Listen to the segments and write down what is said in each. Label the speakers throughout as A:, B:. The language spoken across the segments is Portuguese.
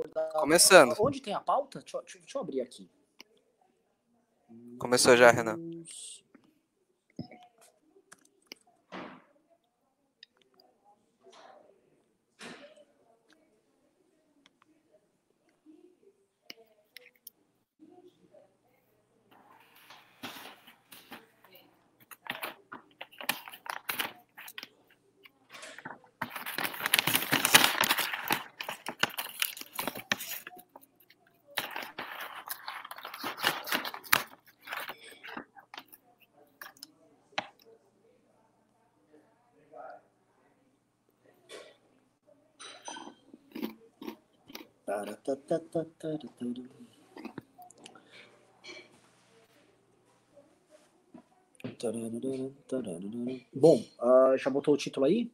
A: abordar.
B: Começando.
A: Onde tem a pauta? Deixa, deixa eu abrir aqui.
B: Começou já, Renan.
A: Bom, ah, já botou o título aí?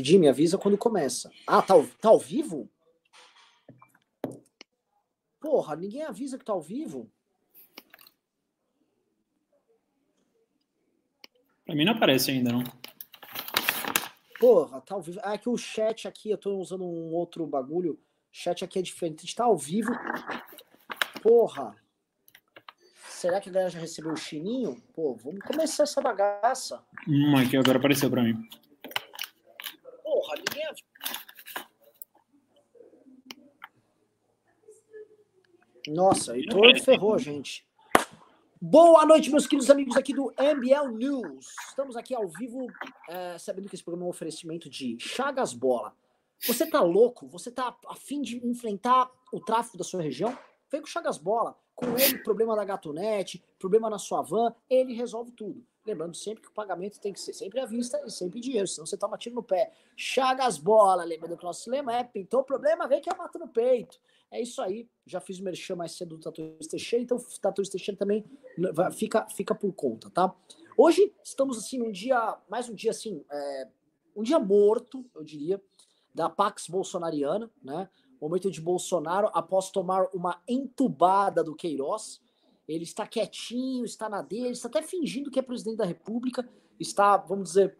A: Didi, me avisa quando começa. Ah, tá, ao- tá ao vivo? Porra, ninguém avisa que tá ao vivo.
C: Pra mim não aparece ainda, não.
A: Porra, tá ao vivo. Ah, é que o chat aqui, eu tô usando um outro bagulho. Chat aqui é diferente. A gente tá ao vivo. Porra. Será que a galera já recebeu o chininho? Pô, vamos começar essa bagaça.
C: Hum, aqui agora apareceu pra mim.
A: Porra, ninguém avisa. Nossa, Heitor ferrou, gente. Boa noite, meus queridos amigos aqui do MBL News. Estamos aqui ao vivo, é, sabendo que esse programa é um oferecimento de Chagas Bola. Você tá louco? Você tá a fim de enfrentar o tráfico da sua região? Vem com Chagas Bola. Com ele, problema da Gatunete, problema na sua van, ele resolve tudo. Lembrando sempre que o pagamento tem que ser sempre à vista e sempre em dinheiro, senão você toma tiro no pé. Chagas Bola, lembra do nosso lema? É, pintou o problema, vem que eu mato no peito. É isso aí. Já fiz o merchan mais cedo do Tatuísta Teixeira, então o Tatuísta Teixeira também fica, fica por conta, tá? Hoje estamos assim num dia, mais um dia assim, é, um dia morto, eu diria, da Pax Bolsonariana, né? Momento de Bolsonaro após tomar uma entubada do Queiroz. Ele está quietinho, está na dele, está até fingindo que é presidente da República, está, vamos dizer,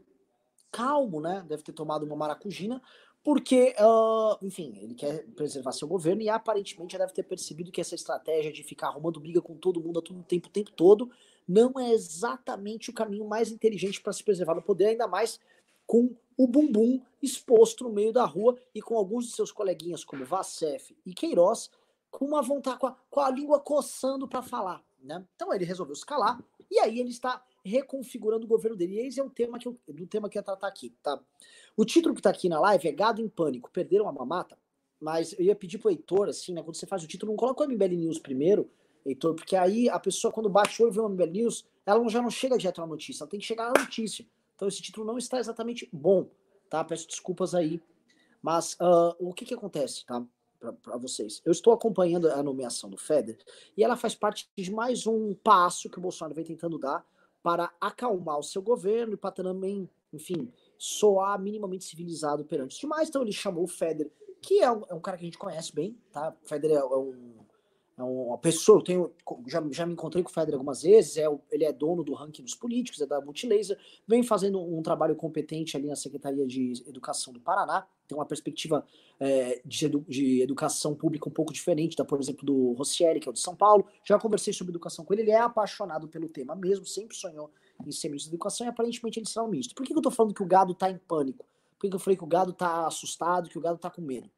A: calmo, né? Deve ter tomado uma maracujina, porque, ah, enfim, ele quer preservar seu governo e aparentemente já deve ter percebido que essa estratégia de ficar arrumando briga com todo mundo a todo tempo, o tempo todo, não é exatamente o caminho mais inteligente para se preservar no poder, ainda mais com o bumbum exposto no meio da rua e com alguns de seus coleguinhas, como Vacef e Queiroz, com uma vontade, com a, com a língua coçando para falar. Né? Então ele resolveu se calar e aí ele está reconfigurando o governo dele. E esse é o tema que eu, do tema que eu ia tratar aqui. Tá? O título que está aqui na live é Gado em Pânico, Perderam a Mamata? Mas eu ia pedir pro Heitor, assim, né? Quando você faz o título, não coloca o MBL News primeiro, Heitor, porque aí a pessoa, quando bate o olho e vê o MBL News, ela já não chega direto na notícia, ela tem que chegar na notícia. Então esse título não está exatamente bom, tá? Peço desculpas aí. Mas ah, o que que acontece, tá? Para vocês. Eu estou acompanhando a nomeação do Feder e ela faz parte de mais um passo que o Bolsonaro vem tentando dar para acalmar o seu governo e para também, enfim, soar minimamente civilizado perante os demais. Então ele chamou o Feder, que é um, é um cara que a gente conhece bem, tá? O Feder é, um, é uma pessoa, eu tenho, já, já me encontrei com o Feder algumas vezes, é, ele é dono do ranking dos políticos, é da Multilaser, vem fazendo um trabalho competente ali na Secretaria de Educação do Paraná, tem uma perspectiva é, de, edu- de educação pública um pouco diferente da, por exemplo, do Rossieri, que é o de São Paulo. Já conversei sobre educação com ele, ele é apaixonado pelo tema mesmo, sempre sonhou em ser ministro da educação e aparentemente ele será um ministro. Por que eu tô falando que o gado tá em pânico? Por que eu falei que o gado tá assustado, que o gado tá com medo?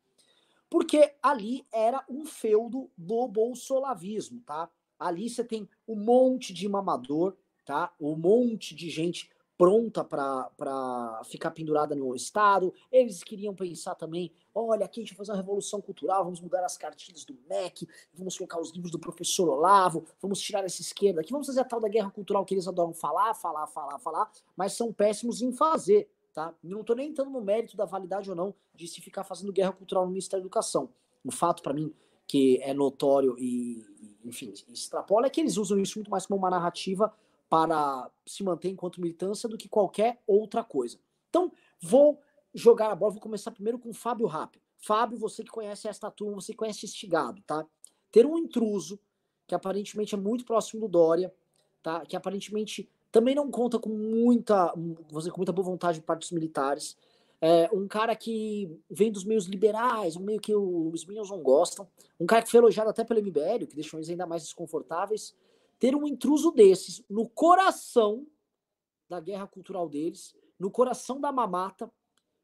A: Porque ali era um feudo do bolsolavismo, tá? Ali você tem um monte de mamador, tá? Um monte de gente pronta para ficar pendurada no Estado. Eles queriam pensar também: olha, aqui a gente vai fazer uma revolução cultural, vamos mudar as cartilhas do MEC, vamos colocar os livros do professor Olavo, vamos tirar essa esquerda aqui, vamos fazer a tal da guerra cultural que eles adoram falar, falar, falar, falar, mas são péssimos em fazer. Tá? Não estou nem entrando no mérito da validade ou não de se ficar fazendo guerra cultural no Ministério da Educação. O fato, para mim, que é notório e, enfim, extrapola é que eles usam isso muito mais como uma narrativa para se manter enquanto militância do que qualquer outra coisa. Então, vou jogar a bola, vou começar primeiro com o Fábio Rapp. Fábio, você que conhece esta turma, você conhece este gado, tá? Ter um intruso, que aparentemente é muito próximo do Dória, tá? Que aparentemente também não conta com muita, você com muita boa vontade de parte dos militares. É, um cara que vem dos meios liberais, um meio que os Minions não gostam. Um cara que foi elogiado até pelo MBL, que deixou eles ainda mais desconfortáveis. Ter um intruso desses no coração da guerra cultural deles, no coração da mamata,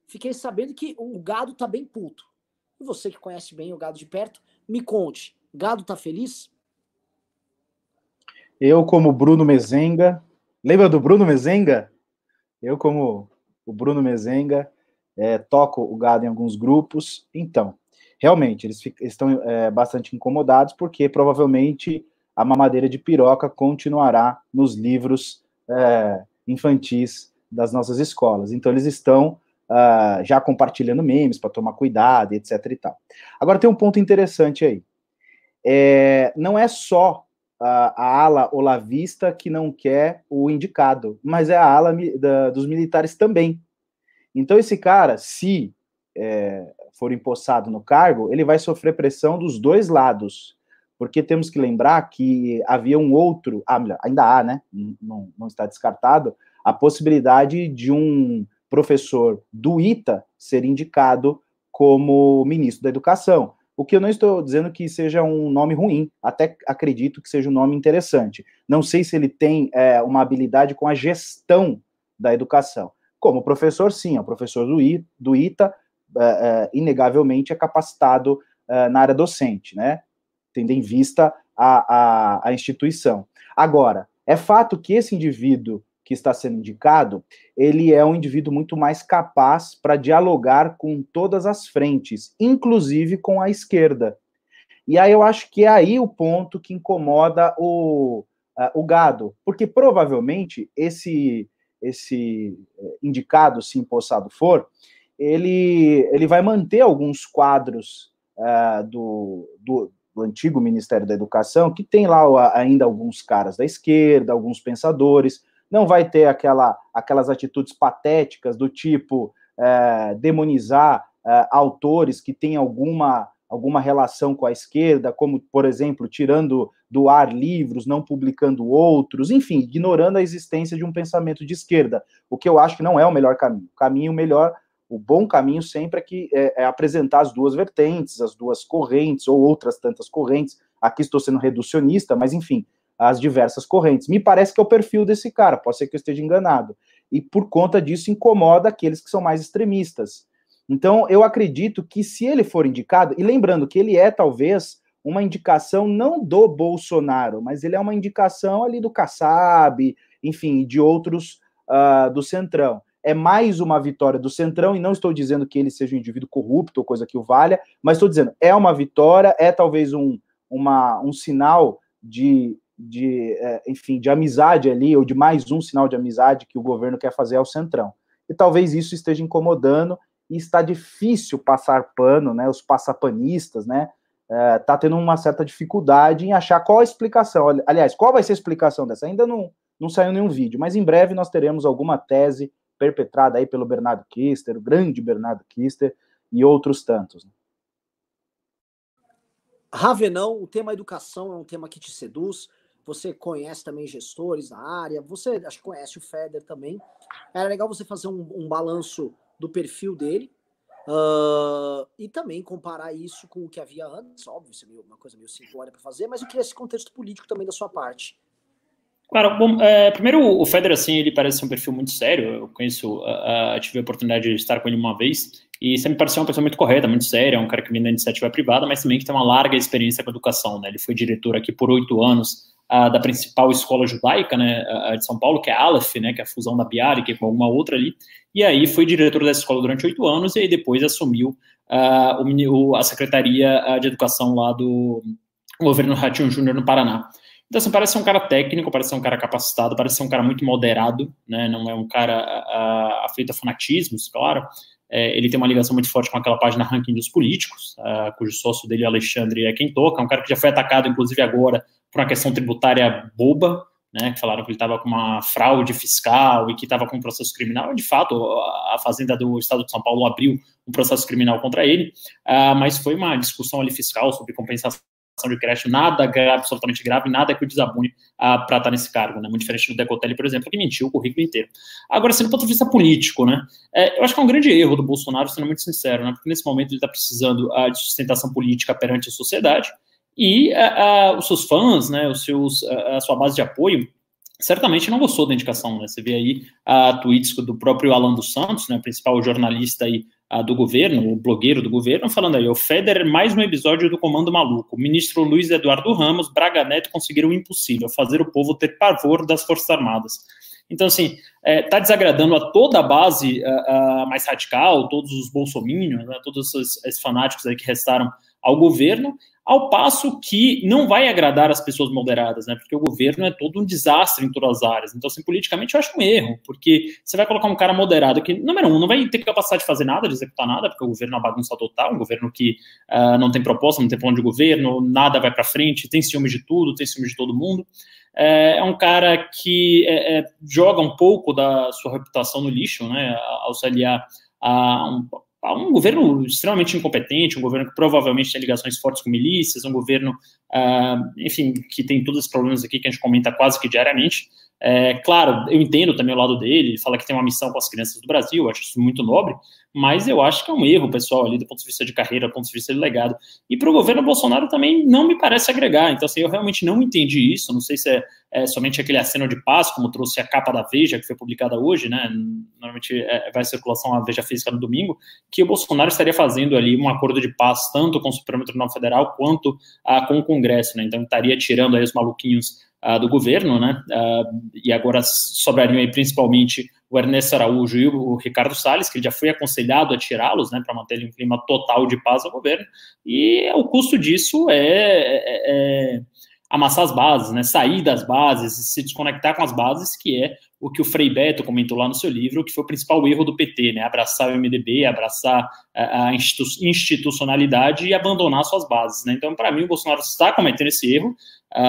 A: fiquei sabendo que o gado tá bem puto. E você que conhece bem o gado de perto, me conte, gado tá feliz?
B: Eu, como Bruno Mezenga, lembra do Bruno Mezenga? Eu, como o Bruno Mezenga, é, toco o gado em alguns grupos. Então, realmente, eles estão é, bastante incomodados, porque provavelmente a mamadeira de piroca continuará nos livros é, infantis das nossas escolas. Então, eles estão uh, já compartilhando memes para tomar cuidado, etc. e tal. Agora, tem um ponto interessante aí. É, não é só a, a, ala olavista que não quer o indicado, mas é a ala da, dos militares também. Então, esse cara, se é, for empossado no cargo, ele vai sofrer pressão dos dois lados, porque temos que lembrar que havia um outro, ah, ainda há, né? Não, não está descartado, a possibilidade de um professor do ITA ser indicado como ministro da Educação. O que eu não estou dizendo que seja um nome ruim, até acredito que seja um nome interessante. Não sei se ele tem é, uma habilidade com a gestão da educação. Como professor, sim, é um professor do, do ITA, é, é, inegavelmente é capacitado é, na área docente, né? Tendo em vista a, a, a instituição. Agora, é fato que esse indivíduo que está sendo indicado, ele é um indivíduo muito mais capaz para dialogar com todas as frentes, inclusive com a esquerda. E aí eu acho que é aí o ponto que incomoda o, uh, o gado, porque provavelmente esse esse eh, indicado, se empossado for, ele, ele vai manter alguns quadros uh, do, do, do antigo Ministério da Educação, que tem lá ainda alguns caras da esquerda, alguns pensadores, não vai ter aquela, aquelas atitudes patéticas do tipo é, demonizar é, autores que têm alguma, alguma relação com a esquerda, como, por exemplo, tirando do ar livros, não publicando outros, enfim, ignorando a existência de um pensamento de esquerda, o que eu acho que não é o melhor caminho. O caminho melhor, o bom caminho sempre é, que, é, é apresentar as duas vertentes, as duas correntes, ou outras tantas correntes. Aqui estou sendo reducionista, mas enfim, as diversas correntes. Me parece que é o perfil desse cara, pode ser que eu esteja enganado. E por conta disso incomoda aqueles que são mais extremistas. Então, eu acredito que se ele for indicado, e lembrando que ele é talvez uma indicação não do Bolsonaro, mas ele é uma indicação ali do Kassab, enfim, de outros uh, do Centrão. É mais uma vitória do Centrão, e não estou dizendo que ele seja um indivíduo corrupto ou coisa que o valha, mas estou dizendo, é uma vitória, é talvez um, uma, um sinal de de, é, enfim, de amizade ali, ou de mais um sinal de amizade que o governo quer fazer ao Centrão. E talvez isso esteja incomodando e está difícil passar pano, né? Os passapanistas, né? É, tá tendo uma certa dificuldade em achar qual a explicação. Aliás, qual vai ser a explicação dessa? Ainda não, não saiu nenhum vídeo, mas em breve nós teremos alguma tese perpetrada aí pelo Bernardo Kister, o grande Bernardo Kister e outros tantos. Né?
A: Ravenão, o tema educação é um tema que te seduz você conhece também gestores da área, você acho que conhece o Feder também. Era legal você fazer um, um balanço do perfil dele uh, e também comparar isso com o que havia antes. Óbvio, isso é uma coisa meio simplória para fazer, mas eu queria esse contexto político também da sua parte.
C: Claro, bom, é, primeiro o Feder, assim, ele parece um perfil muito sério, eu conheço, uh, tive a oportunidade de estar com ele uma vez, e sempre pareceu uma pessoa muito correta, muito séria, um cara que vem da iniciativa privada, mas também que tem uma larga experiência com educação, né, ele foi diretor aqui por oito anos uh, da principal escola judaica, né, de São Paulo, que é a Aleph, né, que é a fusão da Bialik com alguma outra ali, e aí foi diretor dessa escola durante oito anos, e aí depois assumiu uh, o, a Secretaria de Educação lá do governo Ratinho Júnior no Paraná. Então, assim, parece ser um cara técnico, parece ser um cara capacitado, parece ser um cara muito moderado, né? Não é um cara afeito a fanatismos, claro. É, ele tem uma ligação muito forte com aquela página Ranking dos Políticos, uh, cujo sócio dele, Alexandre, é quem toca. Um cara que já foi atacado, inclusive agora, por uma questão tributária boba, né, que falaram que ele estava com uma fraude fiscal e que estava com um processo criminal. De fato, a Fazenda do Estado de São Paulo abriu um processo criminal contra ele, uh, mas foi uma discussão ali fiscal sobre compensação de crédito, nada grave, absolutamente grave, nada que o desabune uh, para estar nesse cargo, né? Muito diferente do Decotelli, por exemplo, que mentiu o currículo inteiro. Agora, sendo do ponto de vista político, né? É, eu acho que é um grande erro do Bolsonaro, sendo muito sincero, né? Porque nesse momento ele está precisando uh, de sustentação política perante a sociedade e uh, os seus fãs, né? Os seus, a sua base de apoio certamente não gostou da indicação, né? Você vê aí uh, tweets do próprio Alan dos Santos, né? Principal jornalista aí do governo, o blogueiro do governo, falando aí, o Federer, mais um episódio do Comando Maluco. O ministro Luiz Eduardo Ramos, Braga Neto conseguiram o impossível, fazer o povo ter pavor das Forças Armadas. Então, assim, está é, tá desagradando a toda a base uh, uh, mais radical, todos os bolsominions, né, todos esses, esses fanáticos aí que restaram ao governo, ao passo que não vai agradar as pessoas moderadas, né? Porque o governo é todo um desastre em todas as áreas. Então, assim, politicamente eu acho um erro, porque você vai colocar um cara moderado que, número um, não vai ter capacidade de fazer nada, de executar nada, porque o governo é uma bagunça total, um governo que uh, não tem proposta, não tem plano de governo, nada vai para frente, tem ciúme de tudo, tem ciúme de todo mundo. É, é um cara que é, é, joga um pouco da sua reputação no lixo, né? Ao se aliar a um um governo extremamente incompetente, um governo que provavelmente tem ligações fortes com milícias, um governo, uh, enfim, que tem todos os problemas aqui que a gente comenta quase que diariamente. É, claro, eu entendo também o lado dele, ele fala que tem uma missão com as crianças do Brasil, acho isso muito nobre, mas eu acho que é um erro, pessoal, ali do ponto de vista de carreira, do ponto de vista de legado. E para o governo Bolsonaro também não me parece agregar, então assim, eu realmente não entendi isso, não sei se é, é, somente aquele aceno de paz, como trouxe a capa da Veja, que foi publicada hoje, né, normalmente é, vai circulação a Veja Física no domingo, que o Bolsonaro estaria fazendo ali um acordo de paz, tanto com o Supremo Tribunal Federal, quanto ah, com o Congresso, né, então estaria tirando aí os maluquinhos ah, do governo, né, ah, e agora sobrariam aí principalmente o Ernesto Araújo e o Ricardo Salles, que já foi aconselhado a tirá-los, né, para manter um clima total de paz ao governo, e o custo disso é, é, é, amassar as bases, né, sair das bases, se desconectar com as bases, que é o que o Frei Beto comentou lá no seu livro, que foi o principal erro do PT, né, abraçar o MDB, abraçar a, institucionalidade e abandonar suas bases, né, então para mim o Bolsonaro está cometendo esse erro uh,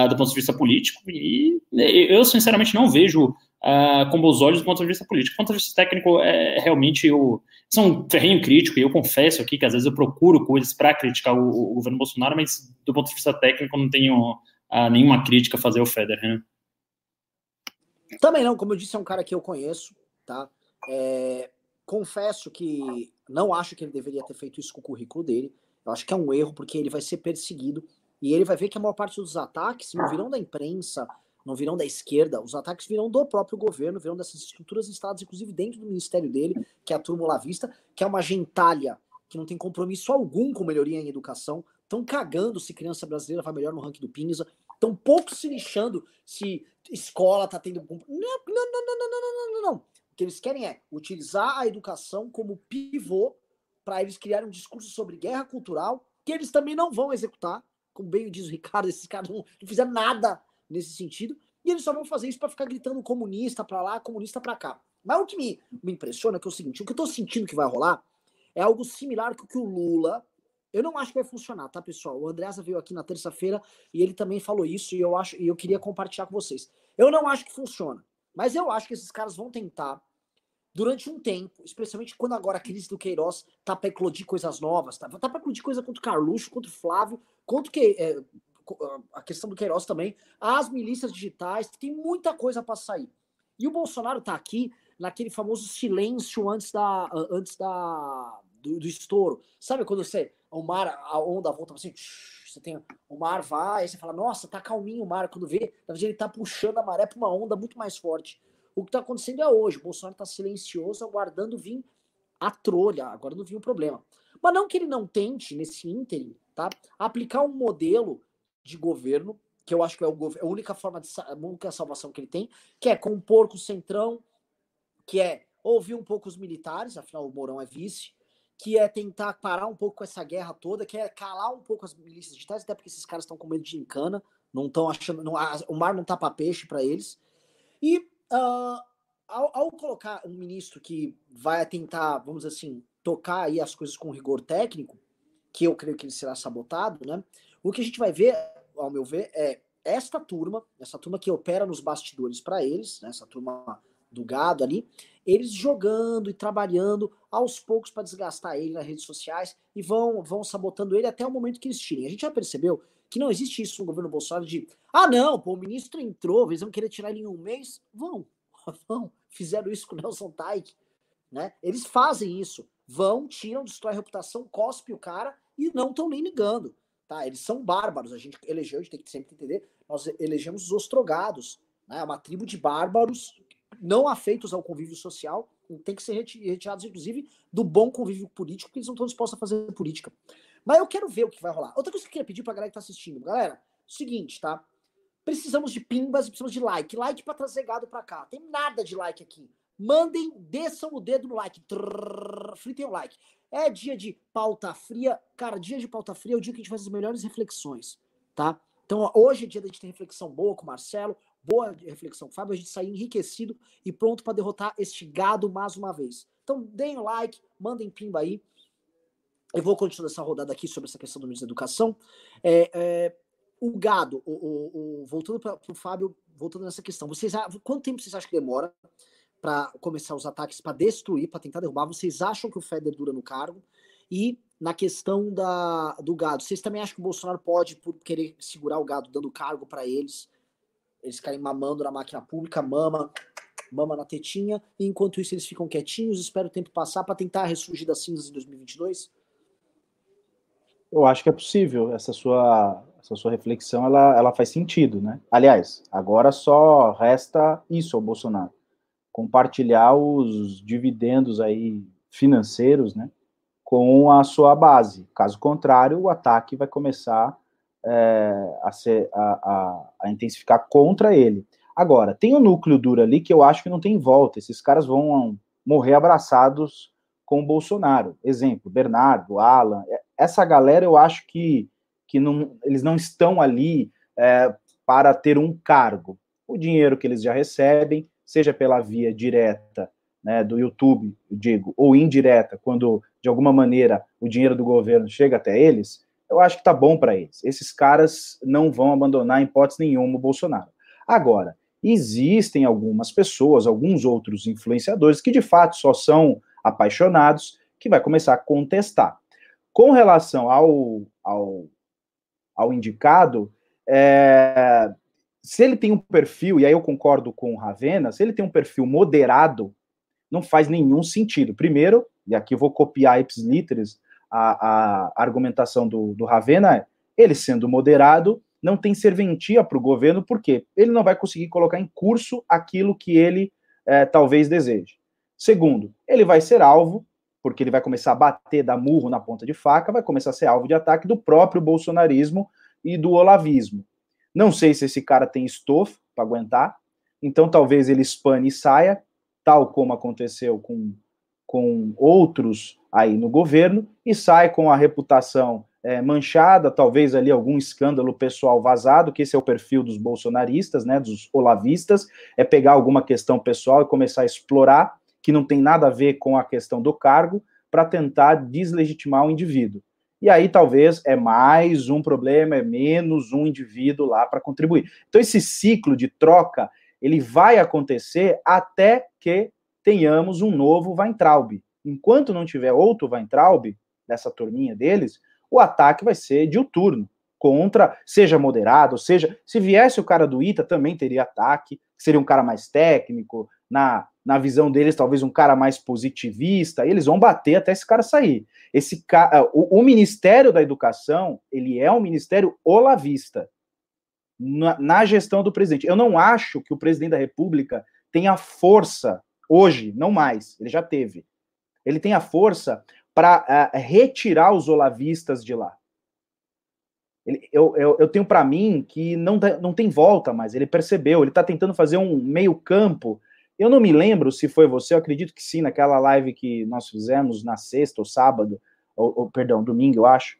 C: do ponto de vista político, e eu sinceramente não vejo uh, com bons olhos do ponto de vista político. Do ponto de vista técnico, é realmente eu sou um ferrenho crítico, e eu confesso aqui que às vezes eu procuro coisas para criticar o, o, governo Bolsonaro, mas do ponto de vista técnico não tenho uh, nenhuma crítica a fazer ao Federer. Né?
A: Também não, como eu disse, é um cara que eu conheço, tá? É, confesso que não acho que ele deveria ter feito isso com o currículo dele. Eu acho que é um erro, porque ele vai ser perseguido e ele vai ver que a maior parte dos ataques não virão da imprensa, não virão da esquerda, os ataques virão do próprio governo, virão dessas estruturas instaladas, inclusive dentro do ministério dele, que é a Turma Lavista, que é uma gentalha que não tem compromisso algum com melhoria em educação, estão cagando se criança brasileira vai melhor no ranking do Pinza, estão pouco se lixando se escola tá tendo. Não, não, não, não, não, não, não, não. O que eles querem é utilizar a educação como pivô para eles criarem um discurso sobre guerra cultural, que eles também não vão executar, como bem diz o Ricardo, esses caras não, não fizeram nada nesse sentido, e eles só vão fazer isso para ficar gritando comunista para lá, comunista para cá. Mas o que me, me impressiona é, que é o seguinte: o que eu tô sentindo que vai rolar é algo similar com o que o Lula. Eu não acho que vai funcionar, tá, pessoal? O Andreasa veio aqui na terça-feira e ele também falou isso e eu acho e eu queria compartilhar com vocês. Eu não acho que funciona, mas eu acho que esses caras vão tentar durante um tempo, especialmente quando agora a crise do Queiroz tá para eclodir coisas novas, tá, tá para eclodir coisa contra o Carluxo, contra o Flávio, contra o que é, a questão do Queiroz também, as milícias digitais, tem muita coisa para sair. E o Bolsonaro está aqui naquele famoso silêncio antes da antes da do, do estouro. Sabe quando você o mar, a onda volta assim, você tem o mar vai, aí você fala: "Nossa, tá calminho o mar". Quando vê, na verdade ele tá puxando a maré para uma onda muito mais forte. O que está acontecendo é hoje, o Bolsonaro está silencioso, aguardando vir a trolha, aguardando vir o problema. Mas não que ele não tente, nesse ínterim, tá? aplicar um modelo de governo, que eu acho que é, o, é a única forma de a única salvação que ele tem, que é compor com o Centrão, que é ouvir um pouco os militares, afinal o Mourão é vice, que é tentar parar um pouco com essa guerra toda, que é calar um pouco as milícias digitais, até porque esses caras estão com medo de encana, não estão achando, não, o mar não tá para peixe para eles. E ao, ao, colocar um ministro que vai tentar, vamos assim, tocar aí as coisas com rigor técnico, que eu creio que ele será sabotado, né? O que a gente vai ver ao meu ver, é esta turma, essa turma que opera nos bastidores para eles, né, essa turma do gado ali, eles jogando e trabalhando aos poucos para desgastar ele nas redes sociais e vão, vão sabotando ele até o momento que eles tirem. A gente já percebeu que não existe isso no governo Bolsonaro de ah, não, pô, o ministro entrou, eles vão querer tirar ele em um mês. Vão, vão. Fizeram isso com o Nelson Taik, né? Eles fazem isso. Vão, tiram, destrói a reputação, cospe o cara e não estão nem ligando. Tá? Eles são bárbaros. A gente elegeu, a gente tem que sempre entender. Nós elegemos os ostrogados. Né? Uma tribo de bárbaros não afeitos ao convívio social, tem que ser retirados, inclusive, do bom convívio político, porque eles não estão dispostos a fazer política. Mas eu quero ver o que vai rolar. Outra coisa que eu queria pedir pra galera que tá assistindo. Galera, seguinte, tá? Precisamos de pimbas precisamos de like. Like pra trazer gado pra cá. Tem nada de like aqui. Mandem, desçam o dedo no like. Trrr, fritem o like. É dia de pauta fria. Cara, dia de pauta fria é o dia que a gente faz as melhores reflexões, tá? Então, hoje é dia da gente ter reflexão boa com o Marcelo boa reflexão, Fábio, a gente sair enriquecido e pronto para derrotar este gado mais uma vez. Então, deem o like, mandem pimba aí. Eu vou continuar essa rodada aqui sobre essa questão do ministro da Educação. É, é, o gado, o, o, o voltando para o Fábio, voltando nessa questão, vocês, quanto tempo vocês acham que demora para começar os ataques, para destruir, para tentar derrubar? Vocês acham que o Feder dura no cargo? E na questão da, do gado, vocês também acham que o Bolsonaro pode, por querer segurar o gado, dando cargo para eles, eles ficarem mamando na máquina pública, mama, mama na tetinha, e enquanto isso eles ficam quietinhos, espera o tempo passar para tentar ressurgir das cinzas em 2022?
B: Eu acho que é possível. Essa sua, essa sua reflexão, ela, ela faz sentido, né? Aliás, agora só resta isso ao Bolsonaro. Compartilhar os dividendos aí financeiros, né? Com a sua base. Caso contrário, o ataque vai começar é, a, ser, a, a, a, intensificar contra ele. Agora, tem um núcleo duro ali que eu acho que não tem volta. Esses caras vão morrer abraçados com o Bolsonaro. Exemplo, Bernardo, Alan. Essa galera eu acho que, que não, eles não estão ali é, para ter um cargo. O dinheiro que eles já recebem, seja pela via direta né, do YouTube, digo, ou indireta, quando de alguma maneira o dinheiro do governo chega até eles, eu acho que tá bom para eles. Esses caras não vão abandonar em hipótese nenhuma o Bolsonaro. Agora, existem algumas pessoas, alguns outros influenciadores que de fato só são apaixonados, que vai começar a contestar. Com relação ao, ao, ao indicado, é, se ele tem um perfil, e aí eu concordo com o Ravena, se ele tem um perfil moderado, não faz nenhum sentido. Primeiro, e aqui eu vou copiar Ips Literis, a, a argumentação do, do Ravena é: ele sendo moderado, não tem serventia para o governo, porque ele não vai conseguir colocar em curso aquilo que ele é, talvez deseje. Segundo, ele vai ser alvo, porque ele vai começar a bater, dar murro na ponta de faca, vai começar a ser alvo de ataque do próprio bolsonarismo e do olavismo. Não sei se esse cara tem estofo para aguentar, então talvez ele espane e saia, tal como aconteceu com, com outros aí no governo e sai com a reputação é, manchada, talvez ali algum escândalo pessoal vazado, que esse é o perfil dos bolsonaristas, né, dos olavistas, é pegar alguma questão pessoal e começar a explorar, que não tem nada a ver com a questão do cargo, para tentar deslegitimar o indivíduo. E aí talvez é mais um problema, é menos um indivíduo lá para contribuir. Então esse ciclo de troca, ele vai acontecer até que tenhamos um novo Weintraub, enquanto não tiver outro Weintraub, dessa turminha deles, o ataque vai ser diuturno contra, seja moderado, seja, se viesse o cara do ITA, também teria ataque, seria um cara mais técnico, na, na visão deles, talvez um cara mais positivista, eles vão bater até esse cara sair. Esse cara, o, o Ministério da Educação, ele é um ministério olavista na, na gestão do presidente. Eu não acho que o presidente da República tenha força hoje, não mais, ele já teve, ele tem a força para uh, eh, retirar os olavistas de lá. Ele, eu, eu, eu, tenho para mim que não, não tem volta mais. Ele percebeu, ele está tentando fazer um meio campo. Eu não me lembro se foi você, eu acredito que sim, naquela live que nós fizemos na sexta ou sábado, ou, ou perdão, domingo, eu acho,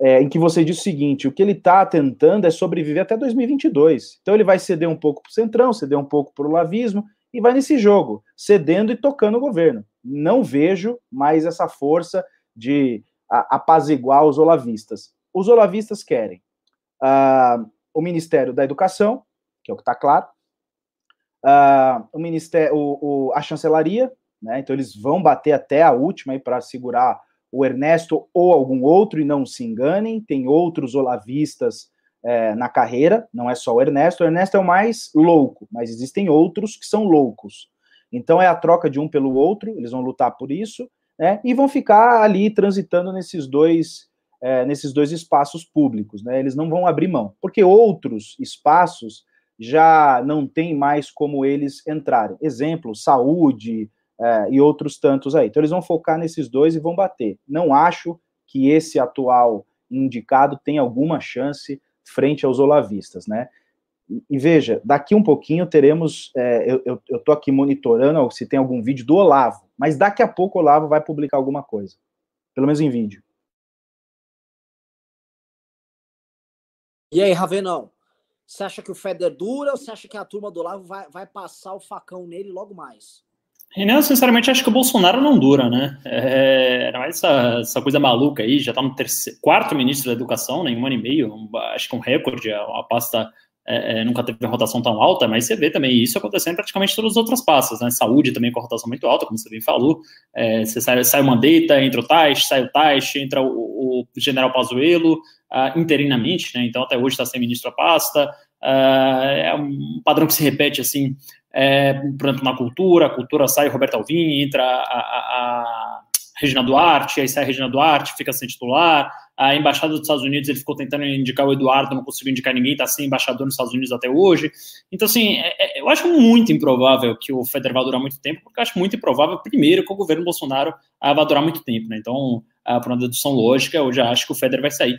B: é, em que você disse o seguinte: o que ele está tentando é sobreviver até 2022. Então ele vai ceder um pouco para o Centrão, ceder um pouco para o Lavismo, e vai nesse jogo, cedendo e tocando o governo. Não vejo mais essa força de apaziguar os olavistas. Os olavistas querem uh, o Ministério da Educação, que é o que está claro, uh, o Ministério, o, o, a chancelaria, né? Então eles vão bater até a última para segurar o Ernesto ou algum outro, e não se enganem, tem outros olavistas é, na carreira, não é só o Ernesto. O Ernesto é o mais louco, mas existem outros que são loucos. Então é a troca de um pelo outro, eles vão lutar por isso, né? E vão ficar ali transitando nesses dois é, nesses dois espaços públicos, né? Eles não vão abrir mão, porque outros espaços já não tem mais como eles entrarem. Exemplo, saúde é, e outros tantos aí. Então eles vão focar nesses dois e vão bater. Não acho que esse atual indicado tem alguma chance frente aos olavistas, né? E, veja, daqui um pouquinho teremos, é, eu, eu, aqui monitorando se tem algum vídeo do Olavo, mas daqui a pouco o Olavo vai publicar alguma coisa, pelo menos em vídeo.
A: E aí, Ravenão, você acha que o Feder dura ou você acha que a turma do Olavo vai, vai passar o facão nele logo mais?
C: Renan, sinceramente, acho que o Bolsonaro não dura, né? É, era mais essa, essa, coisa maluca aí, já está no terceiro, quarto ministro da Educação, né, em um ano e meio, um, acho que um recorde, a, a pasta é, é, nunca teve rotação tão alta, mas você vê também isso acontecendo em praticamente todas as outras pastas, né? Saúde também com rotação muito alta, como você bem falou. É, você sai, sai o Mandetta, entra o Taish, sai o Taish, entra o, o general Pazuello, uh, interinamente, né? Então até hoje está sem ministro a pasta. Uh, é um padrão que se repete assim é, por exemplo, na cultura, a cultura sai Roberto Alvim, entra a, a, a Regina Duarte, aí sai a Regina Duarte, fica sem titular, a embaixada dos Estados Unidos, ele ficou tentando indicar o Eduardo, não conseguiu indicar ninguém, está sem embaixador nos Estados Unidos até hoje. Então, assim, é, é, eu acho muito improvável que o Federer vá durar muito tempo, porque eu acho muito improvável, primeiro, que o governo Bolsonaro ah, vá durar muito tempo, né? Então, ah, por uma dedução lógica, eu já acho que o Federer vai sair.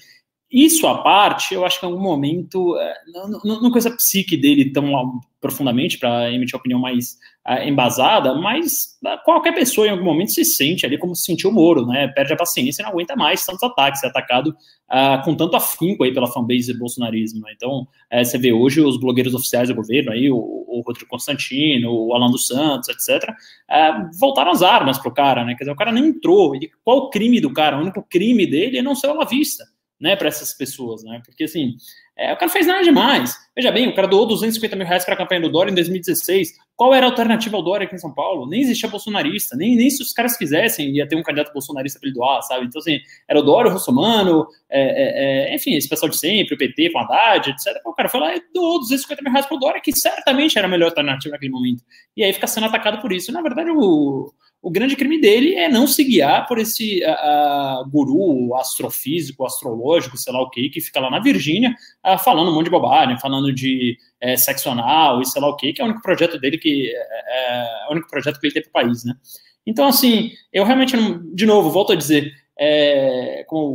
C: Isso à parte, eu acho que em algum momento, é, não, não, a psique dele tão profundamente para emitir opinião mais uh, embasada, mas uh, qualquer pessoa em algum momento se sente ali como se sentiu o Moro, né? Perde a paciência e não aguenta mais tantos ataques, é atacado com tanto afinco aí pela fanbase bolsonarismo. Né? Então, é, você vê hoje os blogueiros oficiais do governo, aí, o, o Rodrigo Constantino, o Alan dos Santos, etc., é, voltaram as armas pro cara, né? Quer dizer, o cara nem entrou. E qual o crime do cara? O único crime dele é não ser olavista né, para essas pessoas, né? Porque assim, é, o cara fez nada demais. Veja bem, o cara doou 250 mil reais para a campanha do Dória em 2016. Qual era a alternativa ao Dória aqui em São Paulo? Nem existia bolsonarista, nem, nem se os caras quisessem ia ter um candidato bolsonarista para ele doar, sabe? Então, assim, era o Dória, o Russomano, é, é, é, enfim, esse pessoal de sempre, o PT com Haddad, etc. O cara foi lá e doou 250 mil reais para o Dória, que certamente era a melhor alternativa naquele momento. E aí fica sendo atacado por isso. Na verdade, o, o grande crime dele é não se guiar por esse uh, guru astrofísico, astrológico, sei lá o que, que fica lá na Virgínia uh, falando um monte de bobagem, falando de uh, sexo anal e sei lá o que, que é o único projeto dele que é, é o único projeto que ele tem para o país, né? Então, assim, eu realmente, não, de novo, volto a dizer, é, como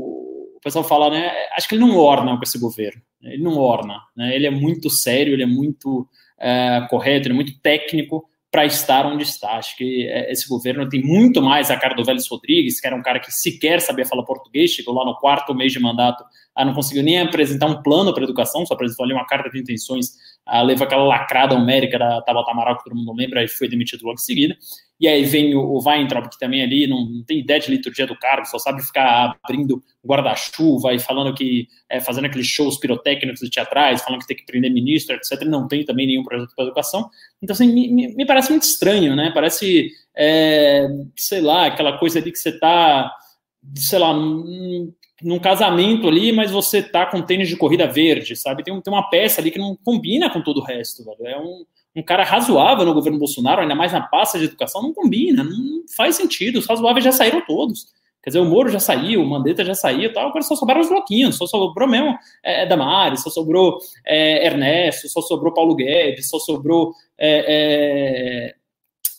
C: o pessoal fala, né? Acho que ele não orna com esse governo. Ele não orna, né? Ele é muito sério, ele é muito é, correto, ele é muito técnico para estar onde está. Acho que é, esse governo tem muito mais a cara do Vélez Rodrigues, que era um cara que sequer sabia falar português, chegou lá no quarto mês de mandato, ah, não conseguiu nem apresentar um plano para educação, só apresentou ali uma carta de intenções, levou aquela lacrada homérica da Tabata Amaral, que todo mundo lembra, e foi demitido logo em seguida. E aí vem o, o Weintraub, que também ali não, não, tem ideia de liturgia do cargo, só sabe ficar abrindo guarda-chuva e falando que, é, fazendo aqueles shows pirotécnicos e teatrais, falando que tem que prender ministro, etc. Não tem também nenhum projeto para educação. Então, assim, me, me, parece muito estranho, né? Parece, é, sei lá, aquela coisa ali que você está, sei lá, num, casamento ali, mas você tá com tênis de corrida verde, sabe? Tem, tem uma peça ali que não combina com todo o resto, velho. É um um cara razoável no governo Bolsonaro, ainda mais na pasta de educação, não combina, não faz sentido. Os razoáveis já saíram todos. Quer dizer, o Moro já saiu, o Mandetta já saiu, tal, agora só sobraram os bloquinhos, só sobrou mesmo é, é Damares, só sobrou é, Ernesto, só sobrou Paulo Guedes, só sobrou é,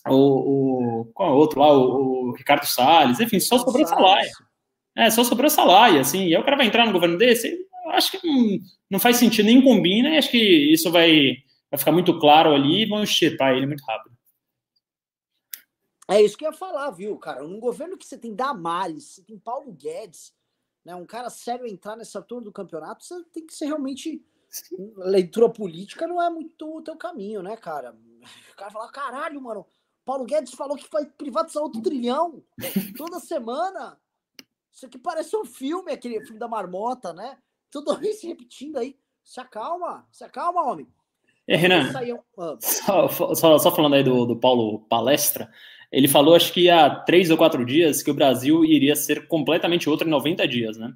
C: é, o, o, qual é o outro lá, o, o Ricardo Salles, enfim, só sobrou Salaia. É, só sobrou Salaia, assim, e aí o cara vai entrar no governo desse, acho que não, não faz sentido, nem combina, e acho que isso vai vai ficar muito claro ali e vão extirpar ele muito rápido.
A: É isso que eu ia falar, viu, cara? Num governo que você tem Damares, você tem Paulo Guedes, né, um cara sério entrar nessa turma do campeonato, você tem que ser realmente. Leitura política não é muito o teu caminho, né, cara? O cara fala, caralho, mano, Paulo Guedes falou que vai privatizar outro trilhão toda semana. Isso aqui parece um filme, aquele filme da marmota, né? Toda vez repetindo aí. Se acalma, se acalma, homem.
C: É, Renan, ah. só, só, só, falando aí do, do Paulo Palestra, ele falou, acho que há três ou quatro dias, que o Brasil iria ser completamente outro em 90 dias, né?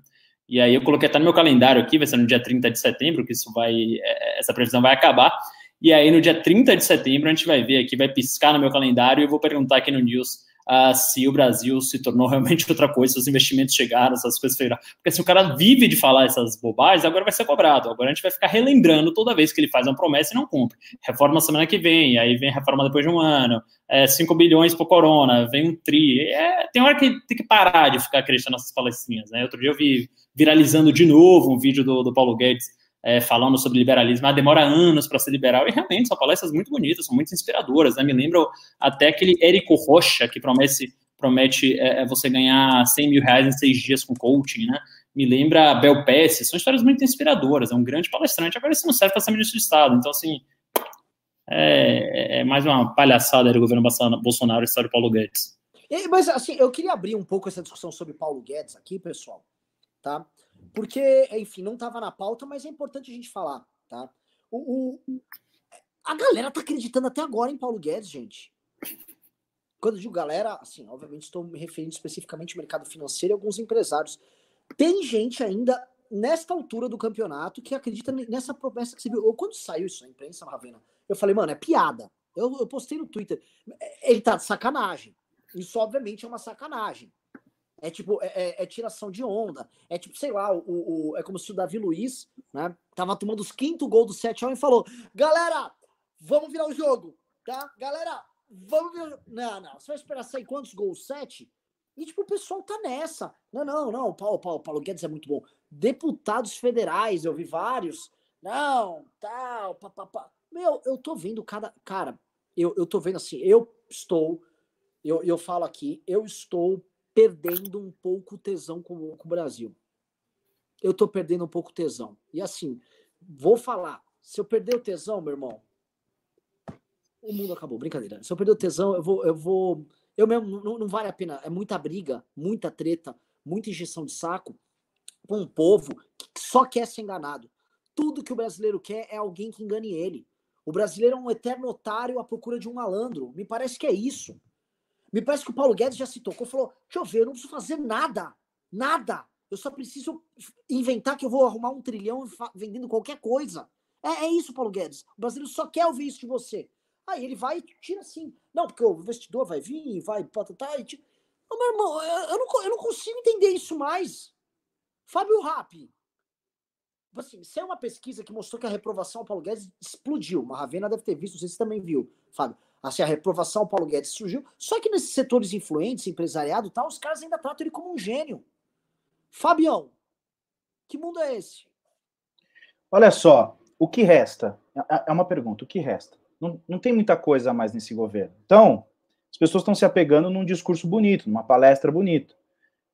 C: E aí eu coloquei até no meu calendário aqui, vai ser no dia 30 de setembro, que isso vai, é, essa previsão vai acabar. E aí no dia 30 de setembro a gente vai ver aqui, vai piscar no meu calendário e eu vou perguntar aqui no News uh, se o Brasil se tornou realmente outra coisa, se os investimentos chegaram, essas coisas feiraram. Porque se o cara vive de falar essas bobagens, agora vai ser cobrado. Agora a gente vai ficar relembrando toda vez que ele faz uma promessa e não cumpre. Reforma semana que vem, aí vem reforma depois de um ano, é, 5 bilhões por corona, vem um tri. É, tem hora que tem que parar de ficar acreditando nessas palestrinhas. Né? Outro dia eu vi viralizando de novo um vídeo do, do Paulo Guedes é, falando sobre liberalismo, ah, demora anos para ser liberal, e realmente são palestras muito bonitas, são muito inspiradoras, né? Me lembro até aquele Érico Rocha, que promete, promete é, é você ganhar 100 mil reais em seis dias com coaching, né? Me lembra Bel Pesce, são histórias muito inspiradoras, é um grande palestrante, agora isso não serve para ser ministro de Estado, então, assim, é, é mais uma palhaçada do governo Bolsonaro, a história do Paulo Guedes.
A: Mas, assim, eu queria abrir um pouco essa discussão sobre Paulo Guedes aqui, pessoal, tá? Porque, enfim, não estava na pauta, mas é importante a gente falar, tá? O, o, a galera tá acreditando até agora em Paulo Guedes, gente. Quando eu digo galera, assim, obviamente estou me referindo especificamente ao mercado financeiro e alguns empresários. Tem gente ainda nesta altura do campeonato que acredita nessa promessa que você viu. Ou quando saiu isso na imprensa, Ravena, eu falei, mano, é piada. Eu, eu postei no Twitter. Ele tá de sacanagem. Isso, obviamente, é uma sacanagem. É tipo, é, é, é, tiração de onda. É tipo, sei lá, o, o, é como se o Davi Luiz, né? Tava tomando os quinto gol do 7 e falou: Galera, vamos virar o jogo, tá? Galera, vamos virar. Não, não. Você vai esperar sair quantos gols? Sete? E, tipo, o pessoal tá nessa. Não, não, não. O Paulo, Paulo, Paulo Guedes é muito bom. Deputados federais, eu vi vários. Não, tal, papapá. Meu, eu tô vendo cada. Cara, eu, eu tô vendo assim, eu estou. Eu, eu falo aqui, eu estou perdendo um pouco o tesão com, com o Brasil. Eu tô perdendo um pouco o tesão. E assim, vou falar, se eu perder o tesão, meu irmão, o mundo acabou, brincadeira. Se eu perder o tesão, eu vou, eu vou, eu mesmo não, não vale a pena. É muita briga, muita treta, muita injeção de saco com um povo que só quer ser enganado. Tudo que o brasileiro quer é alguém que engane ele. O brasileiro é um eterno otário à procura de um malandro. Me parece que é isso. Me parece que o Paulo Guedes já se tocou, falou: deixa eu ver, eu não preciso fazer nada, nada. Eu só preciso inventar que eu vou arrumar um trilhão vendendo qualquer coisa. É, é isso, Paulo Guedes. O brasileiro só quer ouvir isso de você. Aí ele vai e tira assim. Não, porque o investidor vai vir, vai patatá e tira. Não, meu irmão, eu não, eu não consigo entender isso mais. Fábio Rap. Assim, se é uma pesquisa que mostrou que a reprovação ao Paulo Guedes explodiu. Uma Ravena deve ter visto, você também viu, Fábio assim, a reprovação ao Paulo Guedes surgiu. Só que nesses setores influentes, empresariado tal, os caras ainda tratam ele como um gênio. Fabião, que mundo é esse?
B: Olha só, o que resta? É, é uma pergunta, o que resta? Não, não tem muita coisa mais nesse governo. Então, as pessoas estão se apegando num discurso bonito, numa palestra bonita.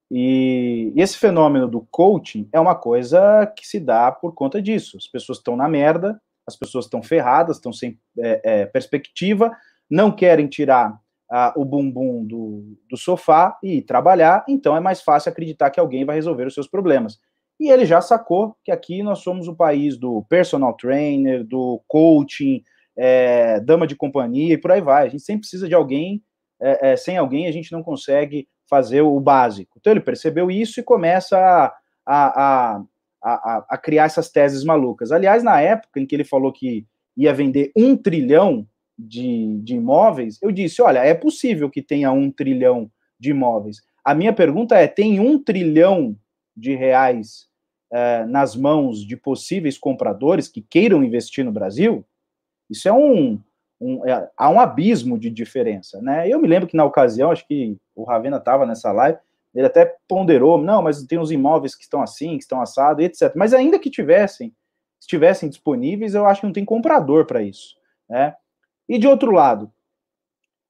B: E, e esse fenômeno do coaching é uma coisa que se dá por conta disso. As pessoas estão na merda, as pessoas estão ferradas, estão sem é, é, perspectiva, não querem tirar ah, o bumbum do, do sofá e trabalhar, então é mais fácil acreditar que alguém vai resolver os seus problemas. E ele já sacou que aqui nós somos o país do personal trainer, do coaching, é, dama de companhia e por aí vai. A gente sempre precisa de alguém, é, é, sem alguém a gente não consegue fazer o básico. Então ele percebeu isso e começa a, a, a, a, a criar essas teses malucas. Aliás, na época em que ele falou que ia vender um trilhão de, de imóveis, eu disse: olha, é possível que tenha um trilhão de imóveis. A minha pergunta é: tem um trilhão de reais é, nas mãos de possíveis compradores que queiram investir no Brasil? Isso é um. um é, há um abismo de diferença, né? Eu me lembro que na ocasião, acho que o Ravena estava nessa live, ele até ponderou, não, mas tem os imóveis que estão assim, que estão assados, etc. Mas ainda que tivessem, estivessem disponíveis, eu acho que não tem comprador para isso, né? E de outro lado,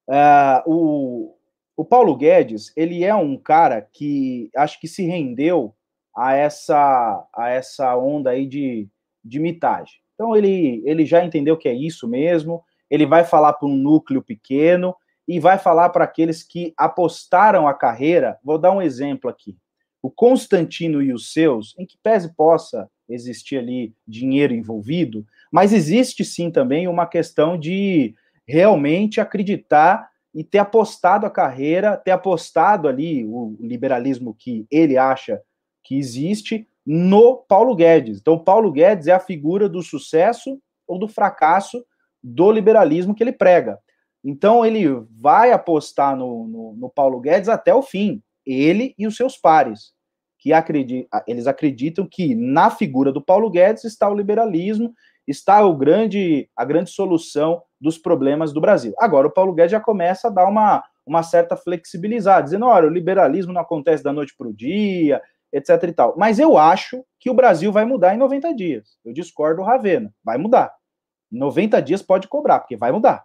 B: uh, o, o Paulo Guedes, ele é um cara que acho que se rendeu a essa, a essa onda aí de, de mitagem. Então ele, ele já entendeu que é isso mesmo, ele vai falar para um núcleo pequeno e vai falar para aqueles que apostaram a carreira. Vou dar um exemplo aqui. O Constantino e os seus, em que pese possa existir ali dinheiro envolvido, mas existe sim também uma questão de realmente acreditar e ter apostado a carreira, ter apostado ali o liberalismo que ele acha que existe no Paulo Guedes. Então, Paulo Guedes é a figura do sucesso ou do fracasso do liberalismo que ele prega. Então, ele vai apostar no, no, no Paulo Guedes até o fim, ele e os seus pares, que acreditam, eles acreditam que na figura do Paulo Guedes está o liberalismo, está o grande, a grande solução dos problemas do Brasil. Agora, o Paulo Guedes já começa a dar uma, uma certa flexibilizada, dizendo: olha, o liberalismo não acontece da noite para o dia, etc e tal. Mas eu acho que o Brasil vai mudar em 90 dias. Eu discordo do Ravena. Vai mudar. 90 dias pode cobrar, porque vai mudar.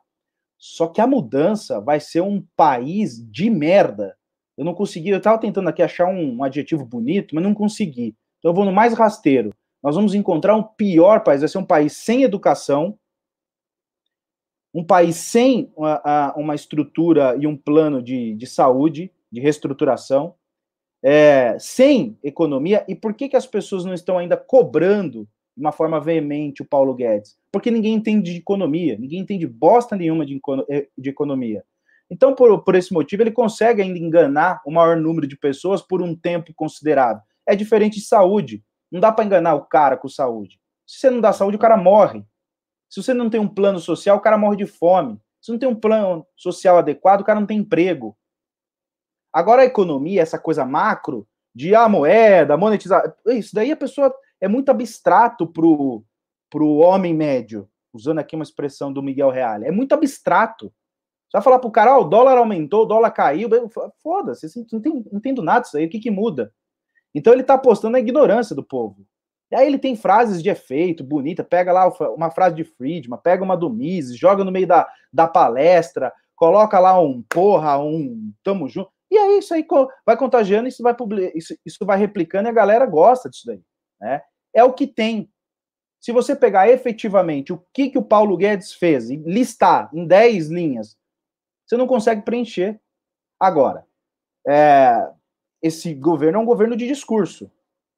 B: Só que a mudança vai ser um país de merda. Eu não consegui, eu estava tentando aqui achar um, um, adjetivo bonito, mas não consegui. Então eu vou no mais rasteiro. Nós vamos encontrar um pior país, vai ser um país sem educação, um país sem uma, uma estrutura e um plano de, de saúde, de reestruturação, é, sem economia. E por que, que as pessoas não estão ainda cobrando de uma forma veemente o Paulo Guedes? Porque ninguém entende de economia, ninguém entende bosta nenhuma de, eh, de economia. Então, por, por esse motivo, ele consegue ainda enganar o maior número de pessoas por um tempo considerável. É diferente de saúde. Não dá para enganar o cara com saúde. Se você não dá saúde, o cara morre. Se você não tem um plano social, o cara morre de fome. Se não tem um plano social adequado, o cara não tem emprego. Agora a economia, essa coisa macro de a ah, moeda, monetizar, isso daí a pessoa é muito abstrato pro pro homem médio, usando aqui uma expressão do Miguel Real. É muito abstrato. Você vai falar pro cara, oh, o dólar aumentou, o dólar caiu, foda-se, não, tem, não entendo nada disso aí, o que que muda? Então ele tá apostando na ignorância do povo. E aí ele tem frases de efeito, bonita, pega lá uma frase de Friedman, pega uma do Mises, joga no meio da, da palestra, coloca lá um porra, um tamo junto. E aí isso aí vai contagiando, isso vai isso, isso vai replicando e a galera gosta disso daí, né? É o que tem. Se você pegar efetivamente o que, que o Paulo Guedes fez listar em 10 linhas, você não consegue preencher. Agora, é, esse governo é um governo de discurso.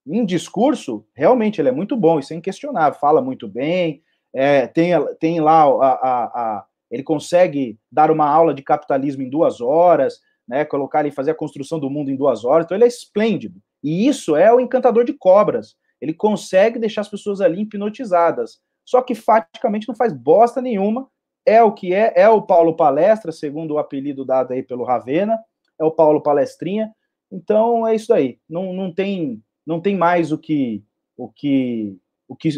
B: Em discurso, realmente, ele é muito bom, isso é inquestionável, fala muito bem, é, tem, tem lá a, a, a, ele consegue dar uma aula de capitalismo em duas horas, né, colocar ele fazer a construção do mundo em duas horas, então ele é esplêndido. E isso é o encantador de cobras. Ele consegue deixar as pessoas ali hipnotizadas. Só que faticamente não faz bosta nenhuma. É o que é, é o Paulo Palestra, segundo o apelido dado aí pelo Ravena, é o Paulo Palestrinha. Então é isso aí. Não, não tem não tem mais o que o que o que,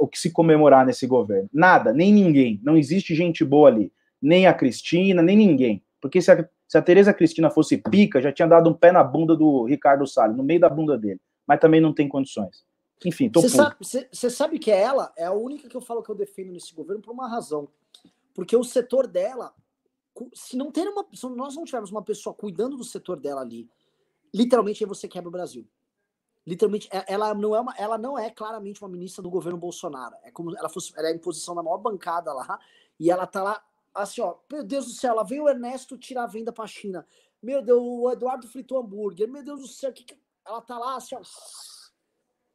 B: o que se comemorar nesse governo. Nada, nem ninguém. Não existe gente boa ali. Nem a Cristina, nem ninguém. Porque se a, se a Tereza Cristina fosse pica, já tinha dado um pé na bunda do Ricardo Salles, no meio da bunda dele. Mas também não tem condições. Enfim, tô
A: Você sabe, sabe, que é ela? É a única que eu falo que eu defendo nesse governo por uma razão. Porque o setor dela, se não ter uma, se nós não tivermos uma pessoa cuidando do setor dela ali, literalmente aí você quebra o Brasil literalmente, é, ela não é uma, ela não é claramente uma ministra do governo Bolsonaro. É como ela fosse, ela é em posição da maior bancada lá, e ela tá lá, assim, ó, meu Deus do céu, lá veio o Ernesto tirar a venda pra China. Meu Deus, o Eduardo fritou hambúrguer. Meu Deus do céu, que, que ela tá lá, assim, ó.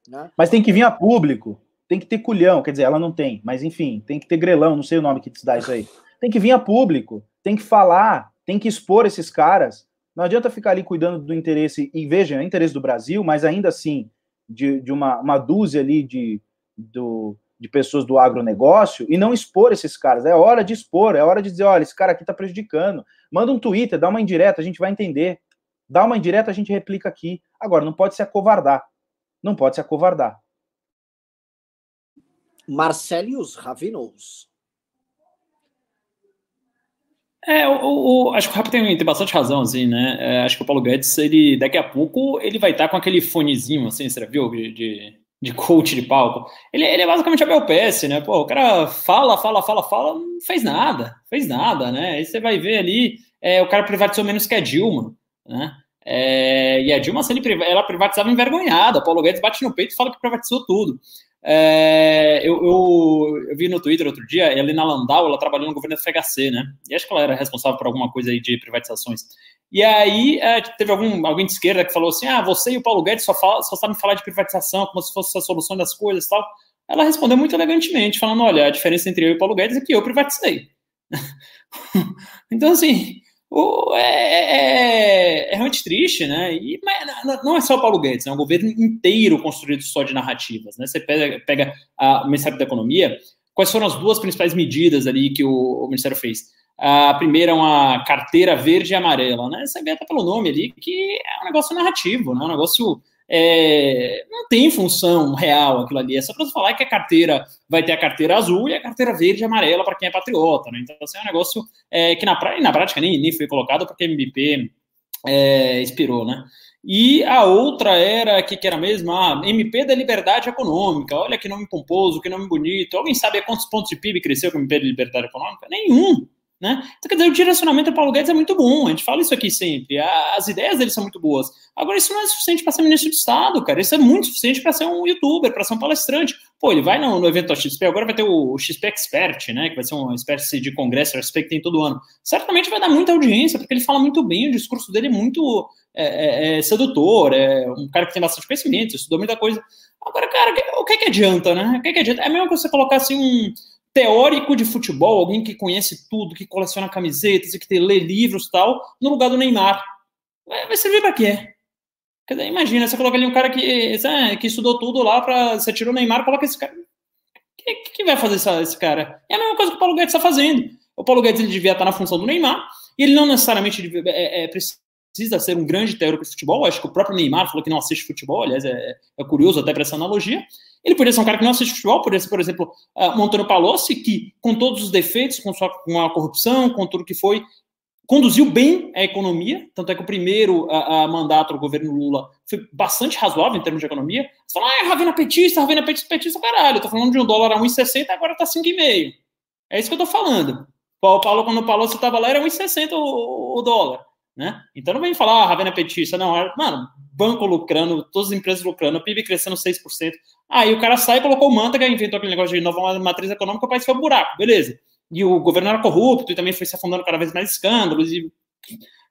B: Né? Mas tem que vir a público, tem que ter culhão, quer dizer, ela não tem, mas enfim, tem que ter grelão, não sei o nome que te dá isso aí. Tem que vir a público, tem que falar, tem que expor esses caras, não adianta ficar ali cuidando do interesse, e veja, é interesse do Brasil, mas ainda assim, de, de uma, uma dúzia ali de, do, de pessoas do agronegócio e não expor esses caras. É hora de expor, é hora de dizer, olha, esse cara aqui está prejudicando. Manda um Twitter, dá uma indireta, a gente vai entender. Dá uma indireta, a gente replica aqui. Agora, não pode se acovardar. Não pode se acovardar.
A: Marcelius Ravinos.
C: É, o, o, acho que o Rafa tem, tem bastante razão, assim, né? É, acho que o Paulo Guedes, ele, daqui a pouco, ele vai estar com aquele fonezinho, assim, você viu, de, de, de coach de palco. Ele, ele é basicamente a BLPS, né? Pô, o cara fala, fala, fala, fala, não fez nada, fez nada, né? Aí você vai ver ali, é, o cara privatizou menos que a Dilma, né? É, e a Dilma, assim, ela privatizava envergonhada. O Paulo Guedes bate no peito e fala que privatizou tudo. É, eu, eu, eu, vi no Twitter outro dia, a Helena Landau, ela trabalhou no governo da FHC, né? E acho que ela era responsável por alguma coisa aí de privatizações. E aí é, teve algum, alguém de esquerda que falou assim: ah, você e o Paulo Guedes só, fala, só sabem falar de privatização como se fosse a solução das coisas e tal. Ela respondeu muito elegantemente, falando: olha, a diferença entre eu e o Paulo Guedes é que eu privatizei. então, assim, é, é, é, é, realmente triste, né? E, não é só o Paulo Guedes, é um governo inteiro construído só de narrativas, né? Você pega, pega a, o Ministério da Economia, quais foram as duas principais medidas ali que o, o Ministério fez? A primeira é uma carteira verde e amarela, né? Você vê até pelo nome ali que é um negócio narrativo, né? Um negócio é, não tem função real aquilo ali. É só para falar que a carteira vai ter a carteira azul e a carteira verde e amarela para quem é patriota. Né? Então, assim, é um negócio é, que na, na prática nem, nem foi colocado porque a MP é, expirou, né? E a outra era, que, que era mesmo, a MP da Liberdade Econômica. Olha que nome pomposo, que nome bonito. Alguém sabe quantos pontos de PIB cresceu com a MP da Liberdade Econômica? Nenhum. Né? Então, quer dizer, o direcionamento do Paulo Guedes é muito bom, a gente fala isso aqui sempre, as ideias dele são muito boas. Agora, isso não é suficiente para ser ministro de Estado, cara, isso é muito suficiente para ser um youtuber, para ser um palestrante. Pô, ele vai no, no, evento da XP, agora vai ter o XP Expert, né, que vai ser uma espécie de congresso XP que tem todo ano. Certamente vai dar muita audiência, porque ele fala muito bem, o discurso dele é muito é, é, é sedutor, é um cara que tem bastante conhecimento, estudou muita coisa. Agora, cara, o que, que adianta, né? O que, que adianta? É mesmo que você colocar assim um teórico de futebol, alguém que conhece tudo, que coleciona camisetas e que lê livros tal, no lugar do Neymar. Vai servir para quê? Imagina, você coloca ali um cara que, é, que estudou tudo lá para. Você tirou o Neymar, coloca esse cara. Que, que, vai fazer esse, esse cara? É a mesma coisa que o Paulo Guedes está fazendo. O Paulo Guedes ele devia estar na função do Neymar, e ele não necessariamente é, é, precisa ser um grande teórico de futebol. Acho que o próprio Neymar falou que não assiste futebol, aliás, é, é curioso até para essa analogia. Ele poderia ser um cara que não assiste futebol, poderia ser, por exemplo, uh, Monteiro Palocci, que, com todos os defeitos, com, sua, com a corrupção, com tudo que foi, conduziu bem a economia, tanto é que o primeiro mandato do governo Lula foi bastante razoável em termos de economia. Você fala, ah, é Ravena petista, Ravena petista, petista, caralho, eu tô falando de um dólar a 1,60, agora tá 5,5. É isso que eu tô falando. O Paulo, quando o Paulo estava lá, era 1,60 o, o dólar. Né? Então não vem falar, ah, Ravena petista, não. Mano, banco lucrando, todas as empresas lucrando, PIB crescendo 6%. Aí o cara sai, colocou o Manteiga, inventou aquele negócio de nova matriz econômica, o país foi um buraco, beleza. E o governo era corrupto e também foi se afundando cada vez mais escândalos e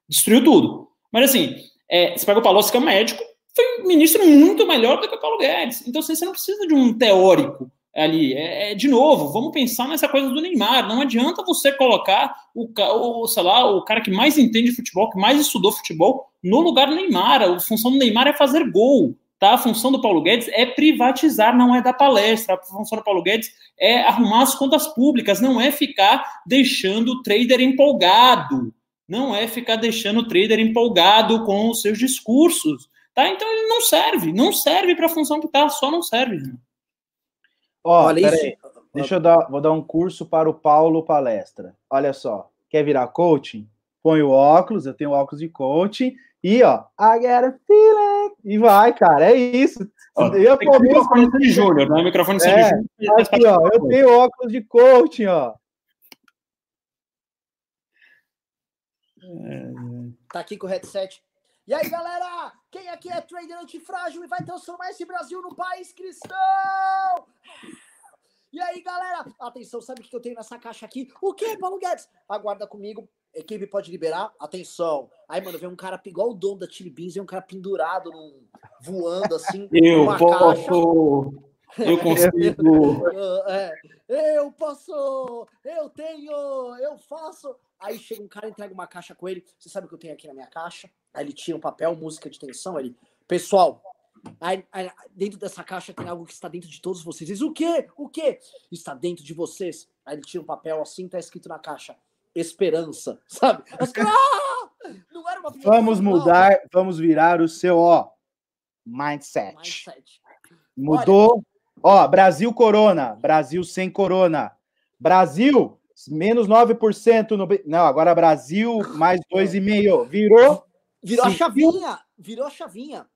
C: destruiu tudo. Mas assim, é, você pega o Palocci, que é um médico, foi um ministro muito melhor do que o Paulo Guedes. Então assim, você não precisa de um teórico ali. É, é, de novo, vamos pensar nessa coisa do Neymar. Não adianta você colocar o, o, sei lá, o cara que mais entende futebol, que mais estudou futebol, no lugar do Neymar. A função do Neymar é fazer gol. Tá? A função do Paulo Guedes é privatizar, não é dar palestra. A função do Paulo Guedes é arrumar as contas públicas, não é ficar deixando o trader empolgado. Não é ficar deixando o trader empolgado com os seus discursos. Tá? Então ele não serve, não serve para a função que tá, só não serve.
B: Ó, Olha peraí, deixa eu dar, vou dar um curso para o Paulo Palestra. Olha só, quer virar coaching? Põe o óculos, eu tenho óculos de coaching, e ó, I get a feeling, e vai, cara, é isso.
C: Ó, eu tem microfone de Júnior, né? Microfone de é,
B: Júnior. Aqui, ó, eu tenho óculos de coaching, ó.
A: Tá aqui com o headset. E aí, galera? Quem aqui é trader antifrágil e vai transformar esse Brasil no país cristão? E aí, galera? Atenção, sabe o que eu tenho nessa caixa aqui? O que, Paulo Guedes? Aguarda comigo. Equipe pode liberar? Atenção. Aí, mano, vem um cara igual o dono da Chili Beans, vem um cara pendurado, num, voando assim.
C: Eu posso. Caixa. Eu consigo.
A: é, eu posso. Eu tenho. Eu faço. Aí chega um cara, entrega uma caixa com ele. Você sabe o que eu tenho aqui na minha caixa? Aí ele tira um papel, música de tensão. Ele, pessoal, aí, aí, dentro dessa caixa tem algo que está dentro de todos vocês. Diz, o quê? O quê? Está dentro de vocês. Aí ele tira um papel assim, tá escrito na caixa. Esperança, sabe? Caras, ah!
B: Não era uma Vamos mudar, não. vamos virar o seu, ó, mindset. mindset. Mudou. Olha, ó, Brasil corona, Brasil sem corona. Brasil, menos 9% no. Não, agora Brasil, mais 2,5%. Virou.
A: Virou a chavinha. Virou a chavinha.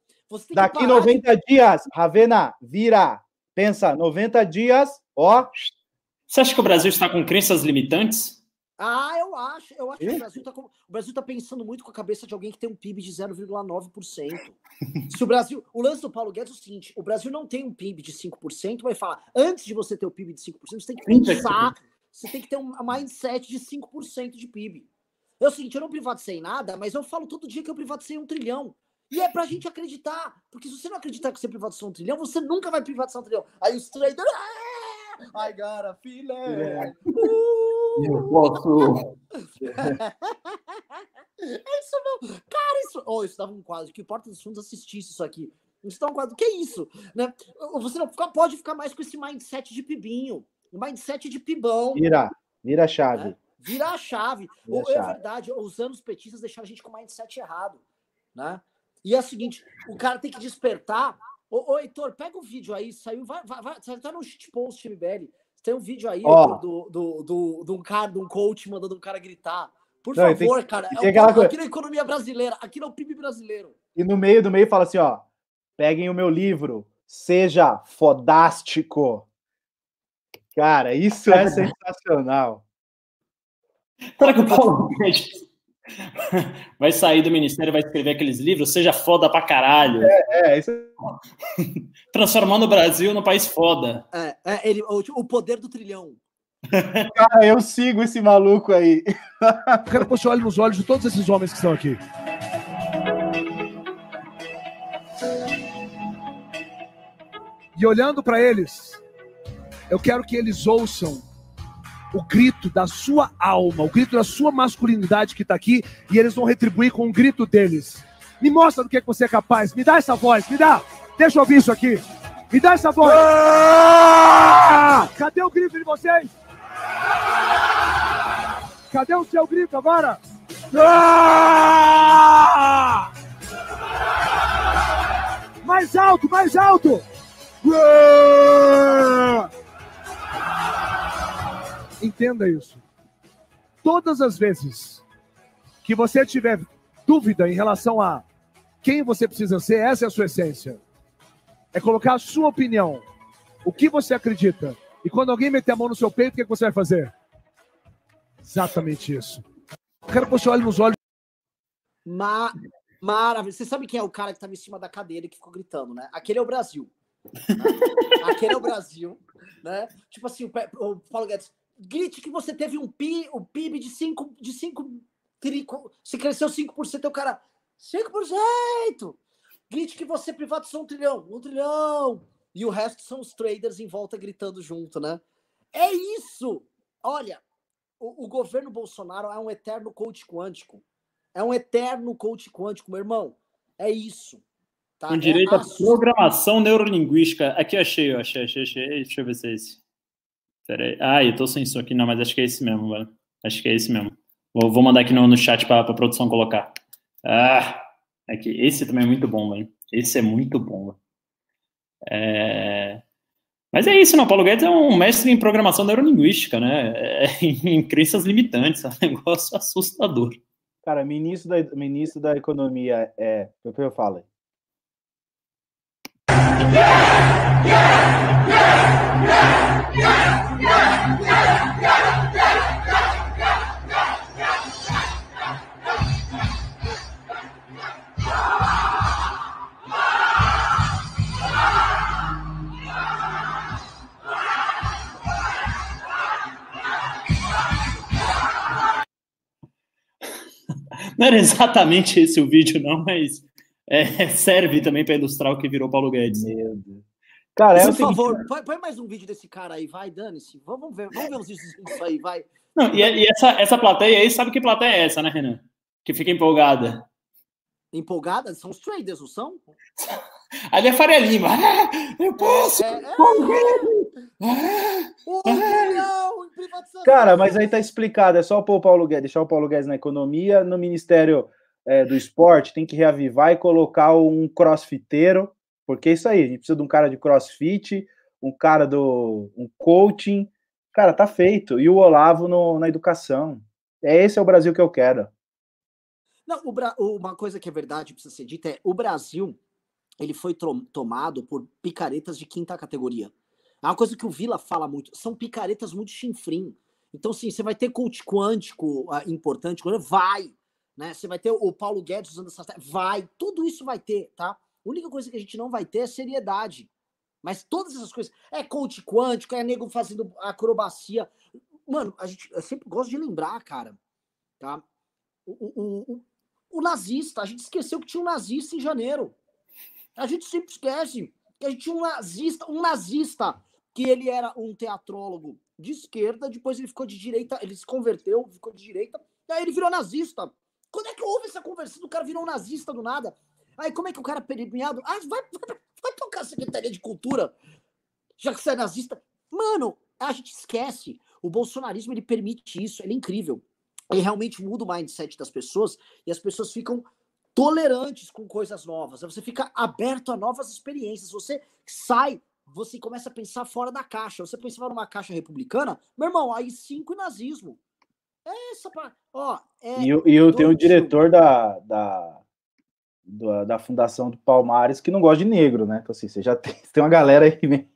B: Daqui 90 de... dias, Ravena, vira. Pensa, 90 dias, ó.
C: Você acha que o Brasil está com crenças limitantes?
A: Ah, eu acho. Eu acho que o Brasil, tá com, o Brasil tá pensando muito com a cabeça de alguém que tem um PIB de 0,9%. Se o Brasil. O lance do Paulo Guedes é o seguinte: o Brasil não tem um PIB de 5%, vai falar, antes de você ter o PIB de 5%, você tem que pensar, você tem que ter um mindset de 5% de PIB. É o seguinte, eu não privatizei nada, mas eu falo todo dia que eu privatizei um trilhão. E é pra gente acreditar. Porque se você não acreditar que você privatizou um trilhão, você nunca vai privatizar um trilhão. Aí os traders. Ah, I got a feeling. Uh!
C: Eu posso.
A: é isso não. Cara, isso. Oh, isso dava um quadro. Que Porta dos Fundos assistisse isso aqui. Isso dá um quadro. Que é isso? Né? Você não pode ficar mais com esse mindset de pibinho. O mindset de pibão.
B: Vira, vira a chave.
A: Né? Vira a chave. Vira a chave. É verdade, os anos petistas deixaram a gente com o mindset errado. Né? E é o seguinte: o cara tem que despertar. Ô, ô Heitor, pega o vídeo aí, saiu, vai, vai, vai, tá no shitpost, MBL. Tem um vídeo aí oh. do, do, do, do, um cara, de um coach mandando um cara gritar. Por não, favor, tem, cara. Tem é aqui na economia brasileira, aqui no PIB brasileiro.
B: E no meio do meio fala assim: ó, peguem o meu livro, seja fodástico. Cara, isso é sensacional.
C: Será que o Paulo vai sair do ministério, vai escrever aqueles livros, seja foda pra caralho.
B: É, é isso.
C: Transformando o Brasil num país foda.
A: É, é ele, o, o poder do trilhão.
B: Cara, eu sigo esse maluco aí.
D: Quero que você olhe nos olhos de todos esses homens que estão aqui. E olhando para eles, eu quero que eles ouçam o grito da sua alma, o grito da sua masculinidade que está aqui, e eles vão retribuir com o grito deles. Me mostra do que, é que você é capaz, me dá essa voz, me dá, deixa eu ouvir isso aqui, me dá essa voz. Ah! Cadê o grito de vocês? Cadê o seu grito agora? Ah! Mais alto, mais alto! Ah! Entenda isso. Todas as vezes que você tiver dúvida em relação a quem você precisa ser, essa é a sua essência. É colocar a sua opinião, o que você acredita. E quando alguém meter a mão no seu peito, o que, é que você vai fazer? Exatamente isso. Eu quero que você olhe nos olhos.
A: Ma Maravilha. Você sabe quem é o cara que estava em cima da cadeira e que ficou gritando, né? Aquele é o Brasil. Né? Aquele é o Brasil, né? Tipo assim, o Paulo Guedes, grite que você teve um PIB, o PIB de 5, de 5, se cresceu 5%, o cara, 5%! Grite que você privatizou um trilhão, um trilhão! E o resto são os traders em volta gritando junto, né? É isso! Olha, o, o governo Bolsonaro é um eterno coach quântico. É um eterno coach quântico, meu irmão. É isso.
C: Tá? Com direito é à programação neurolinguística. Aqui achei, achei, achei, achei. Deixa eu ver se é esse. Pera aí. Ah, eu tô sem isso aqui, não, mas acho que é esse mesmo, velho. Acho que é esse mesmo. Vou, vou mandar aqui no, no chat pra, pra produção colocar. Ah, aqui. Esse também é muito bom, velho. Esse é muito bom, velho. É... Mas é isso, não. Paulo Guedes é um mestre em programação neurolinguística, né? É, em crenças limitantes, é um negócio assustador.
B: Cara, ministro da, ministro da Economia é. O que eu falo? Yeah! Yeah! Yeah! yeah!
C: Não era exatamente esse o vídeo, não, mas é, serve também para ilustrar o que virou Paulo Guedes.
B: Meu Deus. Cara,
A: é Por favor, põe, põe, mais um vídeo desse cara aí, vai, dane-se. Vamos ver, vamos ver os vídeos disso aí, vai.
C: Não, e, e, essa, essa plateia aí, sabe que plateia é essa, né, Renan? Que fica empolgada.
A: Empolgada? São os traders, não são?
C: Ali é Faria Lima. Ah, eu posso! É,
B: é, é. Cara, mas aí tá explicado, é só pôr o Paulo Guedes, deixar o Paulo Guedes na economia, no Ministério é, do Esporte tem que reavivar e colocar um crossfiteiro porque é isso aí, a gente precisa de um cara de crossfit, um cara do um coaching. Cara, tá feito. E o Olavo no, na educação. É esse é o Brasil que eu quero.
A: Não, o, uma coisa que é verdade, precisa ser dita, é o Brasil ele foi tomado por picaretas de quinta categoria. É uma coisa que o Vila fala muito, são picaretas muito chinfrim. Então, sim, você vai ter coach quântico uh, importante, vai, né? Você vai ter o Paulo Guedes usando essa. Vai, tudo isso vai ter, tá? A única coisa que a gente não vai ter é seriedade. Mas todas essas coisas. É coach quântico, é nego fazendo acrobacia. Mano, a gente eu sempre gosto de lembrar, cara, tá? O, o, o, o nazista, a gente esqueceu que tinha um nazista em janeiro. A gente sempre esquece que a gente tinha um nazista, um nazista, que ele era um teatrólogo de esquerda, depois ele ficou de direita, ele se converteu, ficou de direita, e aí ele virou nazista. Quando é que houve essa conversão? O cara virou um nazista do nada. Aí como é que o cara perigado? Ah, vai, vai, vai tocar a Secretaria de Cultura, já que você é nazista. Mano, a gente esquece. O bolsonarismo, ele permite isso, ele é incrível. Ele realmente muda o mindset das pessoas e as pessoas ficam tolerantes com coisas novas. Você fica aberto a novas experiências. Você sai, você começa a pensar fora da caixa. Você pensava numa caixa republicana, meu irmão, aí cinco e nazismo. É essa, ó. É
B: e eu, e eu tenho o diretor da, da, da, da, Fundação do Palmares que não gosta de negro, né? Então, assim, você já tem, tem uma galera aí.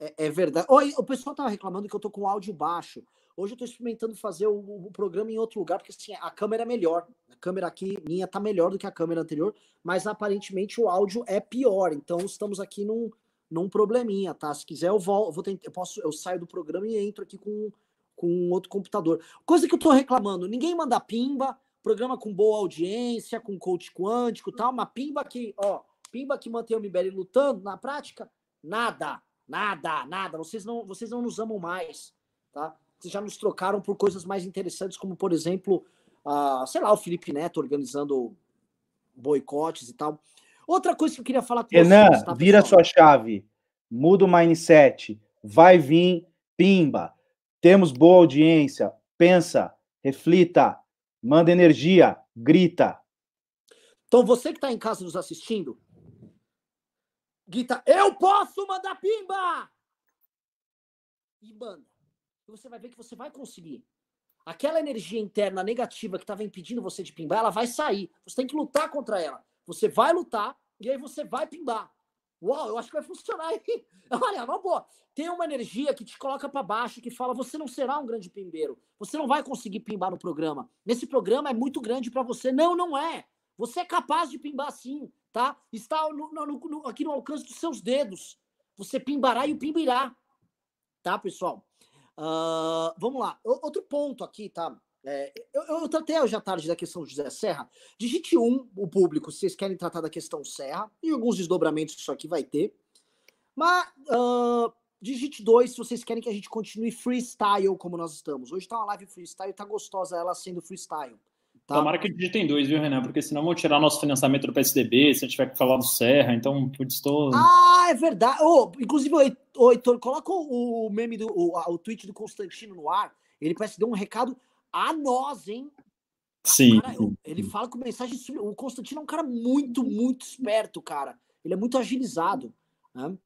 A: É, é verdade. Oi, o pessoal tava reclamando que eu tô com áudio baixo. Hoje eu estou experimentando fazer o, o, programa em outro lugar, porque assim, a câmera é melhor. A câmera aqui, minha, tá melhor do que a câmera anterior, mas aparentemente o áudio é pior. Então estamos aqui num, num probleminha, tá? Se quiser, eu vou, vou tentar, eu posso, eu saio do programa e entro aqui com, com outro computador. Coisa que eu tô reclamando, ninguém manda pimba, programa com boa audiência, com coach quântico tal, uma pimba que, ó, pimba que mantém o MBL lutando, na prática, nada, nada, nada. Vocês não, vocês não nos amam mais, tá? já nos trocaram por coisas mais interessantes, como, por exemplo, uh, sei lá, o Felipe Neto organizando boicotes e tal. Outra coisa que eu queria falar com
B: Renan, vocês, tá, vira sua chave, muda o mindset, vai vir, pimba. Temos boa audiência, pensa, reflita, manda energia, grita.
A: Então você que está em casa nos assistindo, grita, eu posso mandar pimba! E manda e você vai ver que você vai conseguir. Aquela energia interna negativa que estava impedindo você de pimbar, ela vai sair. Você tem que lutar contra ela. Você vai lutar e aí você vai pimbar. Uau, eu acho que vai funcionar aí. Olha, uma boa. Tem uma energia que te coloca para baixo, que fala: você não será um grande pimbeiro. Você não vai conseguir pimbar no programa. Nesse programa é muito grande para você. Não, não é. Você é capaz de pimbar sim, tá? Está no, no, no, aqui no alcance dos seus dedos. Você pimbará e o pimba irá. Tá, pessoal? Uh, vamos lá. Outro ponto aqui, tá? É, eu, eu tratei hoje à tarde da questão do José Serra. Digite um, o público, se vocês querem tratar da questão Serra, e alguns desdobramentos que isso aqui vai ter. Mas uh, digite dois se vocês querem que a gente continue freestyle como nós estamos. Hoje tá uma live freestyle, tá gostosa ela sendo freestyle. Tá?
C: Tomara que digitem dois, viu, Renan? Porque senão vão tirar nosso financiamento do PSDB, se a gente tiver que falar do Serra, então, putz, estou...
A: Ah, é verdade. Oh, inclusive, o Heitor, coloca o, meme, do, o, o tweet do Constantino no ar. Ele parece que deu um recado a nós, hein?
C: Sim.
A: Cara, ele fala com mensagem. O Constantino é um cara muito, muito esperto, cara. Ele é muito agilizado. Né?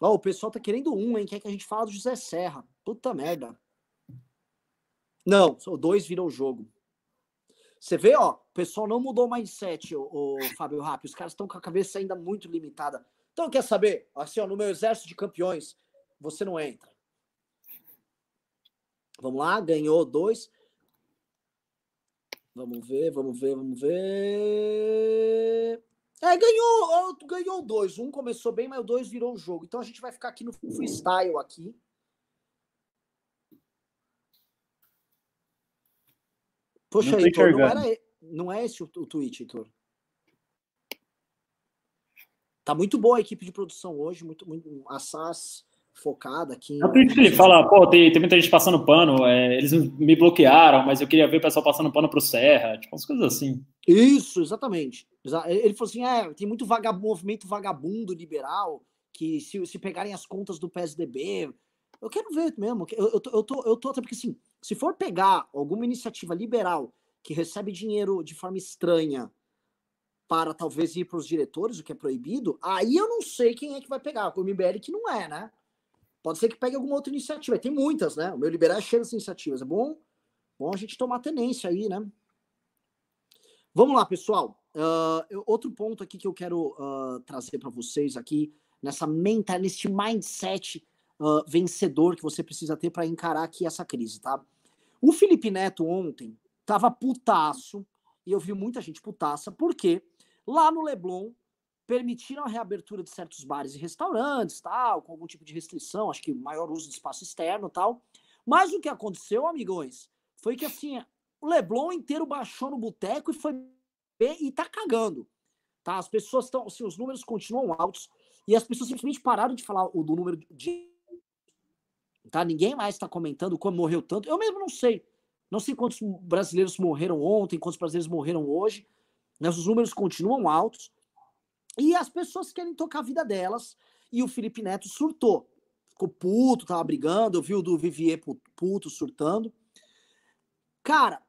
A: Oh, o pessoal tá querendo um, hein? Quer que a gente fale do José Serra. Puta merda. Não, o dois virou o jogo. Você vê, ó, o pessoal não mudou o mindset, o, o Fábio Rapi. Os caras estão com a cabeça ainda muito limitada. Então, quer saber? Assim, ó, no meu exército de campeões, você não entra. Vamos lá, ganhou dois. Vamos ver, vamos ver, vamos ver. É, ganhou, ganhou dois. Um começou bem, mas o dois virou o jogo. Então a gente vai ficar aqui no freestyle aqui. Poxa, não, Heitor, não, era, não é esse o, o tweet, Heitor. Tá muito boa a equipe de produção hoje, muito, muito a SAS focada aqui.
C: No tweet ele fala, pô, tem, tem muita gente passando pano, é, eles me bloquearam, mas eu queria ver o pessoal passando pano pro Serra, tipo, umas coisas assim.
A: Isso, exatamente. Ele falou assim, é, tem muito vagabundo, movimento vagabundo liberal, que se, se pegarem as contas do PSDB, eu quero ver mesmo, eu, eu, tô, eu, tô, eu tô até porque assim, se for pegar alguma iniciativa liberal que recebe dinheiro de forma estranha para talvez ir para os diretores, o que é proibido, aí eu não sei quem é que vai pegar. O MBL que não é, né? Pode ser que pegue alguma outra iniciativa. Tem muitas, né? O meu liberal é cheio de iniciativas. É bom, bom a gente tomar tenência aí, né? Vamos lá, pessoal. Uh, outro ponto aqui que eu quero uh, trazer para vocês aqui nessa mental, mindset uh, vencedor que você precisa ter para encarar aqui essa crise, tá? O Felipe Neto ontem tava putaço, e eu vi muita gente putaça, porque lá no Leblon permitiram a reabertura de certos bares e restaurantes, tal, com algum tipo de restrição, acho que maior uso de espaço externo, tal. Mas o que aconteceu, amigões, foi que assim, o Leblon inteiro baixou no boteco e foi e tá cagando. Tá? As pessoas estão, assim, os números continuam altos e as pessoas simplesmente pararam de falar o, do número de tá? Ninguém mais está comentando como morreu tanto. Eu mesmo não sei. Não sei quantos brasileiros morreram ontem, quantos brasileiros morreram hoje. Mas os números continuam altos. E as pessoas querem tocar a vida delas. E o Felipe Neto surtou. Ficou puto, tava brigando. Eu vi o do Vivier puto, surtando. Cara,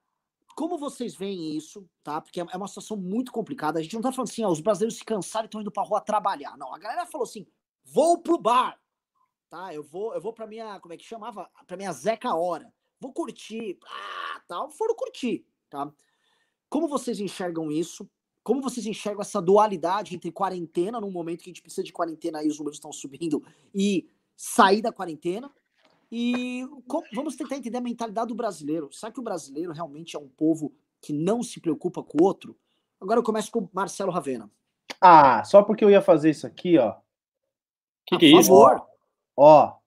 A: como vocês veem isso, tá? Porque é uma situação muito complicada. A gente não tá falando assim, ó, os brasileiros se cansaram e estão indo pra rua trabalhar. Não, a galera falou assim: vou pro bar tá? Eu vou, eu vou para minha, como é que chamava? Para minha Zeca Hora. Vou curtir, ah, tal, foram curtir, tá? Como vocês enxergam isso? Como vocês enxergam essa dualidade entre quarentena, num momento que a gente precisa de quarentena e os números estão subindo, e sair da quarentena? E como, vamos tentar entender a mentalidade do brasileiro. Será que o brasileiro realmente é um povo que não se preocupa com o outro? Agora eu começo com o Marcelo Ravena.
B: Ah, só porque eu ia fazer isso aqui, ó.
C: Que ah, que é isso?
B: Favor. Ó. O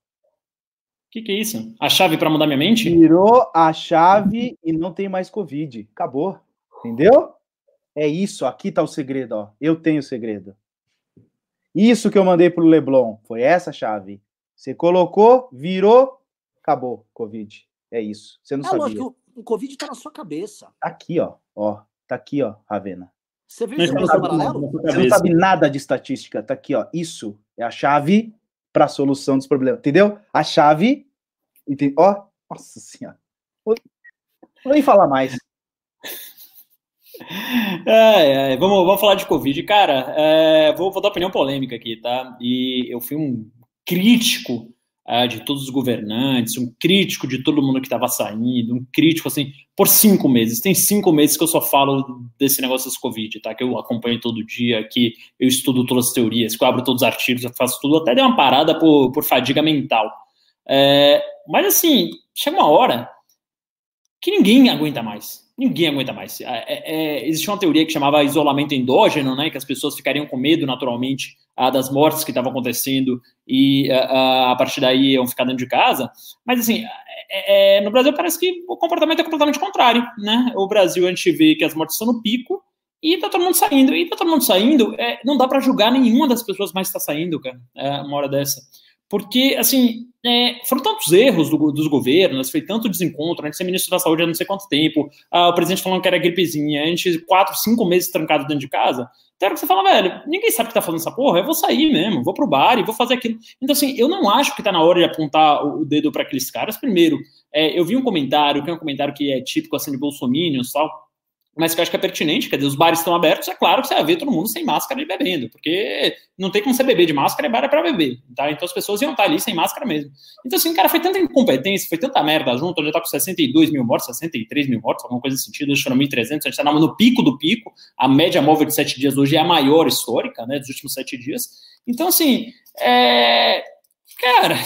C: que, que é isso? A chave para mudar minha mente?
B: Virou a chave e não tem mais Covid. Acabou. Entendeu? É isso. Aqui tá o segredo, ó. Eu tenho o segredo. Isso que eu mandei pro Leblon. Foi essa chave. Você colocou, virou, acabou. Covid. É isso. Você não é sabia. Lógico,
A: o Covid tá na sua cabeça.
B: Tá aqui, ó. Ó. Tá aqui, ó, Ravena.
A: Você viu isso paralelo?
B: Você não sabe nada de estatística. Tá aqui, ó. Isso é a chave para a solução dos problemas, entendeu? A chave, entende? ó, nossa senhora, vou nem falar mais.
C: É, é, vamos, vamos falar de Covid. Cara, é, vou, vou dar opinião polêmica aqui, tá? E eu fui um crítico uh, de todos os governantes, um crítico de todo mundo que estava saindo, um crítico, assim, por cinco meses. Tem cinco meses que eu só falo desse negócio desse Covid, tá? Que eu acompanho todo dia, que eu estudo todas as teorias, que eu abro todos os artigos, eu faço tudo, até dei uma parada por, por fadiga mental. É, mas, assim, chega uma hora que ninguém aguenta mais. Ninguém aguenta mais. É, é, é existia uma teoria que chamava isolamento endógeno, né? Que as pessoas ficariam com medo naturalmente das mortes que estavam acontecendo e a partir daí iam ficar dentro de casa. Mas assim, é, é, no Brasil parece que o comportamento é completamente contrário, né? O Brasil a gente vê que as mortes estão no pico e tá todo mundo saindo. E tá todo mundo saindo, é, não dá para julgar nenhuma das pessoas mais está saindo, cara, é, uma hora dessa. Porque, assim, é, foram tantos erros do, dos governos, foi tanto desencontro, a gente ser ministro da saúde há não sei quanto tempo, o presidente falando que era gripezinha, a gente quatro, cinco meses trancado dentro de casa. Então, que você fala, velho, ninguém sabe que tá fazendo essa porra, eu vou sair mesmo, vou pro bar e vou fazer aquilo. Então, assim, eu não acho que tá na hora de apontar o dedo para aqueles caras. Primeiro, é, eu vi um comentário, que é um comentário que é típico, assim, de bolsominions e tal, mas que eu acho que é pertinente, quer dizer, os bares estão abertos, é claro que você vai ver todo mundo sem máscara e bebendo, porque não tem como você beber de máscara, é bar é para beber, tá? Então as pessoas iam estar ali sem máscara mesmo. Então, assim, cara, foi tanta incompetência, foi tanta merda junto, já tá com 62 mil mortos, 63 mil mortos, alguma coisa nesse sentido, acho que 1.300, a gente tá no pico do pico, a média móvel de sete dias hoje é a maior histórica, né, dos últimos sete dias. Então, assim, é... Cara,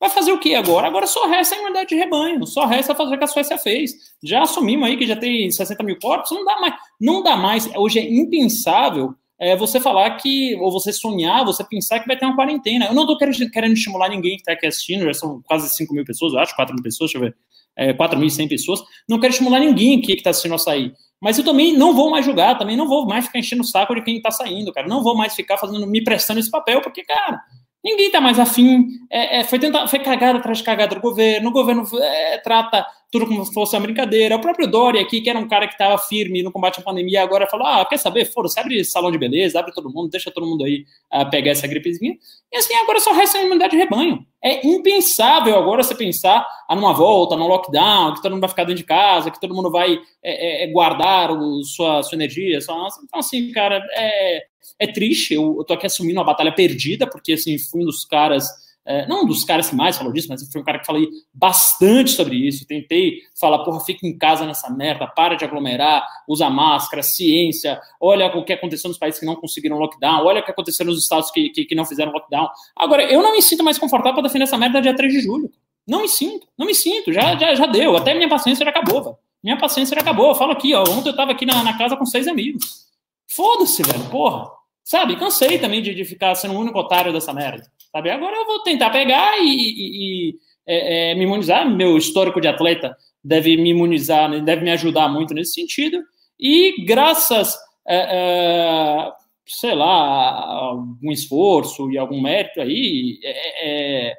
C: Vai fazer o que agora? Agora só resta a imunidade de rebanho, só resta fazer o que a Suécia fez. Já assumimos aí que já tem 60 mil corpos, não dá mais. Não dá mais. Hoje é impensável é, você falar que, ou você sonhar, você pensar que vai ter uma quarentena. Eu não estou querendo, querendo, estimular ninguém que está aqui assistindo, já são quase 5 mil pessoas, eu acho, 4 mil pessoas, deixa eu ver, é, 4.100 pessoas. Não quero estimular ninguém aqui que está assistindo a sair. Mas eu também não vou mais julgar, também não vou mais ficar enchendo o saco de quem está saindo, cara. Não vou mais ficar fazendo, me prestando esse papel, porque, cara, Ninguém está mais afim. É, é, foi, tentar, foi cagada atrás de cagada do governo. O governo é, trata tudo como se fosse uma brincadeira. O próprio Dória aqui, que era um cara que estava firme no combate à pandemia, agora falou: ah, quer saber? Foda-se, abre salão de beleza, abre todo mundo, deixa todo mundo aí uh, pegar essa gripezinha. E assim, agora só resta a imunidade de rebanho. É impensável agora você pensar ah, numa volta, num lockdown, que todo mundo vai ficar dentro de casa, que todo mundo vai é, é, é guardar o, sua, sua energia. Sua... Então, assim, cara, é, é triste. Eu, eu tô aqui assumindo uma batalha perdida, porque assim, fui um dos caras é, não um dos caras que mais falou disso, mas foi um cara que falei bastante sobre isso. Tentei falar, porra, fica em casa nessa merda, para de aglomerar, usa máscara, ciência, olha o que aconteceu nos países que não conseguiram lockdown, olha o que aconteceu nos estados que, que, que não fizeram lockdown. Agora, eu não me sinto mais confortável para defender essa merda dia 3 de julho. Não me sinto, não me sinto, já, já, já deu, até minha paciência já acabou, velho. Minha paciência já acabou. Eu falo aqui, ó, ontem eu tava aqui na, na casa com seis amigos. Foda-se, velho, porra. Sabe, cansei também de, de ficar sendo o único otário dessa merda. Sabe, agora eu vou tentar pegar e, e, e é, é, me imunizar. Meu histórico de atleta deve me imunizar, deve me ajudar muito nesse sentido. E graças, é, é sei lá, algum esforço e algum mérito aí, é, é,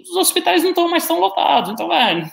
C: os hospitais não estão mais tão lotados. Então, velho,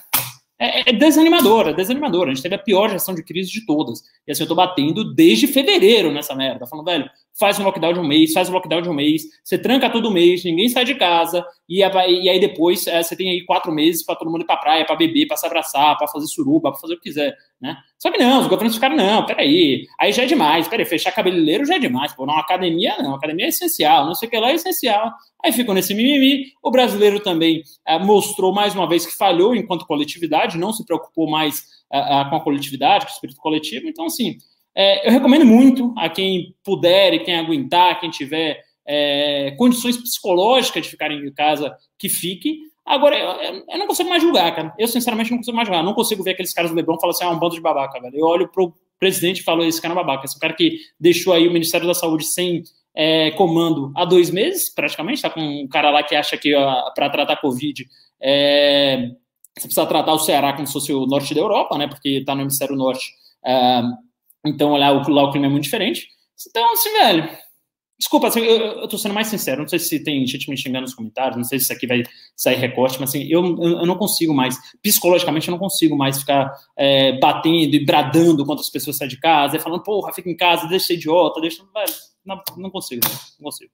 C: é, é desanimador, é desanimador. A gente teve a pior gestão de crise de todas. E assim, eu tô batendo desde fevereiro nessa merda, falando, velho, faz um lockdown de um mês, faz um lockdown de um mês, você tranca todo mês, ninguém sai de casa, e, e aí depois é, você tem aí quatro meses para todo mundo ir pra praia, para beber, para se abraçar, para fazer suruba, para fazer o que quiser, né? Só que não, os governos ficaram, não, peraí, aí já é demais, peraí, fechar cabeleireiro já é demais, pô, não, academia não, academia é essencial, não sei o que lá é essencial. Aí ficou nesse mimimi, o brasileiro também é, mostrou mais uma vez que falhou enquanto coletividade, não se preocupou mais é, é, com a coletividade, com o espírito coletivo, então assim, é, eu recomendo muito a quem puder e quem aguentar, quem tiver é, condições psicológicas de ficar em casa, que fique. Agora, eu, eu, não consigo mais julgar, cara. Eu, sinceramente, não consigo mais julgar. Não consigo ver aqueles caras do Lebron falar assim, ah, um bando de babaca, velho. Eu olho pro presidente e falo, esse cara é babaca. Esse cara que deixou aí o Ministério da Saúde sem é, comando há dois meses, praticamente. Tá com um cara lá que acha que para tratar Covid é, você precisa tratar o Ceará como se fosse o norte da Europa, né? Porque tá no hemisfério norte. É, então, lá o, lá o clima é muito diferente. Então, assim, velho. Desculpa, assim, eu, eu tô sendo mais sincero. Não sei se tem gente me xingando nos comentários, não sei se isso aqui vai sair recorte, mas assim, eu, eu, não consigo mais, psicologicamente, eu não consigo mais ficar é, batendo e bradando contra as pessoas saem de casa, e falando, porra, fica em casa, deixa ser idiota, deixa. Velho, não, não consigo, não consigo.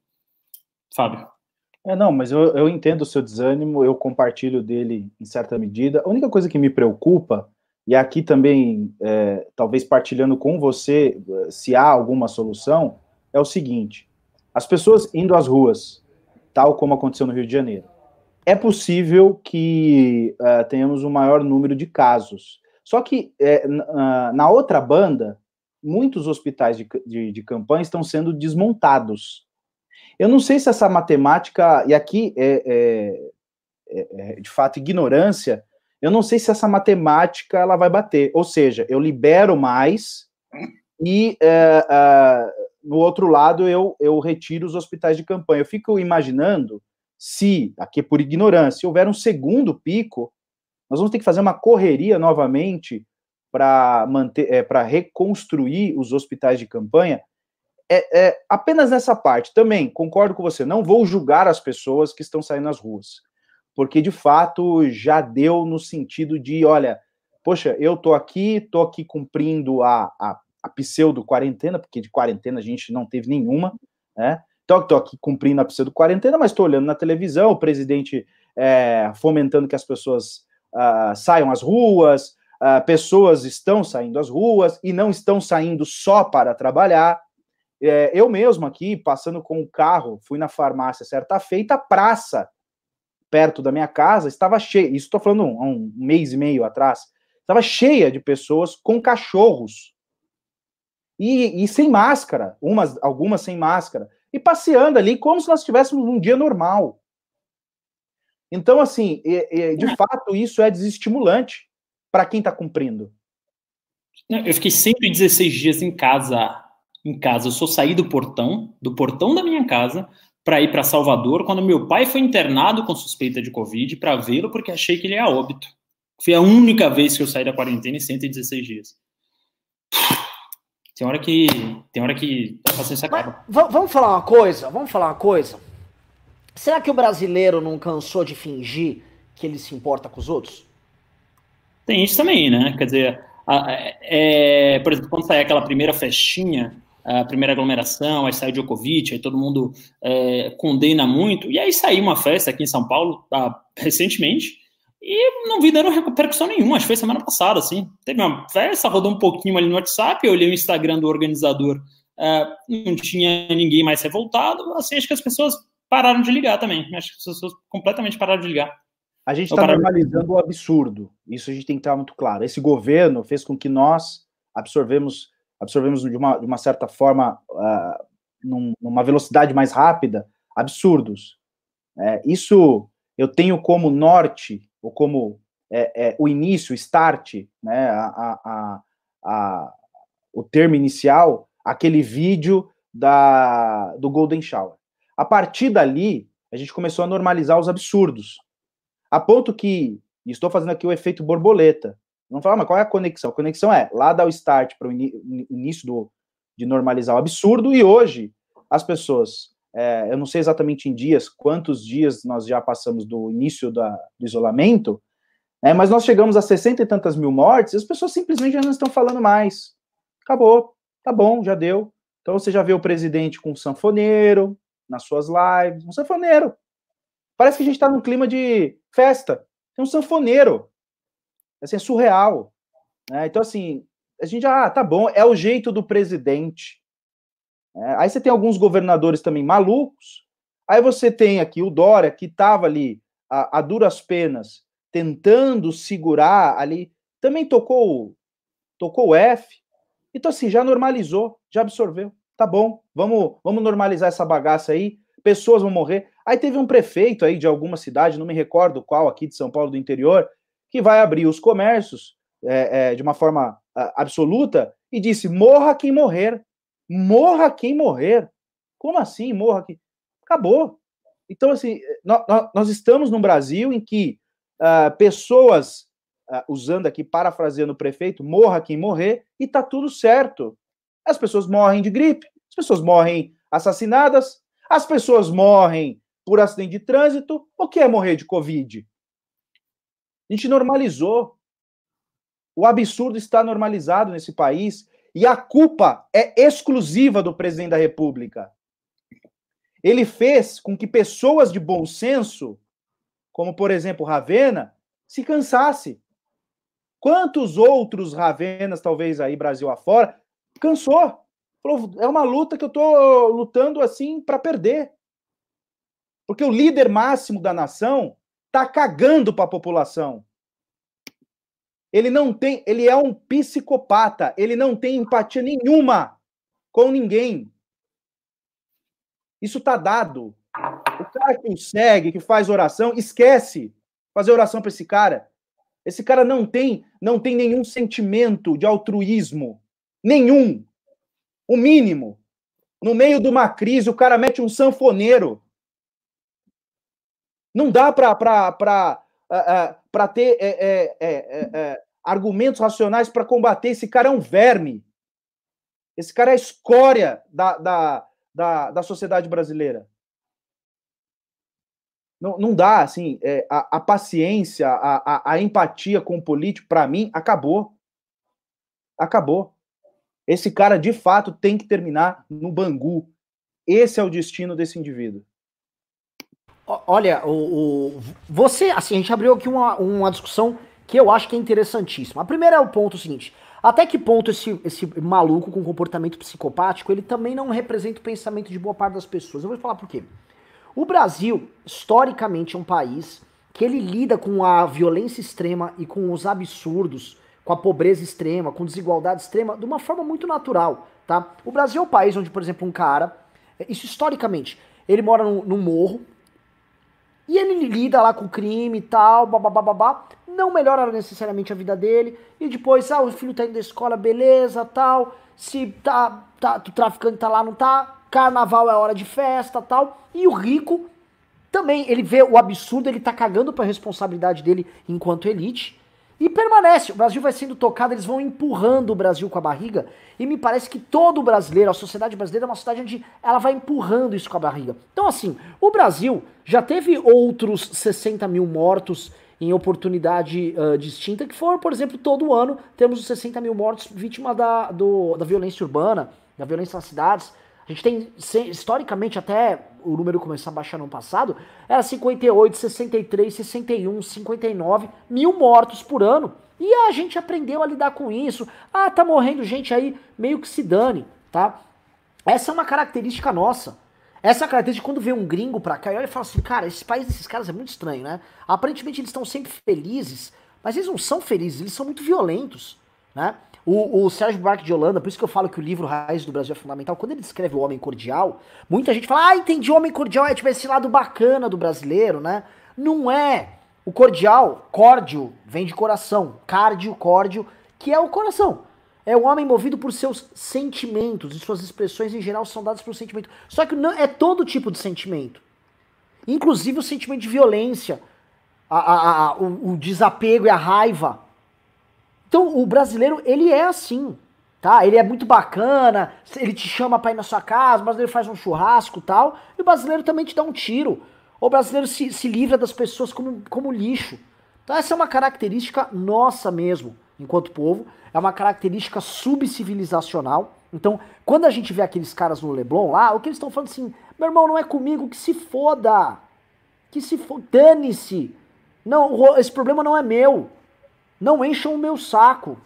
C: Fábio.
B: É, não, mas eu, eu entendo o seu desânimo, eu compartilho dele em certa medida. A única coisa que me preocupa e aqui também, é, talvez partilhando com você, se há alguma solução, é o seguinte: as pessoas indo às ruas, tal como aconteceu no Rio de Janeiro, é possível que é, tenhamos um maior número de casos. Só que é, na, na, outra banda, muitos hospitais de, de, de, campanha estão sendo desmontados. Eu não sei se essa matemática, e aqui é, é, é, é de fato ignorância, eu não sei se essa matemática ela vai bater. Ou seja, eu libero mais e é, é, no outro lado eu, eu retiro os hospitais de campanha. Eu fico imaginando se, aqui por ignorância, houver um segundo pico, nós vamos ter que fazer uma correria novamente para manter, é, para reconstruir os hospitais de campanha. É, é, apenas nessa parte também concordo com você. Não vou julgar as pessoas que estão saindo nas ruas porque de fato já deu no sentido de, olha, poxa, eu tô aqui, tô aqui cumprindo a, a, a pseudo-quarentena, porque de quarentena a gente não teve nenhuma, né? Então, tô aqui cumprindo a pseudo-quarentena, mas estou olhando na televisão, o presidente é, fomentando que as pessoas uh, saiam às ruas, uh, pessoas estão saindo às ruas e não estão saindo só para trabalhar. É, eu mesmo aqui, passando com o carro, fui na farmácia certa feita, a praça perto da minha casa estava cheia, isso estou falando há um, um mês e meio atrás, estava cheia de pessoas com cachorros e, e, sem máscara, umas, algumas sem máscara, e passeando ali como se nós estivéssemos um dia normal. Então, assim, de é. fato, isso é desestimulante para quem está cumprindo.
C: Eu fiquei 116 dias em casa. Em casa, eu só saí do portão, do portão da minha casa, para ir para Salvador quando meu pai foi internado com suspeita de Covid para vê-lo porque achei que ele ia óbito. Foi a única vez que eu saí da quarentena em 116 dias. Tem hora que. Tem hora que a paciência acaba.
A: Mas, vamos falar uma coisa? Vamos falar uma coisa? Será que o brasileiro não cansou de fingir que ele se importa com os outros?
C: Tem isso também, né? Quer dizer, a, é, por exemplo, quando sai aquela primeira festinha a primeira aglomeração, aí saiu Djokovic, aí todo mundo é, condena muito, e aí saiu uma festa aqui em São Paulo tá, recentemente, e não vi dando repercussão nenhuma, acho que foi semana passada, assim, teve uma festa, rodou um pouquinho ali no WhatsApp, eu olhei o Instagram do organizador, é, não tinha ninguém mais revoltado, assim, acho que as pessoas pararam de ligar também. Acho que as pessoas completamente pararam de ligar.
B: A gente está normalizando o absurdo. Isso a gente tem que estar muito claro. Esse governo fez com que nós absorvemos, absorvemos de uma, de uma certa forma, uh, num, numa velocidade mais rápida, absurdos. É, isso eu tenho como norte, ou como é, é, o início, o start, né, a, a, a, o termo inicial, aquele vídeo da, do Golden Shower. A partir dali, a gente começou a normalizar os absurdos. A ponto que, estou fazendo aqui o efeito borboleta. Não falar, mas qual é a conexão? A conexão é lá dar o start para o início do, de normalizar o absurdo, e hoje as pessoas, é, eu não sei exatamente em dias, quantos dias nós já passamos do início da, do isolamento, é, mas nós chegamos a 60 e tantas mil mortes e as pessoas simplesmente já não estão falando mais. Acabou, tá bom, já deu. Então você já vê o presidente com um sanfoneiro nas suas lives, um sanfoneiro. Parece que a gente está num clima de festa. Tem um sanfoneiro. Assim, é surreal. Né? Então, assim, a gente ah, tá bom, é o jeito do presidente. É, aí você tem alguns governadores também malucos. Aí você tem aqui o Dória, que estava ali a, a, duras penas, tentando segurar ali, também tocou, tocou F. Então, assim, já normalizou, já absorveu. Tá bom, vamos, vamos normalizar essa bagaça aí. Pessoas vão morrer. Aí teve um prefeito aí de alguma cidade, não me recordo qual, aqui de São Paulo do interior, que vai abrir os comércios é, é, de uma forma absoluta e disse: morra quem morrer. Morra quem morrer. Como assim, morra quem? Acabou. Então, assim, nós, nós estamos num Brasil em que uh, pessoas, uh, usando aqui, parafraseando o prefeito, morra quem morrer, e tá tudo certo. As pessoas morrem de gripe, as pessoas morrem assassinadas, as pessoas morrem por acidente de trânsito. O que é morrer de Covid? A gente normalizou. O absurdo está normalizado nesse país e a culpa é exclusiva do presidente da República. Ele fez com que pessoas de bom senso, como por exemplo Ravena, se cansasse. Quantos outros Ravenas, talvez aí Brasil afora, cansou? É uma luta que eu estou lutando assim para perder. Porque o líder máximo da nação está cagando para a população. Ele não tem, ele é um psicopata, ele não tem empatia nenhuma com ninguém. Isso tá dado. O cara que segue, que faz oração, esquece fazer oração para esse cara. Esse cara não tem, não tem nenhum sentimento de altruísmo, nenhum. O mínimo. No meio de uma crise, o cara mete um sanfoneiro. Não dá para para para ter é, é, é, é argumentos racionais para combater. Esse cara é um verme. Esse cara é a escória da, da, da, da sociedade brasileira. Não, não dá, assim, é, a, a, paciência, a, a, a empatia com o político, para mim, acabou. Acabou. Esse cara, de fato, tem que terminar no Bangu. Esse é o destino desse indivíduo.
A: Olha, o, o, você, assim, a gente abriu aqui uma, uma discussão que eu acho que é interessantíssimo. A primeira é o ponto seguinte: até que ponto esse, esse maluco com comportamento psicopático ele também não representa o pensamento de boa parte das pessoas? Eu vou falar por quê. O Brasil, historicamente, é um país que ele lida com a violência extrema e com os absurdos, com a pobreza extrema, com desigualdade extrema, de uma forma muito natural, tá? O Brasil é o país onde, por exemplo, um cara, isso historicamente, ele mora num, num morro, e ele lida lá com crime e tal, babá, não melhora necessariamente a vida dele, e depois, ah, o filho tá indo da escola, beleza, tal, se tá, tá, o traficante tá lá, não tá, carnaval é hora de festa, tal, e o rico também, ele vê o absurdo, ele tá cagando pra responsabilidade dele enquanto elite, e permanece. O Brasil vai sendo tocado, eles vão empurrando o Brasil com a barriga. E me parece que todo brasileiro, a sociedade brasileira é uma sociedade onde ela vai empurrando isso com a barriga. Então, assim, o Brasil já teve outros 60 mil mortos em oportunidade uh, distinta, que foram, por exemplo, todo ano temos os 60 mil mortos vítimas da, do, da violência urbana, da violência nas cidades. A gente tem, historicamente, até o número começar a baixar no passado, era 58, 63, 61, 59 mil mortos por ano. E a gente aprendeu a lidar com isso. Ah, tá morrendo gente aí, meio que se dane, tá? Essa é uma característica nossa. Essa característica, quando vê um gringo pra cá, e olha e fala assim, cara, esse país desses caras é muito estranho, né? Aparentemente eles estão sempre felizes, mas eles não são felizes, eles são muito violentos, né? O, o Sérgio Buarque de Holanda, por isso que eu falo que o livro Raiz do Brasil é fundamental, quando ele descreve o homem cordial, muita gente fala, ah, entendi, homem cordial é tipo esse lado bacana do brasileiro, né? Não é. O cordial, córdio, vem de coração, cardio, córdio, que é o coração. É o homem movido por seus sentimentos, e suas expressões em geral são dadas por sentimento. Só que não, é todo tipo de sentimento. Inclusive o sentimento de violência, a, a, a, o, o desapego e a raiva. Então o brasileiro, ele é assim, tá? Ele é muito bacana, ele te chama pra ir na sua casa, o brasileiro faz um churrasco tal, e o brasileiro também te dá um tiro. O brasileiro se, se livra das pessoas como, como lixo. Então essa é uma característica nossa mesmo, enquanto povo é uma característica subcivilizacional. Então, quando a gente vê aqueles caras no Leblon lá, o que eles estão falando assim, meu irmão, não é comigo, que se foda. Que se foda, dane-se. Não, esse problema não é meu. Não encham o meu saco.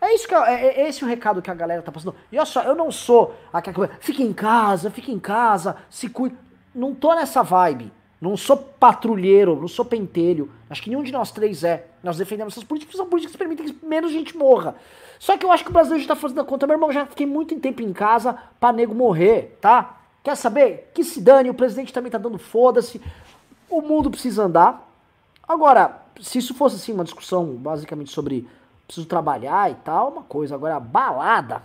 A: É isso que é, é, é, esse o recado que a galera tá passando. E olha só, eu não sou aquela fica em casa, fica em casa, se cuida. Não tô nessa vibe. Não sou patrulheiro, não sou pentelho. Acho que nenhum de nós três é. Nós defendemos essas políticas, são políticas que permitem que menos gente morra. Só que eu acho que o Brasil já tá fazendo a conta. Meu irmão, já fiquei muito tempo em casa pra nego morrer, tá? Quer saber? Que se dane, o presidente também tá dando foda-se. O mundo precisa andar. Agora, se isso fosse assim, uma discussão basicamente sobre preciso trabalhar e tal, uma coisa. Agora, balada.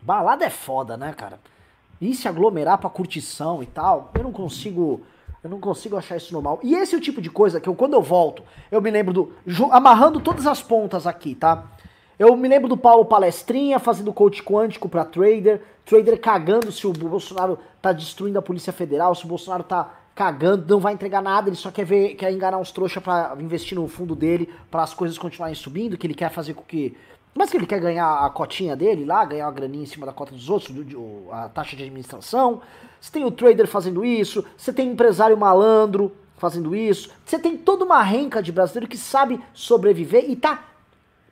A: Balada é foda, né, cara? E se aglomerar pra curtição e tal, eu não consigo eu não consigo achar isso normal. E esse é o tipo de coisa que eu, quando eu volto, eu me lembro do. Amarrando todas as pontas aqui, tá? Eu me lembro do Paulo Palestrinha fazendo coach quântico para trader, trader cagando se o Bolsonaro tá destruindo a Polícia Federal, se o Bolsonaro tá cagando, não vai entregar nada, ele só quer ver, quer enganar uns trouxa para investir no fundo dele, para as coisas continuarem subindo, que ele quer fazer com que mas que ele quer ganhar a cotinha dele lá, ganhar uma graninha em cima da cota dos outros, a taxa de administração. Você tem o trader fazendo isso, você tem empresário malandro fazendo isso, você tem toda uma renca de brasileiro que sabe sobreviver e tá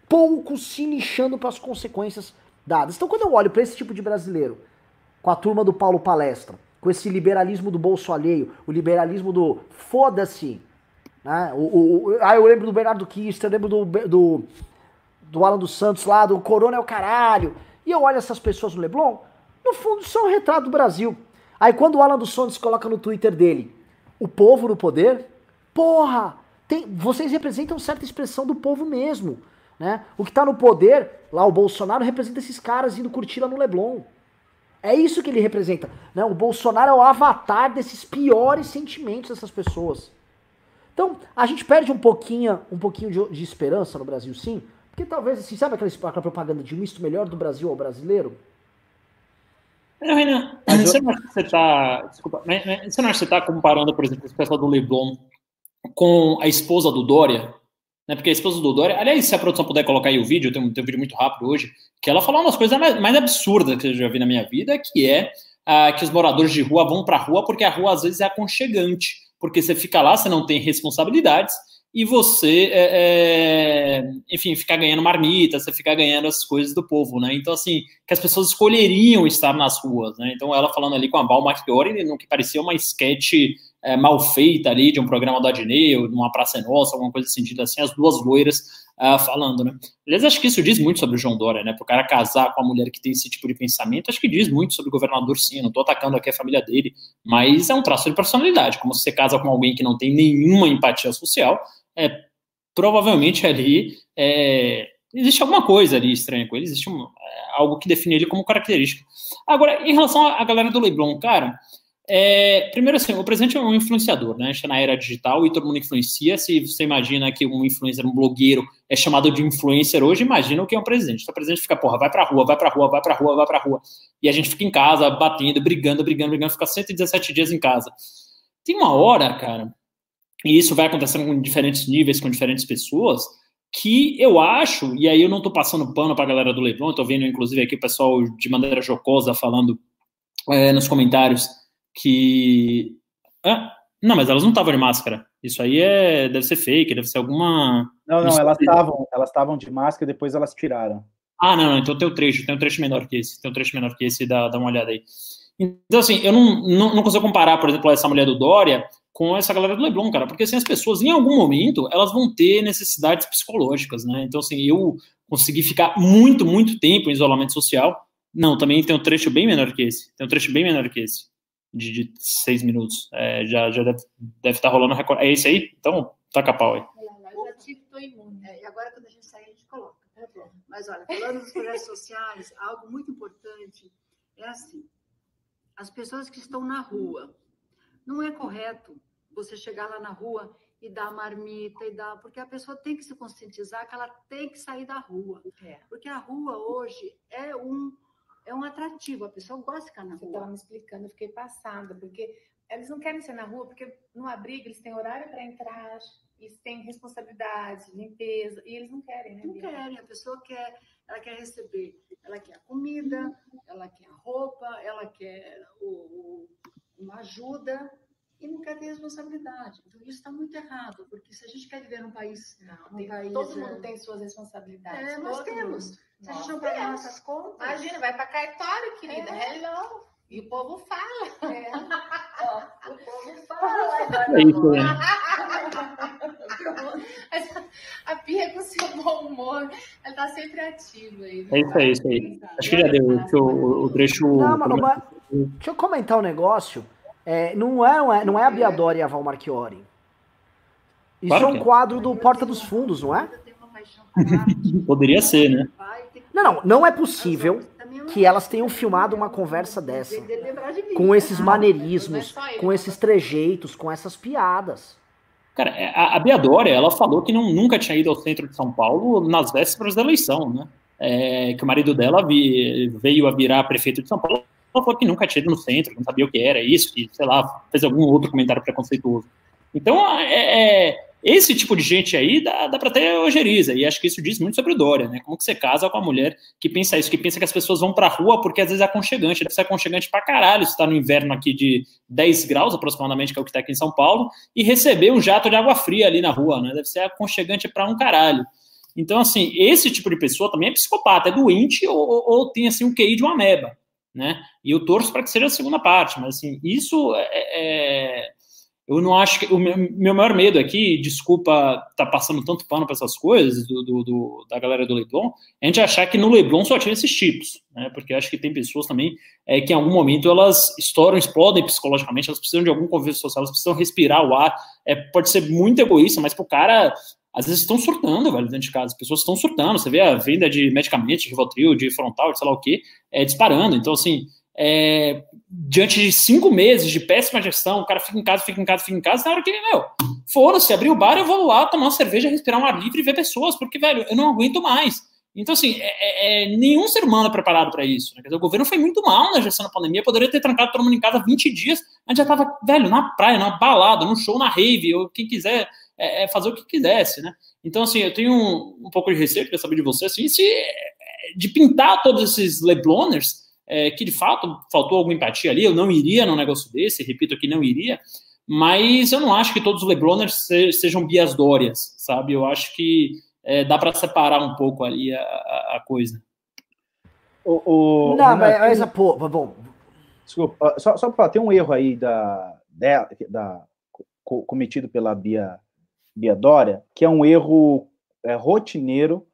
A: pouco se lixando para as consequências dadas. Então quando eu olho para esse tipo de brasileiro, com a turma do Paulo Palestra, com esse liberalismo do bolso alheio, o liberalismo do foda-se, né? O, o, o, ah, eu lembro do Bernardo Kister, eu lembro do, do do Alan dos Santos lá, do Corona é o caralho. E eu olho essas pessoas no Leblon, no fundo são um retrato do Brasil. Aí quando o Alan dos Santos coloca no Twitter dele, o povo no poder, porra, tem, vocês representam certa expressão do povo mesmo. Né? O que está no poder, lá o Bolsonaro, representa esses caras indo curtir lá no Leblon. É isso que ele representa. Né? O Bolsonaro é o avatar desses piores sentimentos dessas pessoas. Então, a gente perde um pouquinho, um pouquinho de, de esperança no Brasil, sim, porque talvez, assim, sabe aquela, aquela propaganda de um misto melhor do Brasil ao brasileiro?
C: Não, Renan, você não acha que você está. Desculpa, mas, mas, você não acha que você está comparando, por exemplo, esse pessoal do Leblon com a esposa do Dória? Né, porque a esposa do Dória, aliás, se a produção puder colocar aí o vídeo, tem um, tem um vídeo muito rápido hoje, que ela falou umas coisas mais, mais absurdas que eu já vi na minha vida, que é ah, que os moradores de rua vão para a rua porque a rua às vezes é aconchegante, porque você fica lá, você não tem responsabilidades, e você, é, é, enfim, ficar ganhando marmita, você ficar ganhando as coisas do povo, né? Então, assim, que as pessoas escolheriam estar nas ruas, né? Então, ela falando ali com a Val Marchiori, no que parecia uma sketch é, mal feita ali de um programa do Adnei, ou de uma Praça Nossa, alguma coisa sentido assim, as duas loiras uh, falando, né? Aliás, acho que isso diz muito sobre o João Dória, né? Para o cara casar com a mulher que tem esse tipo de pensamento, acho que diz muito sobre o governador, sim. Não estou atacando aqui a família dele, mas é um traço de personalidade. Como se você casa com alguém que não tem nenhuma empatia social, é, provavelmente ali é, existe alguma coisa ali estranha com ele, existe um, é, algo que define ele como característica. Agora, em relação à galera do Leblon, cara, é, primeiro assim, o presidente é um influenciador, né? A gente tá na era digital e todo mundo influencia. Se você imagina que um influencer, um blogueiro é chamado de influencer hoje, imagina o que é um presidente. Então o presidente fica, porra, vai pra rua, vai pra rua, vai pra rua, vai pra rua. E a gente fica em casa, batendo, brigando, brigando, brigando, fica 117 dias em casa. Tem uma hora, cara, e isso vai acontecendo com diferentes níveis, com diferentes pessoas, que eu acho, e aí eu não estou passando pano para a galera do Leblon, estou vendo inclusive aqui o pessoal de maneira jocosa falando é, nos comentários que. Ah, não, mas elas não estavam de máscara. Isso aí é, deve ser fake, deve ser alguma.
B: Não, não, elas estavam, elas estavam de máscara e depois elas tiraram.
C: Ah, não, não, então tem o trecho, tem um trecho menor que esse, tem um trecho menor que esse, dá, dá uma olhada aí. Então, assim, eu não, não, não consigo comparar, por exemplo, essa mulher do Dória com essa galera do Leblon, cara, porque assim, as pessoas, em algum momento, elas vão ter necessidades psicológicas, né? Então, assim, eu consegui ficar muito, muito tempo em isolamento social. Não, também tem um trecho bem menor que esse. Tem um trecho bem menor que esse, de, de seis minutos. É, já já deve, deve estar tá rolando recorde. É esse aí? Então, taca pau aí.
E: Eu já tive, tô imune. É, e agora, quando a gente sair, a gente coloca. Tá Mas, olha, falando dos projetos sociais, algo muito importante é assim: as pessoas que estão na rua, não é correto você chegar lá na rua e dar marmita e dar, porque a pessoa tem que se conscientizar que ela tem que sair da rua. É. Porque a rua hoje é um é um atrativo, a pessoa gosta de ficar na rua. Você
F: estava me explicando, eu fiquei passada, porque eles não querem ser na rua, porque no abrigo eles têm horário para entrar, eles têm responsabilidade, limpeza, e eles não querem, né?
E: Não querem, a pessoa quer, ela quer receber, ela quer a comida, ela quer a roupa, ela quer o, o, uma ajuda, e não quer ter responsabilidade. Então, isso está muito errado, porque se a gente quer viver num país.
F: Não, um país, todo mundo é... tem suas responsabilidades.
E: É, nós temos. Mundo. Se a gente não pagar nossas contas.
F: Imagina, vai para cartório, querida. É. Hello. E o povo fala. É.
E: Ó, o povo fala. É isso, né?
F: a Pia com seu bom humor, ela tá sempre ativa aí.
C: É isso aí, isso aí. Acho que já deu o, o trecho.
A: Não, mano, mas, deixa eu comentar um negócio. É, não, é, não é a Biadora e a Val Marchiori. Isso claro é um é. quadro do Porta dos Fundos, não é?
C: Poderia ser, né?
A: Não, não, não é possível que elas tenham filmado uma conversa dessa. Com esses maneirismos, com esses trejeitos, com essas piadas.
C: Cara, é, a, a Beadora, ela falou que não, nunca tinha ido ao centro de São Paulo nas vésperas da eleição, né? É, que o marido dela vi, veio a virar prefeito de São Paulo ela falou que nunca tinha ido no centro, não sabia o que era isso, que, sei lá, fez algum outro comentário preconceituoso. Então, é, é esse tipo de gente aí dá, dá para ter ojeriza, e acho que isso diz muito sobre o Dória, né? Como que você casa com uma mulher que pensa isso, que pensa que as pessoas vão pra rua porque às vezes é aconchegante, deve ser aconchegante pra caralho se tá no inverno aqui de 10 graus aproximadamente, que é o que tá aqui em São Paulo, e receber um jato de água fria ali na rua, né? Deve ser aconchegante para um caralho. Então, assim, esse tipo de pessoa também é psicopata, é doente ou, ou, ou tem, assim, um QI de uma ameba né? E eu torço para que seja a segunda parte, mas assim, isso é, é eu não acho que o meu, maior medo aqui, desculpa tá passando tanto pano para essas coisas do, do, do, da galera do Leblon, é a gente achar que no Leblon só tinha esses tipos, né? Porque acho que tem pessoas também é, que em algum momento elas estouram, explodem psicologicamente, elas precisam de algum convívio social, elas precisam respirar o ar. É, pode ser muito egoísta, mas pro cara às vezes estão surtando, velho, dentro de casa. As pessoas estão surtando. Você vê a venda de medicamentos, de Rivotril, de frontal, de sei lá o quê, é, disparando. Então, assim, é, diante de cinco meses de péssima gestão, o cara fica em casa, fica em casa, fica em casa, na hora que, meu, foda-se, abrir o bar, eu vou lá tomar uma cerveja, respirar um ar livre e ver pessoas, porque, velho, eu não aguento mais. Então, assim, é, é, é nenhum ser humano é preparado para isso. Né? Dizer, o governo foi muito mal na gestão da pandemia, poderia ter trancado todo mundo em casa 20 dias, a gente já tava, velho, na praia, na balada, num show, na rave, ou quem quiser é, é, fazer o que quisesse, né? Então, assim, eu tenho um, um pouco de receio, queria saber de você, assim, se, de pintar todos esses Lebloners, é, que de fato faltou alguma empatia ali, eu não iria num negócio desse, repito que não iria, mas eu não acho que todos os Lebloners se, sejam Bias Dórias, sabe? Eu acho que é, dá para separar um pouco ali a, a, a coisa.
A: O, o, não, mas, mas pô, bom.
B: Desculpa, só, só para falar, tem um erro aí da, da, da cometido pela Bia Bia Dória, que é um erro é, rotineiro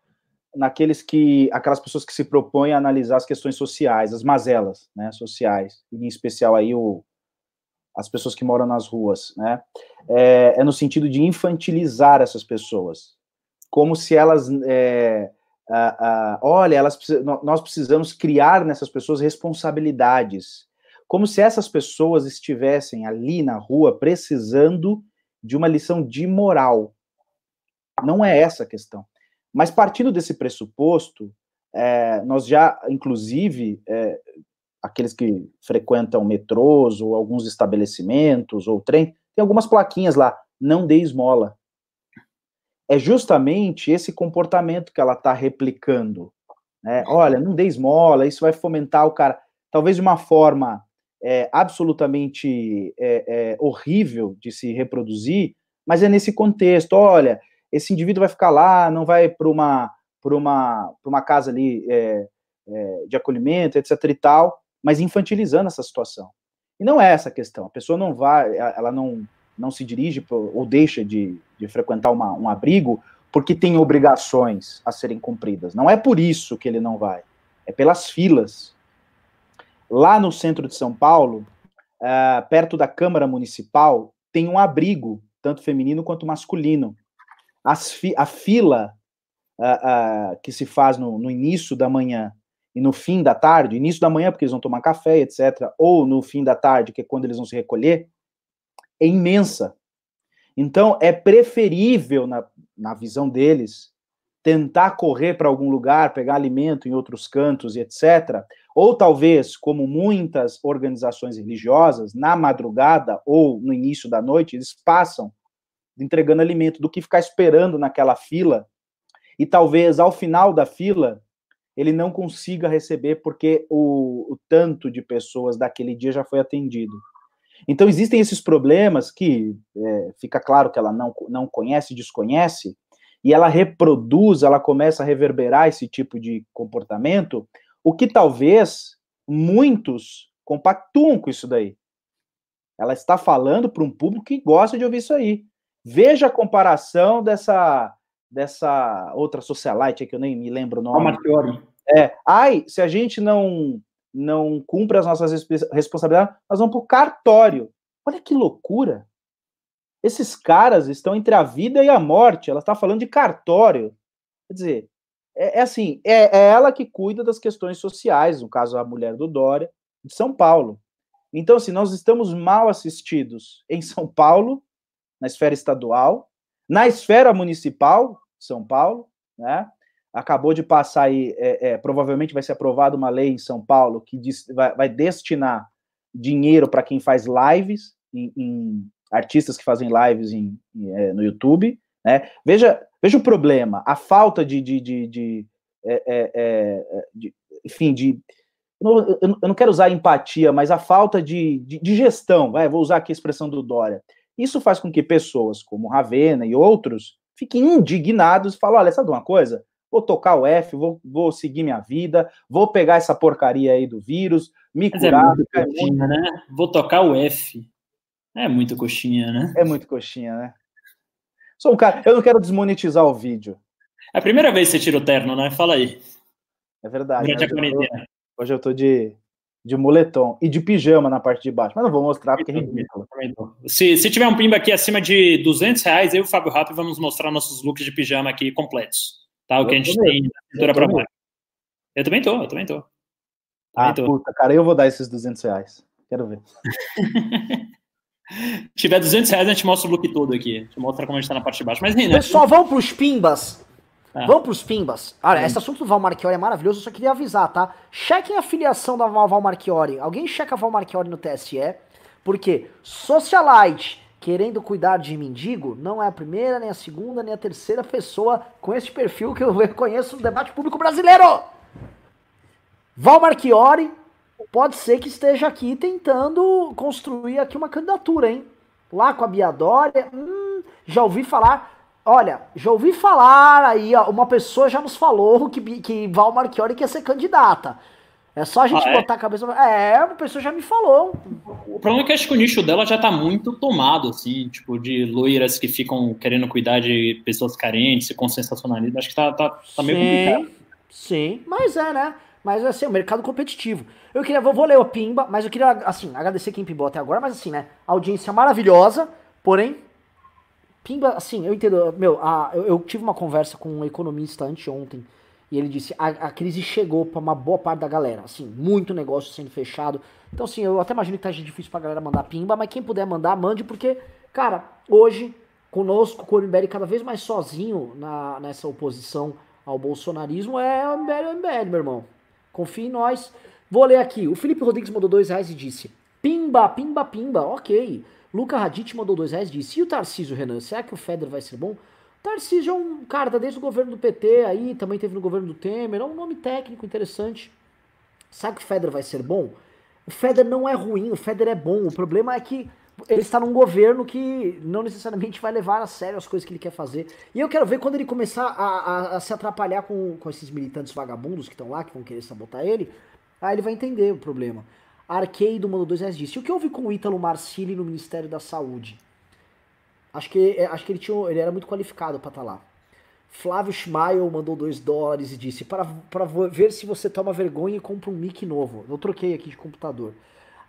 B: naqueles que aquelas pessoas que se propõem a analisar as questões sociais, as mazelas, né, sociais, em especial aí o, as pessoas que moram nas ruas, né, é, é no sentido de infantilizar essas pessoas, como se elas, é, a, a, olha, elas, nós precisamos criar nessas pessoas responsabilidades, como se essas pessoas estivessem ali na rua precisando de uma lição de moral. Não é essa a questão. Mas partindo desse pressuposto, é, nós já, inclusive, é, aqueles que frequentam metrôs ou alguns estabelecimentos ou trem, tem algumas plaquinhas lá, não dê esmola. É justamente esse comportamento que ela está replicando. Né? Olha, não dê esmola, isso vai fomentar o cara. Talvez de uma forma é, absolutamente é, é, horrível de se reproduzir, mas é nesse contexto. Olha, esse indivíduo vai ficar lá, não vai para uma, uma, uma casa ali é, é, de acolhimento, etc. e tal, mas infantilizando essa situação. E não é essa a questão. A pessoa não vai, ela não, não se dirige ou deixa de, de frequentar uma, um abrigo porque tem obrigações a serem cumpridas. Não é por isso que ele não vai. É pelas filas. Lá no centro de São Paulo, uh, perto da Câmara Municipal, tem um abrigo, tanto feminino quanto masculino. Fi a fila uh, uh, que se faz no, no início da manhã e no fim da tarde, início da manhã, porque eles vão tomar café, etc., ou no fim da tarde, que é quando eles vão se recolher, é imensa. Então, é preferível, na, na visão deles, tentar correr para algum lugar, pegar alimento em outros cantos e etc. Ou talvez, como muitas organizações religiosas, na madrugada ou no início da noite, eles passam entregando alimento do que ficar esperando naquela fila e talvez ao final da fila ele não consiga receber porque o, o tanto de pessoas daquele dia já foi atendido. Então, existem esses problemas que é, fica claro que ela não, não conhece, desconhece, e ela reproduz, ela começa a reverberar esse tipo de comportamento, o que talvez muitos compactuam com isso daí. Ela está falando para um público que gosta de ouvir isso aí. Veja a comparação dessa dessa outra socialite que eu nem me lembro o nome. É, ai, se a gente não não cumpre as nossas responsabilidades, nós vamos para o cartório. Olha que loucura. Esses caras estão entre a vida e a morte. Ela está falando de cartório. Quer dizer, é, é assim, é, é, ela que cuida das questões sociais, no caso a mulher do Dória, de São Paulo. Então, assim, nós estamos mal assistidos em São Paulo, na esfera estadual, na esfera municipal, São Paulo, né? acabou de passar aí, é, é, provavelmente vai ser aprovada uma lei em São Paulo que diz, vai, vai destinar dinheiro para quem faz lives, em, em, artistas que fazem lives em, em, é, no YouTube. Né? Veja, veja o problema, a falta de, de, de, de, é, é, é, de enfim, de eu não quero usar empatia, mas a falta de, de, de gestão, vai, vou usar aqui a expressão do Dória. Isso faz com que pessoas como Ravena e outros fiquem indignados e falem, olha, sabe uma coisa? vou tocar o F, vou, vou seguir minha vida, vou pegar essa porcaria aí do vírus, me Mas é curar. É muito
C: coxinha, né? Vou tocar o F. É muito coxinha, né?
B: É muito coxinha, né? Sou um cara, eu não quero desmonetizar o vídeo.
C: É a primeira vez que você tira o terno, né? Fala aí.
B: É verdade. Hoje, eu tô, hoje eu tô de, de moletom e de pijama na parte de baixo, mas não vou mostrar porque é ridículo.
C: Se, se tiver um pimba aqui acima de 200 reais, eu e o Fábio Rapp vamos mostrar nossos looks de pijama aqui completos. Tá? O que a gente tem na cintura para baixo. Eu também tô, eu também tô.
B: ah, tô. puta, cara, eu vou dar esses 200 reais. Quero ver.
C: Se tiver 200 reais, a gente mostra o look todo aqui. A gente mostra como a gente tá na parte de baixo. Mas, né?
A: Pessoal, vamos pros pimbas. Ah. Vamos pros pimbas. Olha, esse assunto do Val Marchiori é maravilhoso, eu só queria avisar, tá? Chequem a filiação da Val Marchiori. Alguém checa a Val Marchiori no TSE, porque Socialite querendo cuidar de mendigo, não é a primeira, nem a segunda, nem a terceira pessoa com esse perfil que eu reconheço no debate público brasileiro. Val Marchiori pode ser que esteja aqui tentando construir aqui uma candidatura, hein? Lá com a Biadória, hum, já ouvi falar. Olha, já ouvi falar aí, ó, uma pessoa já nos falou que, que Val Marchiori quer ser candidata. É só a gente ah, é? botar é? a cabeça. É, uma pessoa já me falou.
C: O problema é que acho que o nicho dela já tá muito tomado, assim, tipo, de loiras que ficam querendo cuidar de pessoas carentes e com sensacionalismo. Acho que tá, tá, tá meio sim, complicado.
A: Sim, mas é, né? Mas assim, o é mercado competitivo. Eu queria, vou, vou ler o Pimba, mas eu queria, assim, agradecer quem pimbou até agora, mas assim, né? Audiência maravilhosa, porém, Pimba, assim, eu entendo. Meu, a, eu, eu tive uma conversa com um economista anteontem e ele disse: a, a crise chegou para uma boa parte da galera. Assim, muito negócio sendo fechado. Então, assim, eu até imagino que tá difícil pra galera mandar pimba, mas quem puder mandar, mande, porque, cara, hoje, conosco, o MBL cada vez mais sozinho na, nessa oposição ao bolsonarismo é o MBL, o MBL, meu irmão. Confie em nós. Vou ler aqui. O Felipe Rodrigues mandou dois reais e disse: Pimba, pimba, pimba, ok. Luca Radit mandou dois reais e disse: E o Tarcísio, Renan? Será que o Federer vai ser bom? Tarcísio é um cara, tá desde o governo do PT aí, também teve no governo do Temer, é um nome técnico interessante. Sabe que o Federer vai ser bom? O Federer não é ruim, o Federer é bom. O problema é que ele está num governo que não necessariamente vai levar a sério as coisas que ele quer fazer. E eu quero ver quando ele começar a, a, a se atrapalhar com, com esses militantes vagabundos que estão lá, que vão querer sabotar ele, Aí ele vai entender o problema. Arcade mandou dois reais disse. E o que houve com o Ítalo Marcili no Ministério da Saúde? Acho que, é, acho que ele, tinha, ele era muito qualificado para estar tá lá. Flávio Schmael mandou dois dólares e disse: para, para ver se você toma vergonha e compra um mic novo. Eu troquei aqui de computador.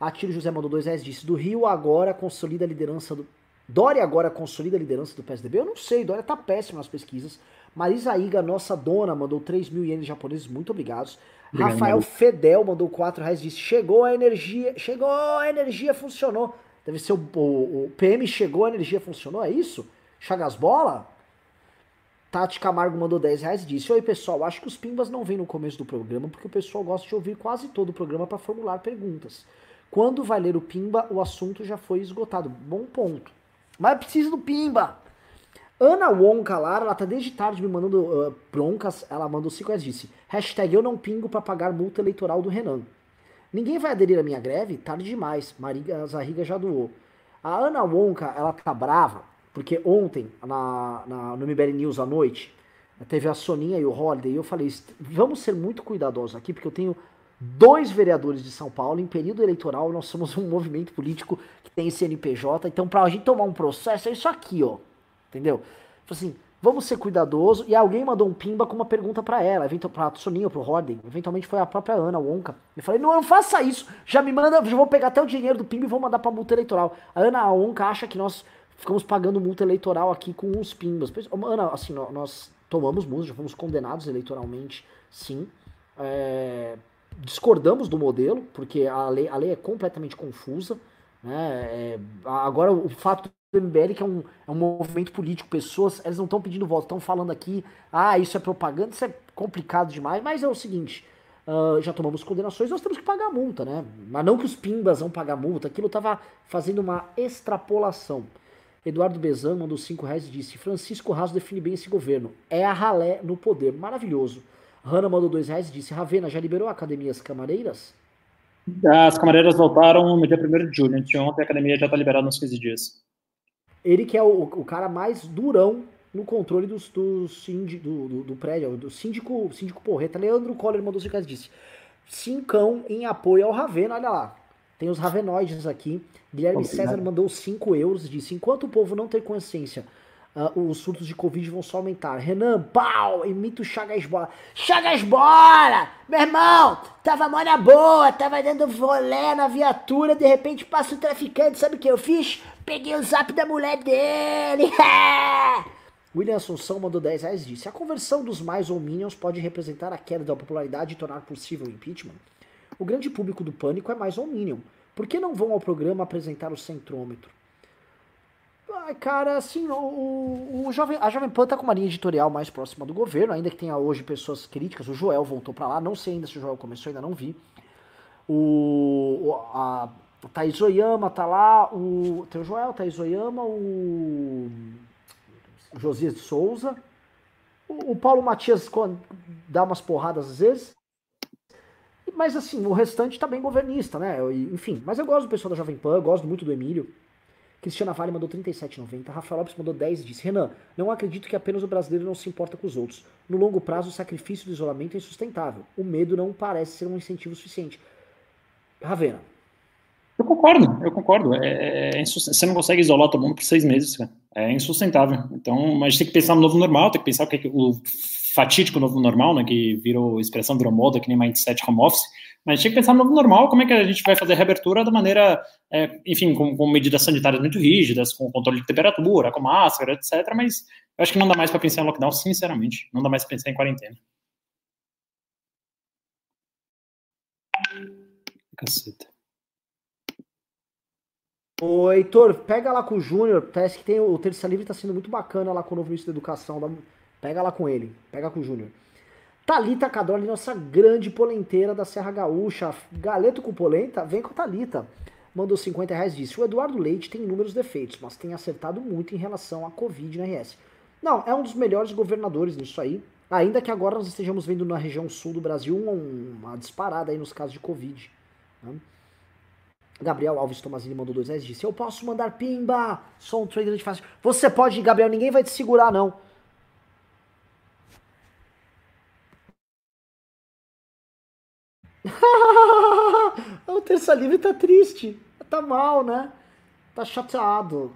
A: Atiro José mandou dois reais disse: Do Rio agora consolida a liderança do. Dória agora consolida a liderança do PSDB? Eu não sei, Dória tá péssimo nas pesquisas. Marisa Iga, nossa dona, mandou 3 mil ienes japoneses, muito obrigados. Obrigado, Rafael Fedel mandou 4 reais, disse, chegou a energia, chegou, a energia funcionou. Deve ser o, o, o PM chegou, a energia funcionou, é isso? Chagas Bola? Tati Camargo mandou 10 reais e disse: Oi pessoal, acho que os pimbas não vêm no começo do programa porque o pessoal gosta de ouvir quase todo o programa para formular perguntas. Quando vai ler o pimba, o assunto já foi esgotado. Bom ponto. Mas precisa do pimba. Ana Wonka lá, ela tá desde tarde me mandando uh, broncas. Ela mandou 5 reais disse: Hashtag eu não pingo para pagar multa eleitoral do Renan. Ninguém vai aderir à minha greve? Tarde demais. Mariga Zarriga já doou. A Ana Wonka, ela tá brava, porque ontem, na, na, no MBL News à noite, teve a Soninha e o Holiday, e eu falei, vamos ser muito cuidadosos aqui, porque eu tenho dois vereadores de São Paulo em período eleitoral, nós somos um movimento político que tem CNPJ, então pra gente tomar um processo é isso aqui, ó. Entendeu? Assim, vamos ser cuidadosos. E alguém mandou um pimba com uma pergunta para ela, pra Soninha, pro Rodden. Eventualmente foi a própria Ana Wonka. Eu falei, não, não faça isso. Já me manda, já vou pegar até o dinheiro do pimba e vou mandar pra multa eleitoral. A Ana Wonka acha que nós ficamos pagando multa eleitoral aqui com os pimbas. Ana, assim, nós tomamos multa, já fomos condenados eleitoralmente, sim. É, discordamos do modelo, porque a lei, a lei é completamente confusa. Né? É, agora, o fato do MBL, que é um, é um movimento político, pessoas, elas não estão pedindo voto, estão falando aqui, ah, isso é propaganda, isso é complicado demais, mas é o seguinte, uh, já tomamos condenações, nós temos que pagar multa, né? Mas não que os pimbas vão pagar multa, aquilo estava fazendo uma extrapolação. Eduardo Bezan mandou 5 reais e disse: Francisco Raso define bem esse governo. É a ralé no poder. Maravilhoso. Hanna mandou 2 reais e disse: Ravena, já liberou academias camareiras?
C: As camareiras voltaram no dia 1 de julho. Ontem a academia já está liberada nos 15 dias.
A: Ele que é o, o cara mais durão no controle dos, do, do, do, do, prédio, do síndico, síndico porreta. Leandro Coller mandou o e disse: Cincão em apoio ao Ravena, olha lá. Tem os Ravenoides aqui. Guilherme César mandou 5 euros, disse: Enquanto o povo não ter consciência uh, os surtos de Covid vão só aumentar. Renan, pau, imita o Chagas Bola. Chagas Bola! Meu irmão, tava mó na boa, tava dando volé na viatura, de repente passa o traficante, sabe o que eu fiz? Peguei o zap da mulher dele. William Assunção mandou 10 reais e disse: A conversão dos mais ou minions pode representar a queda da popularidade e tornar possível o impeachment? O grande público do pânico é mais ou minion. Por que não vão ao programa apresentar o centrômetro? Cara, assim, o, o Jovem, a Jovem Pan tá com uma linha editorial mais próxima do governo, ainda que tenha hoje pessoas críticas. O Joel voltou para lá, não sei ainda se o Joel começou, ainda não vi. O, a, Thaís Oyama tá lá, o, tem o Joel, Thaís Oyama, o, o Josias de Souza, o, o Paulo Matias dá umas porradas às vezes. Mas assim, o restante tá bem governista, né? Enfim, mas eu gosto do pessoal da Jovem Pan, gosto muito do Emílio. Cristiana Vale mandou 37,90. Rafael Lopes mandou 10 e disse: Renan, não acredito que apenas o brasileiro não se importa com os outros. No longo prazo, o sacrifício do isolamento é insustentável. O medo não parece ser um incentivo suficiente. Ravena.
C: Eu concordo, eu concordo. É, é, é você não consegue isolar todo mundo por seis meses, cara. É insustentável. Então, gente tem que pensar no novo normal, tem que pensar o que é o fatídico novo normal, né, que virou expressão, virou moda, que nem mindset home office. Mas a gente tem que pensar no normal, como é que a gente vai fazer a reabertura da maneira, é, enfim, com, com, medidas sanitárias muito rígidas, com controle de temperatura, com máscara, etc. Mas eu acho que não dá mais para pensar em lockdown, sinceramente. Não dá mais para pensar em quarentena. Caceta.
A: Ô, Heitor, pega lá com o Júnior, parece que tem o Terça Livre tá sendo muito bacana lá com o novo ministro da Educação. Pega lá com ele, pega com o Júnior. Talita Cadroli, nossa grande polenteira da Serra Gaúcha. Galeto com polenta, vem com a Talita. Mandou 50 reais disse: O Eduardo Leite tem inúmeros defeitos, mas tem acertado muito em relação à Covid na RS. Não, é um dos melhores governadores nisso aí. Ainda que agora nós estejamos vendo na região sul do Brasil uma, disparada aí nos casos de Covid. Né? Gabriel Alves Tomazini mandou dois reais disse: Eu posso mandar pimba, sou um trader de fácil. Você pode, Gabriel, ninguém vai te segurar, não. o Terça Livre tá triste. Tá mal, né? Tá chateado.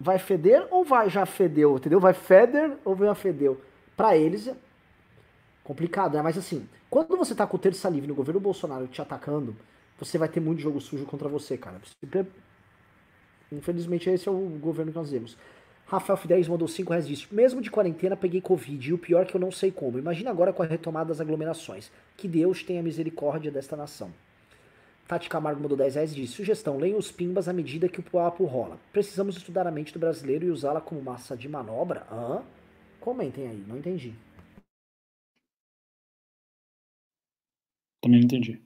A: Vai feder ou vai já fedeu? Entendeu? Vai feder ou já fedeu? Pra eles é complicado, né? Mas assim, quando você tá com o Terça Livre no governo Bolsonaro te atacando, você vai ter muito jogo sujo contra você, cara. Infelizmente, esse é o governo que nós temos. Rafael Fidelis mandou 5 reais disse, mesmo de quarentena peguei Covid e o pior é que eu não sei como. Imagina agora com a retomada das aglomerações. Que Deus tenha misericórdia desta nação. Tati Camargo mandou 10 reais disse, sugestão, leiam os pimbas à medida que o papo rola. Precisamos estudar a mente do brasileiro e usá-la como massa de manobra? Hã? Comentem aí, não entendi.
C: Também não entendi.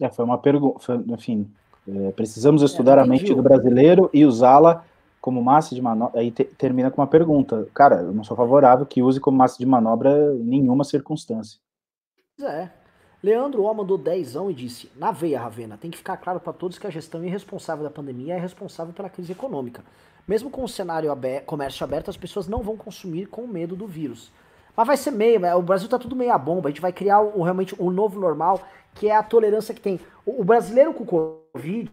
B: É, foi uma pergunta, enfim, é, precisamos estudar é, a mente do brasileiro e usá-la como massa de manobra. Aí te, termina com uma pergunta. Cara, eu não sou favorável que use como massa de manobra em nenhuma circunstância.
A: É. Leandro O mandou dezão e disse: Na veia, Ravena, tem que ficar claro para todos que a gestão irresponsável da pandemia é responsável pela crise econômica. Mesmo com o cenário aberto, comércio aberto, as pessoas não vão consumir com medo do vírus. Mas vai ser meio, o Brasil tá tudo meio a bomba. A gente vai criar o, realmente o novo normal que é a tolerância que tem. O, o brasileiro com Covid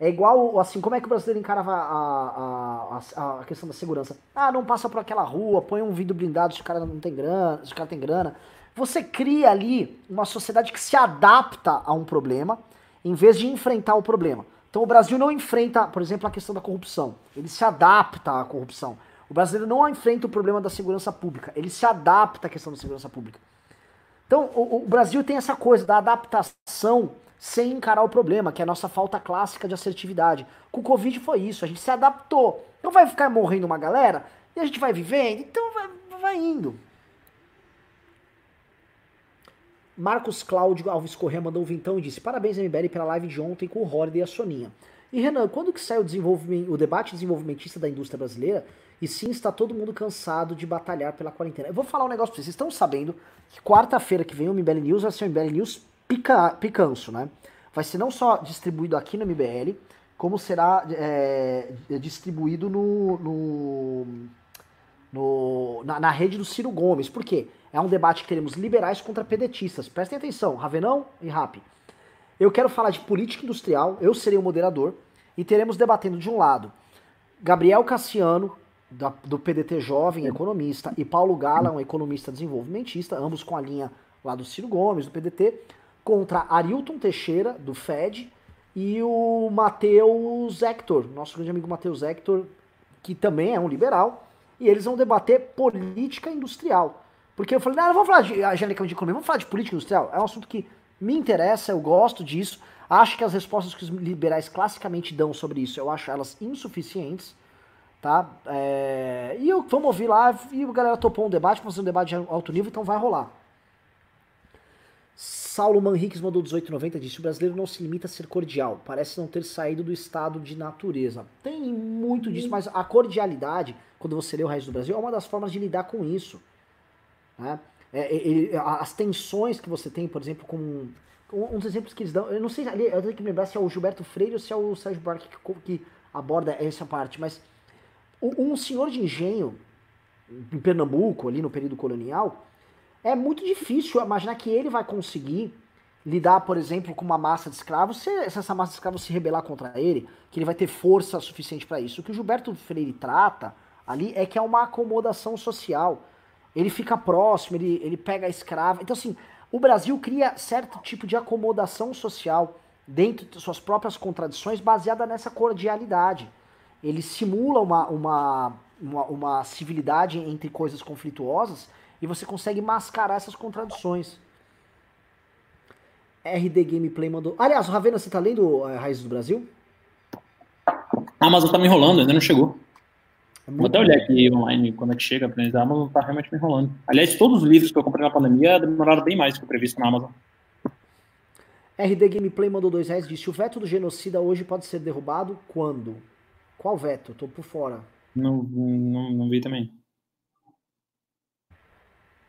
A: é igual, assim, como é que o brasileiro encarava a, a, a, questão da segurança? Ah, não passa por aquela rua, põe um vidro blindado se o cara não tem grana, se o cara tem grana. Você cria ali uma sociedade que se adapta a um problema, em vez de enfrentar o problema. Então o Brasil não enfrenta, por exemplo, a questão da corrupção. Ele se adapta à corrupção. O brasileiro não enfrenta o problema da segurança pública. Ele se adapta à questão da segurança pública. Então, o, o, Brasil tem essa coisa da adaptação sem encarar o problema, que é a nossa falta clássica de assertividade. Com o Covid foi isso, a gente se adaptou. Então vai ficar morrendo uma galera e a gente vai vivendo, então vai, vai indo. Marcos Cláudio Alves Corrêa mandou um vintão e disse: Parabéns, MBL, pela live de ontem com o Horde e a Soninha. E Renan, quando que sai o, desenvolvimento, o debate desenvolvimentista da indústria brasileira? E sim, está todo mundo cansado de batalhar pela quarentena. Eu vou falar um negócio pra vocês. Vocês estão sabendo que quarta-feira que vem o MBL News vai ser o MBL News pica, picanço, né? Vai ser não só distribuído aqui no MBL, como será é, distribuído no, no, no na, na, rede do Ciro Gomes. Por quê? É um debate que teremos liberais contra pedetistas. Prestem atenção, Ravenão e Rap. Eu quero falar de política industrial, eu serei o moderador, e teremos debatendo de um lado Gabriel Cassiano, da, do PDT Jovem, economista, e Paulo Gala, um economista desenvolvimentista, ambos com a linha lá do Ciro Gomes, do PDT, contra Arilton Teixeira, do FED, e o Matheus Hector, nosso grande amigo Matheus Hector, que também é um liberal, e eles vão debater política industrial. Porque eu falei, não, não vamos falar de agênica de economia, vamos falar de política industrial. É um assunto que me interessa, eu gosto disso. Acho que as respostas que os liberais classicamente dão sobre isso, eu acho elas insuficientes tá? É... E eu, vamos ouvir lá, e a galera topou um debate, vamos fazer um debate de alto nível, então vai rolar. Saulo Manriques mandou 1890 disse: o brasileiro não se limita a ser cordial, parece não ter saído do estado de natureza. Tem muito disso, mas a cordialidade, quando você lê o resto do Brasil, é uma das formas de lidar com isso. Né? É, é, as tensões que você tem, por exemplo, com. Um dos exemplos que eles dão, eu não sei, eu tenho que lembrar se é o Gilberto Freire ou se é o Sérgio Buarque que, que aborda essa parte, mas um senhor de engenho em Pernambuco, ali no período colonial, é muito difícil imaginar que ele vai conseguir lidar, por exemplo, com uma massa de escravos, se, essa massa de escravos se rebelar contra ele, que ele vai ter força suficiente para isso. O que o Gilberto Freire trata ali é que é uma acomodação social. Ele fica próximo, ele, ele pega a escrava. Então, assim, o Brasil cria certo tipo de acomodação social dentro de suas próprias contradições, baseada nessa cordialidade ele simula uma, uma, uma, uma civilidade entre coisas conflituosas e você consegue mascarar essas contradições. RD Gameplay mandou. Aliás, Ravena, você tá lendo a Raízes do Brasil?
C: A Amazon tá me enrolando, ainda não chegou. É Vou até olhar aqui online quando é que chega, porque a Amazon tá realmente me enrolando. Aliás, todos os livros que eu comprei na pandemia demoraram bem mais do que o previsto na Amazon.
A: RD Gameplay mandou dois reais disse: o veto do genocida hoje pode ser derrubado quando? Qual veto? Tô por fora.
C: Não, não, não vi também.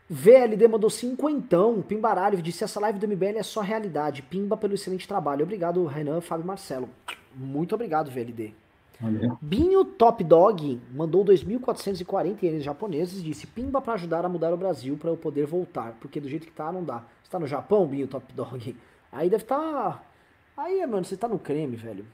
A: VLD mandou cinquentão. Pimbaralho disse: essa live do MBL é só realidade. Pimba pelo excelente trabalho. Obrigado, Renan, Fábio Marcelo. Muito obrigado, VLD.
C: Valeu.
A: Binho Top Dog mandou 2.440 ienes japoneses e disse: Pimba pra ajudar a mudar o Brasil pra eu poder voltar. Porque do jeito que tá, não dá. Você tá no Japão, Binho Top Dog? Aí deve tá. Aí, mano, você tá no creme, velho.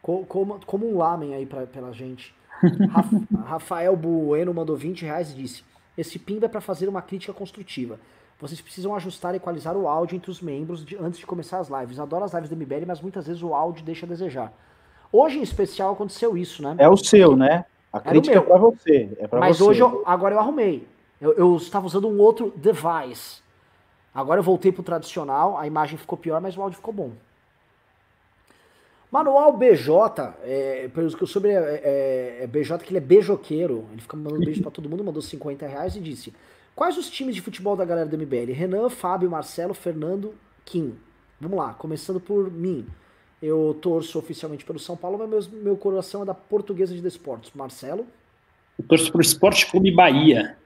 A: Co- Como, como um lamen aí pra, pela gente. Raf- Rafael Bueno mandou 20 reais e disse: Esse Pimba é pra fazer uma crítica construtiva. Vocês precisam ajustar e equalizar o áudio entre os membros de- antes de começar as lives. Adoro as lives do MBL, mas muitas vezes o áudio deixa a desejar. Hoje, em especial, aconteceu isso, né?
B: É o seu, né? A
A: Era
B: crítica é pra você. É pra
A: Mas
B: você.
A: hoje, eu- agora eu arrumei. Eu, eu estava usando um outro device. Agora eu voltei pro tradicional, a imagem ficou pior, mas o áudio ficou bom. Manual BJ, é, pelo que eu soube, é, é- é BJ, que ele é beijoqueiro. Ele fica mandando beijo pra todo mundo, mandou 50 reais e disse: Quais os times de futebol da galera do MBL? Renan, Fábio, Marcelo, Fernando, Kim. Vamos lá, começando por mim. Eu torço oficialmente pelo São Paulo, mas meu, meu coração é da Portuguesa de Desportos. Marcelo.
C: Eu torço pro Esporte Clube Bahia.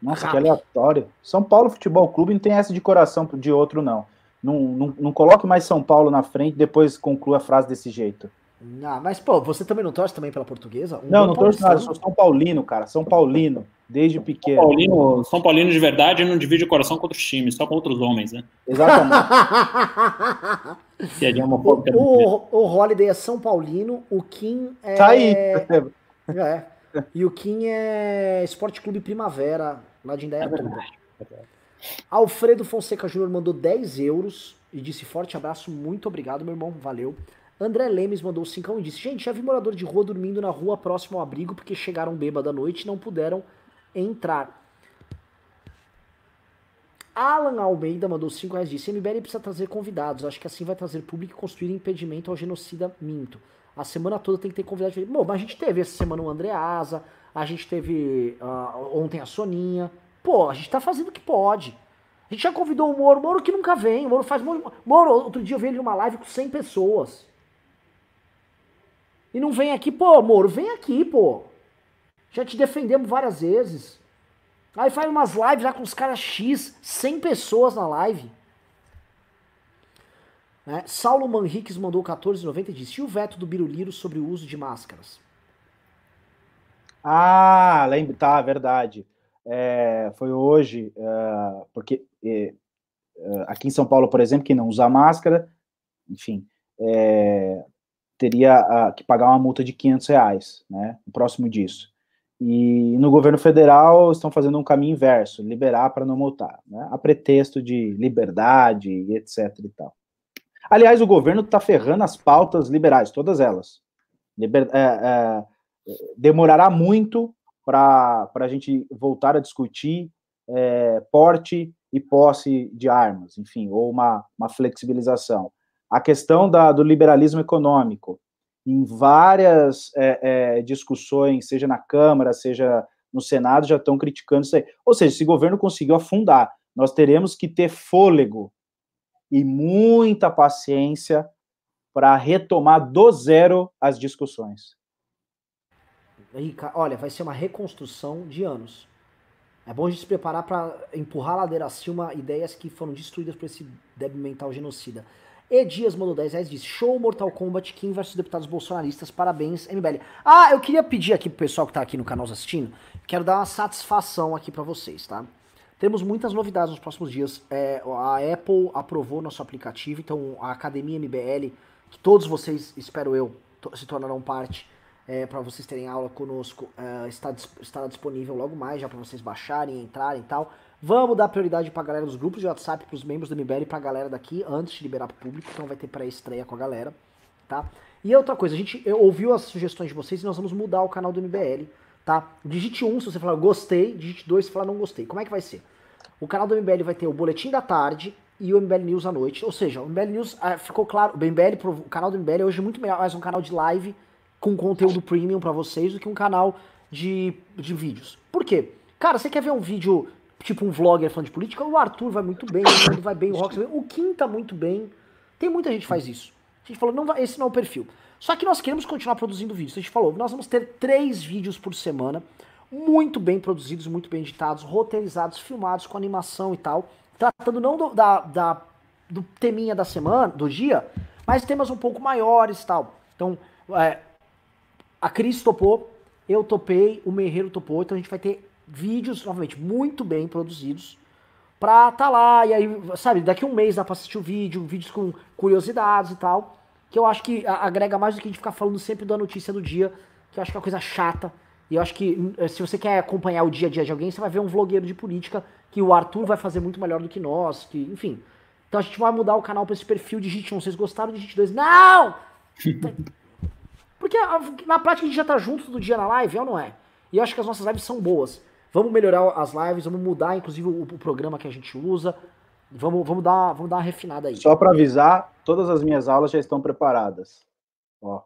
B: Nossa, que aleatório. São Paulo Futebol Clube não tem essa de coração de outro, não. Não, não, não coloque mais São Paulo na frente depois conclua a frase desse jeito.
A: Ah, mas, pô, você também não torce também pela portuguesa? Um
B: não, não torço nada, sou São Paulino, cara. São Paulino, desde
C: São
B: pequeno.
C: Paulino, São Paulino de verdade não divide o coração com outros times, só com outros homens, né?
B: Exatamente.
C: Piadinha homofóbica.
A: o, o, o Holiday é São Paulino, o Kim é.
B: Tá aí.
A: É. E o Kim é Esporte Clube Primavera, lá de
C: É
A: Indaiatuba.
C: verdade.
A: Alfredo Fonseca Júnior mandou 10 euros e disse forte abraço, muito obrigado, meu irmão, valeu. André Lemes mandou 5 e disse: Gente, já vi morador de rua dormindo na rua próximo ao abrigo porque chegaram bêbado à noite e não puderam entrar. Alan Almeida mandou 5 reais e disse: MBL precisa trazer convidados. Acho que assim vai trazer público e construir impedimento ao genocida minto. A semana toda tem que ter convidado. Bom, mas a gente teve essa semana o Andreasa, a gente teve ah, ontem a Soninha. Pô, a gente tá fazendo o que pode. A gente já convidou o Moro, Moro que nunca vem. O Moro faz. Moro, outro dia eu vi ele numa live com 100 pessoas. E não vem aqui, pô, Moro, vem aqui, pô. Já te defendemos várias vezes. Aí faz umas lives lá com os caras X, 100 pessoas na live. Né? Saulo Manriques mandou 14,90 e disse: E o veto do Biruliro sobre o uso de máscaras?
B: Ah, lembro, tá, verdade. É, foi hoje, é, porque é, é, aqui em São Paulo, por exemplo, quem não usa máscara, enfim, é, teria que pagar uma multa de 500 reais, né, próximo disso. E no governo federal estão fazendo um caminho inverso, liberar para não multar, né, a pretexto de liberdade e etc e tal. Aliás, o governo está ferrando as pautas liberais, todas elas. Liber, é, demorará muito para a gente voltar a discutir é, porte e posse de armas, enfim, ou uma, uma flexibilização. A questão da, do liberalismo econômico, em várias é, é, discussões, seja na Câmara, seja no Senado, já estão criticando isso aí. Ou seja, esse governo conseguiu afundar. Nós teremos que ter fôlego e muita paciência para retomar do zero as discussões.
A: Rica, olha, vai ser uma reconstrução de anos. É bom a gente se preparar para empurrar a ladeira acima ideias que foram destruídas por esse débil mental genocida. E Dias mandou 10 reais disse: Show Mortal Kombat King versus deputados bolsonaristas. Parabéns, MBL. Ah, eu queria pedir aqui pro pessoal que tá aqui no canal assistindo, quero dar uma satisfação aqui para vocês, tá? Temos muitas novidades nos próximos dias. É, a Apple aprovou nosso aplicativo, então a Academia MBL, que todos vocês, espero eu, se tornarão parte, é, para vocês terem aula conosco, é, está, estará disponível logo mais, já para vocês baixarem, entrarem e tal. Vamos dar prioridade pra galera dos grupos de WhatsApp, pros membros do MBL e pra galera daqui, antes de liberar pro público, então vai ter pré-estreia com a galera, tá? E outra coisa, a gente ouviu as sugestões de vocês e nós vamos mudar o canal do MBL, tá? Digite 1 se você falar gostei, digite 2 se falar não gostei. Como é que vai ser? O canal do MBL vai ter o Boletim da Tarde e o MBL News à noite. Ou seja, o MBL News ah, ficou claro. O, MBL, o canal do MBL é hoje muito melhor, mais um canal de live com conteúdo premium pra vocês do que um canal de, de vídeos. Por quê? Cara, você quer ver um vídeo tipo um vlogger falando de política? O Arthur vai muito bem, o Nando vai bem, o Rox vai bem, o Kim tá muito bem. Tem muita gente que faz isso. A gente falou, não vai- esse não é o perfil. Só que nós queremos continuar produzindo vídeos. A gente falou, nós vamos ter três vídeos por semana, muito bem produzidos, muito bem editados, roteirizados, filmados com animação e tal, tratando não do, da, da- do teminha da semana, do dia, mas temas um pouco maiores e tal. Então, É, a Cris topou, eu topei, o Merreiro topou, então a gente vai ter vídeos, novamente, muito bem produzidos pra tá lá, e aí, sabe, daqui um mês dá pra assistir o vídeo, vídeos com curiosidades e tal, que eu acho que agrega mais do que a gente ficar falando sempre da notícia do dia, que eu acho que é uma coisa chata, e eu acho que hum, se você quer acompanhar o dia a dia de alguém, você vai ver um vlogueiro de política que o Arthur vai fazer muito melhor do que nós, que, enfim. Então a gente vai mudar o canal para esse perfil de Hit 1. Vocês gostaram de Hit 2? Não! Porque na prática a gente já tá junto todo dia na live, é ou não é? E eu acho que as nossas lives são boas. Vamos melhorar as lives, vamos mudar inclusive o, o programa que a gente usa. Vamos, vamos, dar, vamos dar uma refinada aí.
B: Só para avisar, todas as minhas aulas já estão preparadas. Ó,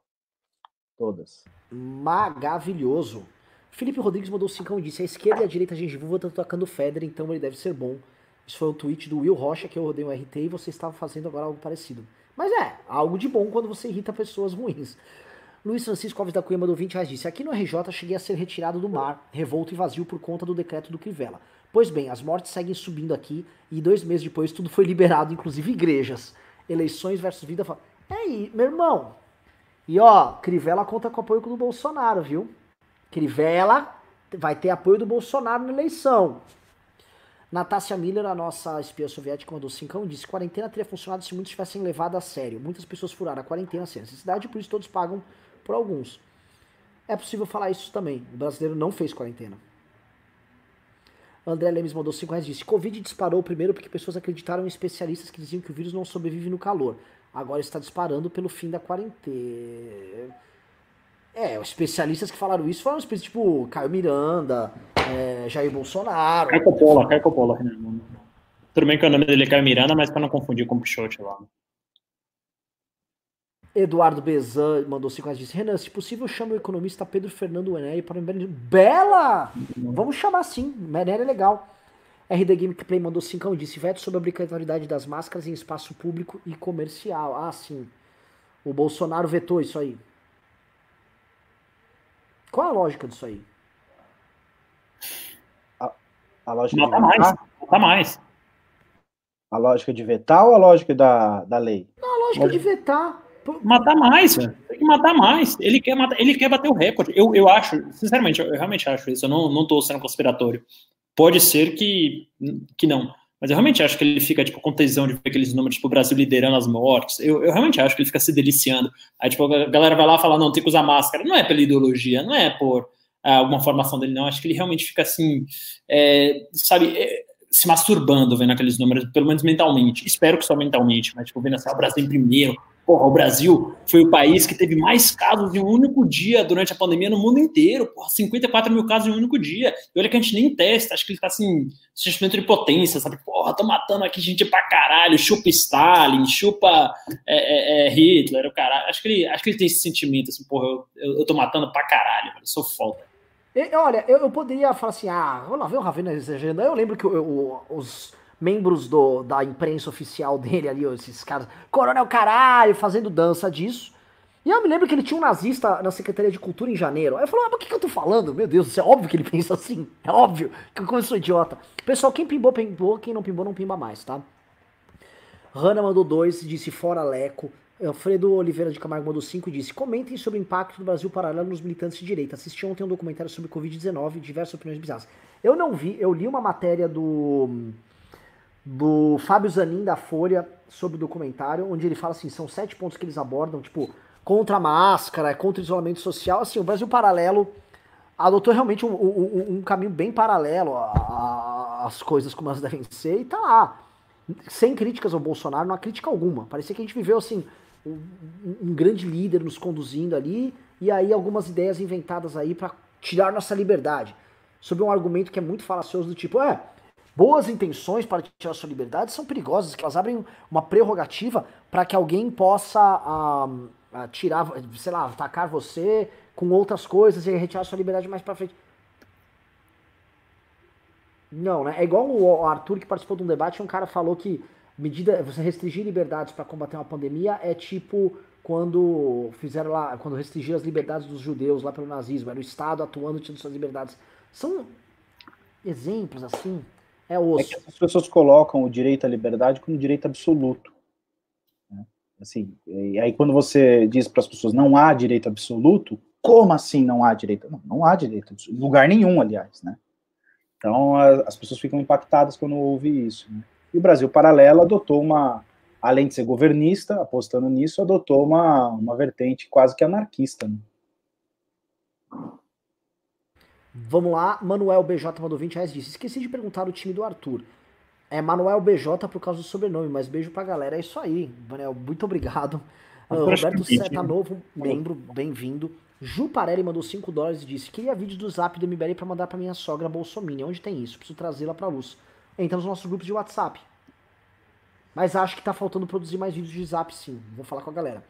B: todas.
A: Maravilhoso. Felipe Rodrigues mandou 5 e disse: a esquerda e a direita gengiva estão tocando Federer, então ele deve ser bom. Isso foi um tweet do Will Rocha que eu rodei um RT e você estava fazendo agora algo parecido. Mas é, algo de bom quando você irrita pessoas ruins. Luiz Francisco Alves da Cunha mandou 20 reais disse: Aqui no RJ cheguei a ser retirado do mar, revolto e vazio por conta do decreto do Crivella. Pois bem, as mortes seguem subindo aqui e dois meses depois tudo foi liberado, inclusive igrejas. Eleições versus vida. É aí, meu irmão. E ó, Crivella conta com apoio do Bolsonaro, viu? Crivella vai ter apoio do Bolsonaro na eleição. Natácia Miller, a nossa espiã soviética, mandou cincão disse: quarentena teria funcionado se muitos tivessem levado a sério. Muitas pessoas furaram a quarentena sem necessidade e por isso todos pagam por alguns. É possível falar isso também. O brasileiro não fez quarentena. André Lemes mandou 5 reais disse: Covid disparou primeiro porque pessoas acreditaram em especialistas que diziam que o vírus não sobrevive no calor. Agora está disparando pelo fim da quarentena. É, os especialistas que falaram isso foram espécies tipo Caio Miranda, é, Jair Bolsonaro.
C: Caio Coppola, Caio Coppola. Né? Tudo bem que o nome dele é Caio Miranda, mas para não confundir com o Pichote lá.
A: Eduardo Bezan mandou 5 reais disse: Renan, se possível, chame o economista Pedro Fernando Weneri para o Bela! Vamos chamar sim, Weneri é legal. RD Gameplay mandou 5 e disse: veto sobre a obrigatoriedade das máscaras em espaço público e comercial. Ah, sim. O Bolsonaro vetou isso aí. Qual a lógica disso aí?
B: A, a lógica
C: Mata mais. Mata mais.
B: A lógica de vetar ou a lógica da, da lei?
A: a lógica de vetar.
C: Matar mais, velho. Tem que matar mais. Ele quer, matar, ele quer bater o recorde. Eu, eu acho, sinceramente, eu realmente acho isso. Eu não, não tô sendo conspiratório. Pode ser que, que não. Mas eu realmente acho que ele fica, tipo, com tesão de ver aqueles números, tipo, o Brasil liderando as mortes. Eu, eu realmente acho que ele fica se deliciando. Aí, tipo, a galera vai lá e fala, não, tem que usar máscara. Não é pela ideologia, não é por ah, alguma formação dele, não. Acho que ele realmente fica assim, é, sabe, é, se masturbando vendo aqueles números, pelo menos mentalmente. Espero que só mentalmente, mas, tipo, vendo assim, o Brasil em primeiro, Porra, o Brasil foi o país que teve mais casos em um único dia durante a pandemia no mundo inteiro. Porra, 54 mil casos em um único dia. E olha que a gente nem testa, acho que ele tá assim, sentimento de potência, sabe? Porra, tô matando aqui gente pra caralho, chupa Stalin, chupa é, é, é, Hitler, o caralho. Acho que, ele, acho que ele tem esse sentimento, assim, porra, eu, eu, eu tô matando pra caralho, eu sou foda.
A: Olha, eu, eu, poderia falar assim, ah, vamos lá ver o Ravena exagerando. Eu lembro que os membros do, da imprensa oficial dele ali, esses caras, coronel caralho, fazendo dança disso. E eu me lembro que ele tinha um nazista na Secretaria de Cultura em janeiro. Aí eu falei, ah, mas o que, que eu tô falando? Meu Deus, é óbvio que ele pensa assim. É óbvio que eu sou idiota. Pessoal, quem pimbou, pimbou. Quem não pimbou, não pimba mais, tá? Hanna mandou dois, disse fora Leco. Alfredo Oliveira de Camargo mandou cinco e disse: Comentem sobre o impacto do Brasil paralelo nos militantes de direita. Assisti ontem um documentário sobre Covid-19 e diversas opiniões bizarras. Eu não vi, eu li uma matéria do do Fábio Zanin da Folha sobre o documentário, onde ele fala assim, são sete pontos que eles abordam, tipo, contra a máscara, contra o isolamento social, assim, o Brasil Paralelo adotou realmente um, um, um caminho bem paralelo às coisas como elas devem ser, e tá lá. Sem críticas ao Bolsonaro, não há crítica alguma. Parecia que a gente viveu, assim, um, um grande líder nos conduzindo ali, e aí algumas ideias inventadas aí para tirar nossa liberdade. Sobre um argumento que é muito falacioso do tipo, é, boas intenções para tirar sua liberdade são perigosas, que elas abrem uma prerrogativa para que alguém possa uh, tirar, sei lá, atacar você com outras coisas e retirar sua liberdade mais para frente. Não, né? É igual o Arthur que participou de um debate, um cara falou que medida você restringir liberdades para combater uma pandemia é tipo quando fizeram lá, quando restringiram as liberdades dos judeus lá pelo nazismo, era o Estado atuando tirando suas liberdades. São exemplos assim é osso. É
B: as pessoas colocam o direito à liberdade como direito absoluto. Né? Assim, e aí quando você diz para as pessoas não há direito absoluto, como assim não há direito? Não, não há direito absoluto, lugar nenhum, aliás, né? Então as pessoas ficam impactadas quando ouvem isso. Né? E o Brasil Paralelo adotou uma, além de ser governista, apostando nisso, adotou uma, uma vertente quase que anarquista. Né?
A: Vamos lá, Manuel BJ mandou 20 reais disse: Esqueci de perguntar o time do Arthur. É Manuel BJ por causa do sobrenome, mas beijo pra galera. É isso aí, Manuel. Muito obrigado. Uh, Roberto Seta, novo membro, bem-vindo. Ju Parelli mandou 5 dólares e disse: Queria vídeo do zap do MBL pra mandar pra minha sogra Bolsominion. Onde tem isso? Preciso trazê-la pra luz. Entra nos nossos grupos de WhatsApp. Mas acho que tá faltando produzir mais vídeos de zap sim. Vou falar com a galera.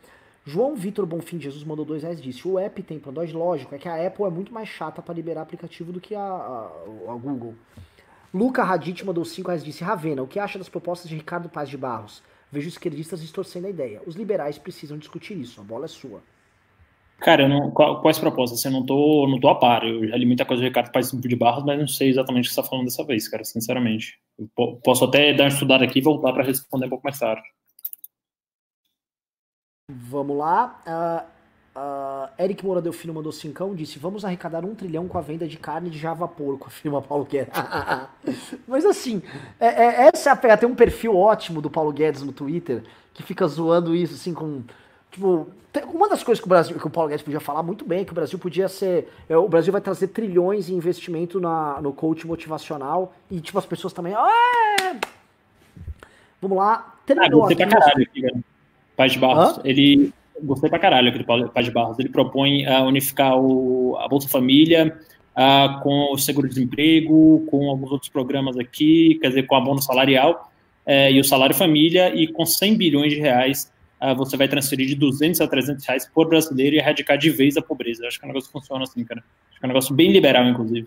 A: João Vitor Bonfim Jesus mandou dois reais disse: O app tem para Android, lógico, é que a Apple é muito mais chata para liberar aplicativo do que a, a, a Google. Luca Radit mandou 5 reais disse: Ravena, o que acha das propostas de Ricardo Paz de Barros? Vejo esquerdistas distorcendo a ideia. Os liberais precisam discutir isso, a bola é sua.
C: Cara, eu não, quais propostas? Assim, eu não tô, não tô a par. Eu já li muita coisa do Ricardo Paz de Barros, mas não sei exatamente o que você está falando dessa vez, cara, sinceramente. Eu posso até dar uma aqui e voltar para responder um pouco mais tarde.
A: Vamos lá. Uh, uh, Eric Moura Filho mandou cincão, disse, vamos arrecadar um trilhão com a venda de carne de Java Porco, afirma Paulo Guedes. Mas assim, é, é, essa é a. Tem um perfil ótimo do Paulo Guedes no Twitter, que fica zoando isso, assim, com... Tipo, uma das coisas que o Brasil, que o Paulo Guedes podia falar muito bem, é que o Brasil podia ser. É, o Brasil vai trazer trilhões em investimento na, no coach motivacional. E, tipo, as pessoas também. Ah! Vamos lá.
C: Terminou ah, aqui. Pra caralho, aqui, Paz de Barros, Hã? ele. Gostei pra caralho aqui do Paz de Barros. Ele propõe uh, unificar o, a Bolsa Família uh, com o seguro-desemprego, com alguns outros programas aqui, quer dizer, com abono salarial uh, e o salário família, e com 100 bilhões de reais você vai transferir de 200 a 300 reais por brasileiro e erradicar de vez a pobreza. Eu acho que o negócio funciona assim, cara. Acho que é um negócio bem liberal, inclusive.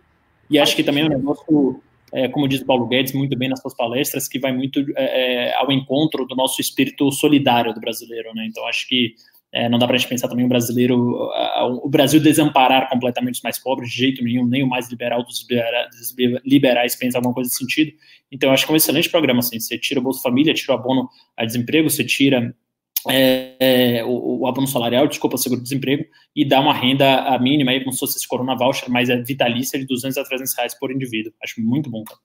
C: E acho que também é um negócio é, como diz Paulo Guedes muito bem nas suas palestras, que vai muito é, é, ao encontro do nosso espírito solidário do brasileiro, né? Então acho que é, não dá para gente pensar também o brasileiro, o Brasil desamparar completamente os mais pobres de jeito nenhum, nem o mais liberal dos liberais pensa alguma coisa nesse sentido. Então acho que é um excelente programa, assim, você tira o Bolsa Família, tira o abono a desemprego, você tira é, é, o, o, abono salarial, desculpa, seguro-desemprego, e dá uma renda mínima, aí, como se fosse esse Corona Voucher, mas é vitalícia de 200 a 300 reais por indivíduo. Acho muito bom, cara.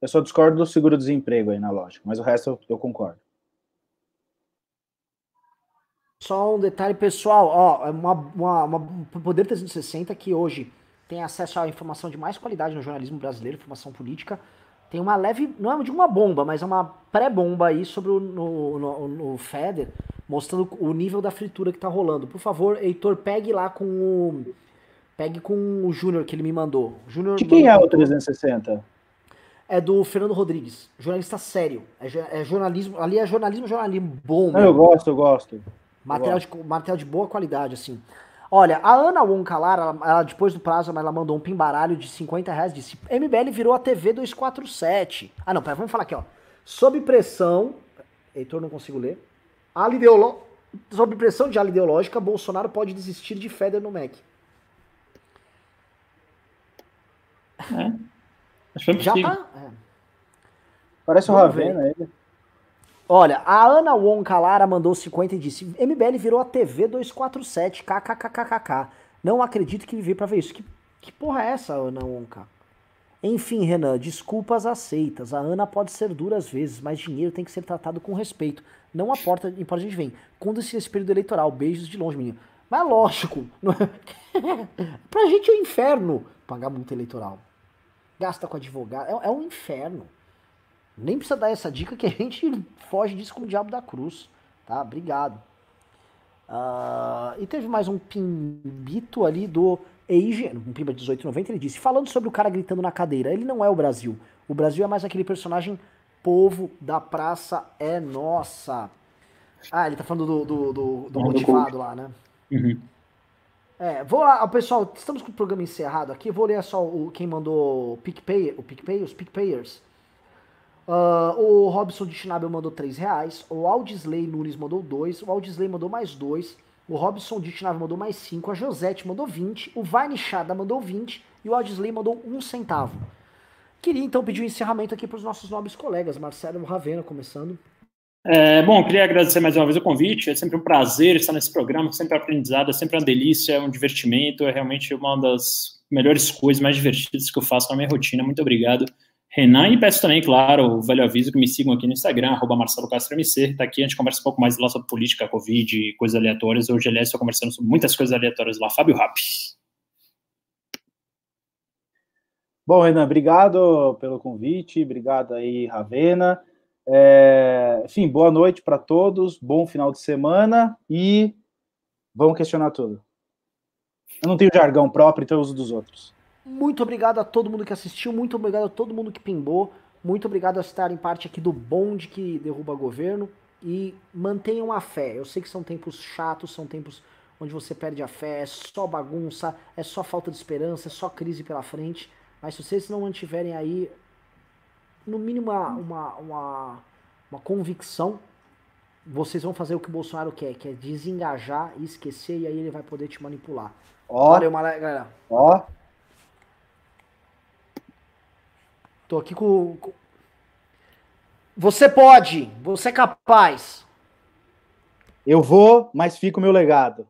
B: Eu só discordo do seguro-desemprego aí na lógica, mas o resto eu, eu concordo.
A: Só um detalhe pessoal, ó, é uma, uma, uma Poder 360 que hoje tem acesso à informação de mais qualidade no jornalismo brasileiro, informação política, tem uma leve, não é de uma bomba, mas é uma pré-bomba aí sobre o no, no, no Feder, mostrando o nível da fritura que tá rolando. Por favor, Heitor, pegue lá com o. Pegue com o Júnior que ele me mandou. Júnior
B: de quem é o 360?
A: É do Fernando Rodrigues, jornalista sério. É, é jornalismo, ali é jornalismo, jornalismo bom.
B: Não, eu gosto, eu gosto.
A: Material, eu gosto. De, material de boa qualidade, assim. Olha, a Ana Wonkalar, ela, ela, depois do prazo, ela mandou um pimbaralho de 50 reais, disse, MBL virou a TV 247. Ah, não, pera, vamos falar aqui, ó. Sob pressão, Heitor, não consigo ler. Ala ideolo... Sob pressão de ala ideológica, Bolsonaro pode desistir de Feder no MEC.
C: É. Acho que Já tá? É.
B: Parece um Ravena ele.
A: Olha, a Ana Wonka Lara mandou 50 e disse: MBL virou a TV 247, kkkkk. Não acredito que viver para ver isso. Que, que porra é essa, Ana Wonka? Enfim, Renan, desculpas aceitas. A Ana pode ser dura às vezes, mas dinheiro tem que ser tratado com respeito. Não importa, importa a gente vem. Quando esse período eleitoral, beijos de longe, menino. Mas lógico, não é... pra gente é um inferno pagar multa eleitoral. Gasta com advogado, é, é um inferno. Nem precisa dar essa dica que a gente foge disso como o diabo da cruz. Tá? Obrigado. Uh, e teve mais um pimbito ali do Eige, um pimba de 1890, ele disse, falando sobre o cara gritando na cadeira, ele não é o Brasil. O Brasil é mais aquele personagem povo da praça é nossa. Ah, ele tá falando do, do, do, do motivado lá, né?
C: Uhum.
A: É, vou lá, pessoal, estamos com o programa encerrado aqui, vou ler só o, quem mandou o PicPay, o PicPay, os PicPayers. Uh, o Robson de Schnabel mandou 3 reais. O Aldisley Nunes mandou 2. O Aldisley mandou mais 2. O Robson de Schnabel mandou mais 5. A Josete mandou 20. O Vine Chada mandou 20. E o Aldisley mandou 1 centavo. Queria então pedir o um encerramento aqui para os nossos nobres colegas. Marcelo Ravena começando.
C: É, bom, queria agradecer mais uma vez o convite. É sempre um prazer estar nesse programa, sempre aprendizado, é sempre uma delícia, é um divertimento, é realmente uma das melhores coisas, mais divertidas que eu faço na minha rotina. Muito obrigado, Renan. E peço também, claro, o velho aviso que me sigam aqui no Instagram, arroba Marcelo Castro MC. Tá aqui, a gente conversa um pouco mais lá sobre política, Covid coisas aleatórias. Hoje, aliás, estou conversando sobre muitas coisas aleatórias lá. Fábio Rapp.
B: Bom, Renan, obrigado pelo convite, obrigado aí, Ravena. É, enfim, boa noite para todos, bom final de semana e vamos questionar tudo. Eu não tenho jargão próprio, então eu uso dos outros.
A: Muito obrigado a todo mundo que assistiu, muito obrigado a todo mundo que pimbou, muito obrigado a estar em parte aqui do bonde que derruba governo e mantenham a fé. Eu sei que são tempos chatos, são tempos onde você perde a fé, é só bagunça, é só falta de esperança, é só crise pela frente mas se vocês não mantiverem aí, no mínimo, uma, uma, uma, uma convicção, vocês vão fazer o que o Bolsonaro quer, que é desengajar e esquecer, e aí ele vai poder te manipular.
B: Ó,
A: Valeu, galera.
B: Ó.
A: Tô aqui com, com. Você pode, você é capaz.
B: Eu vou, mas fica o meu legado.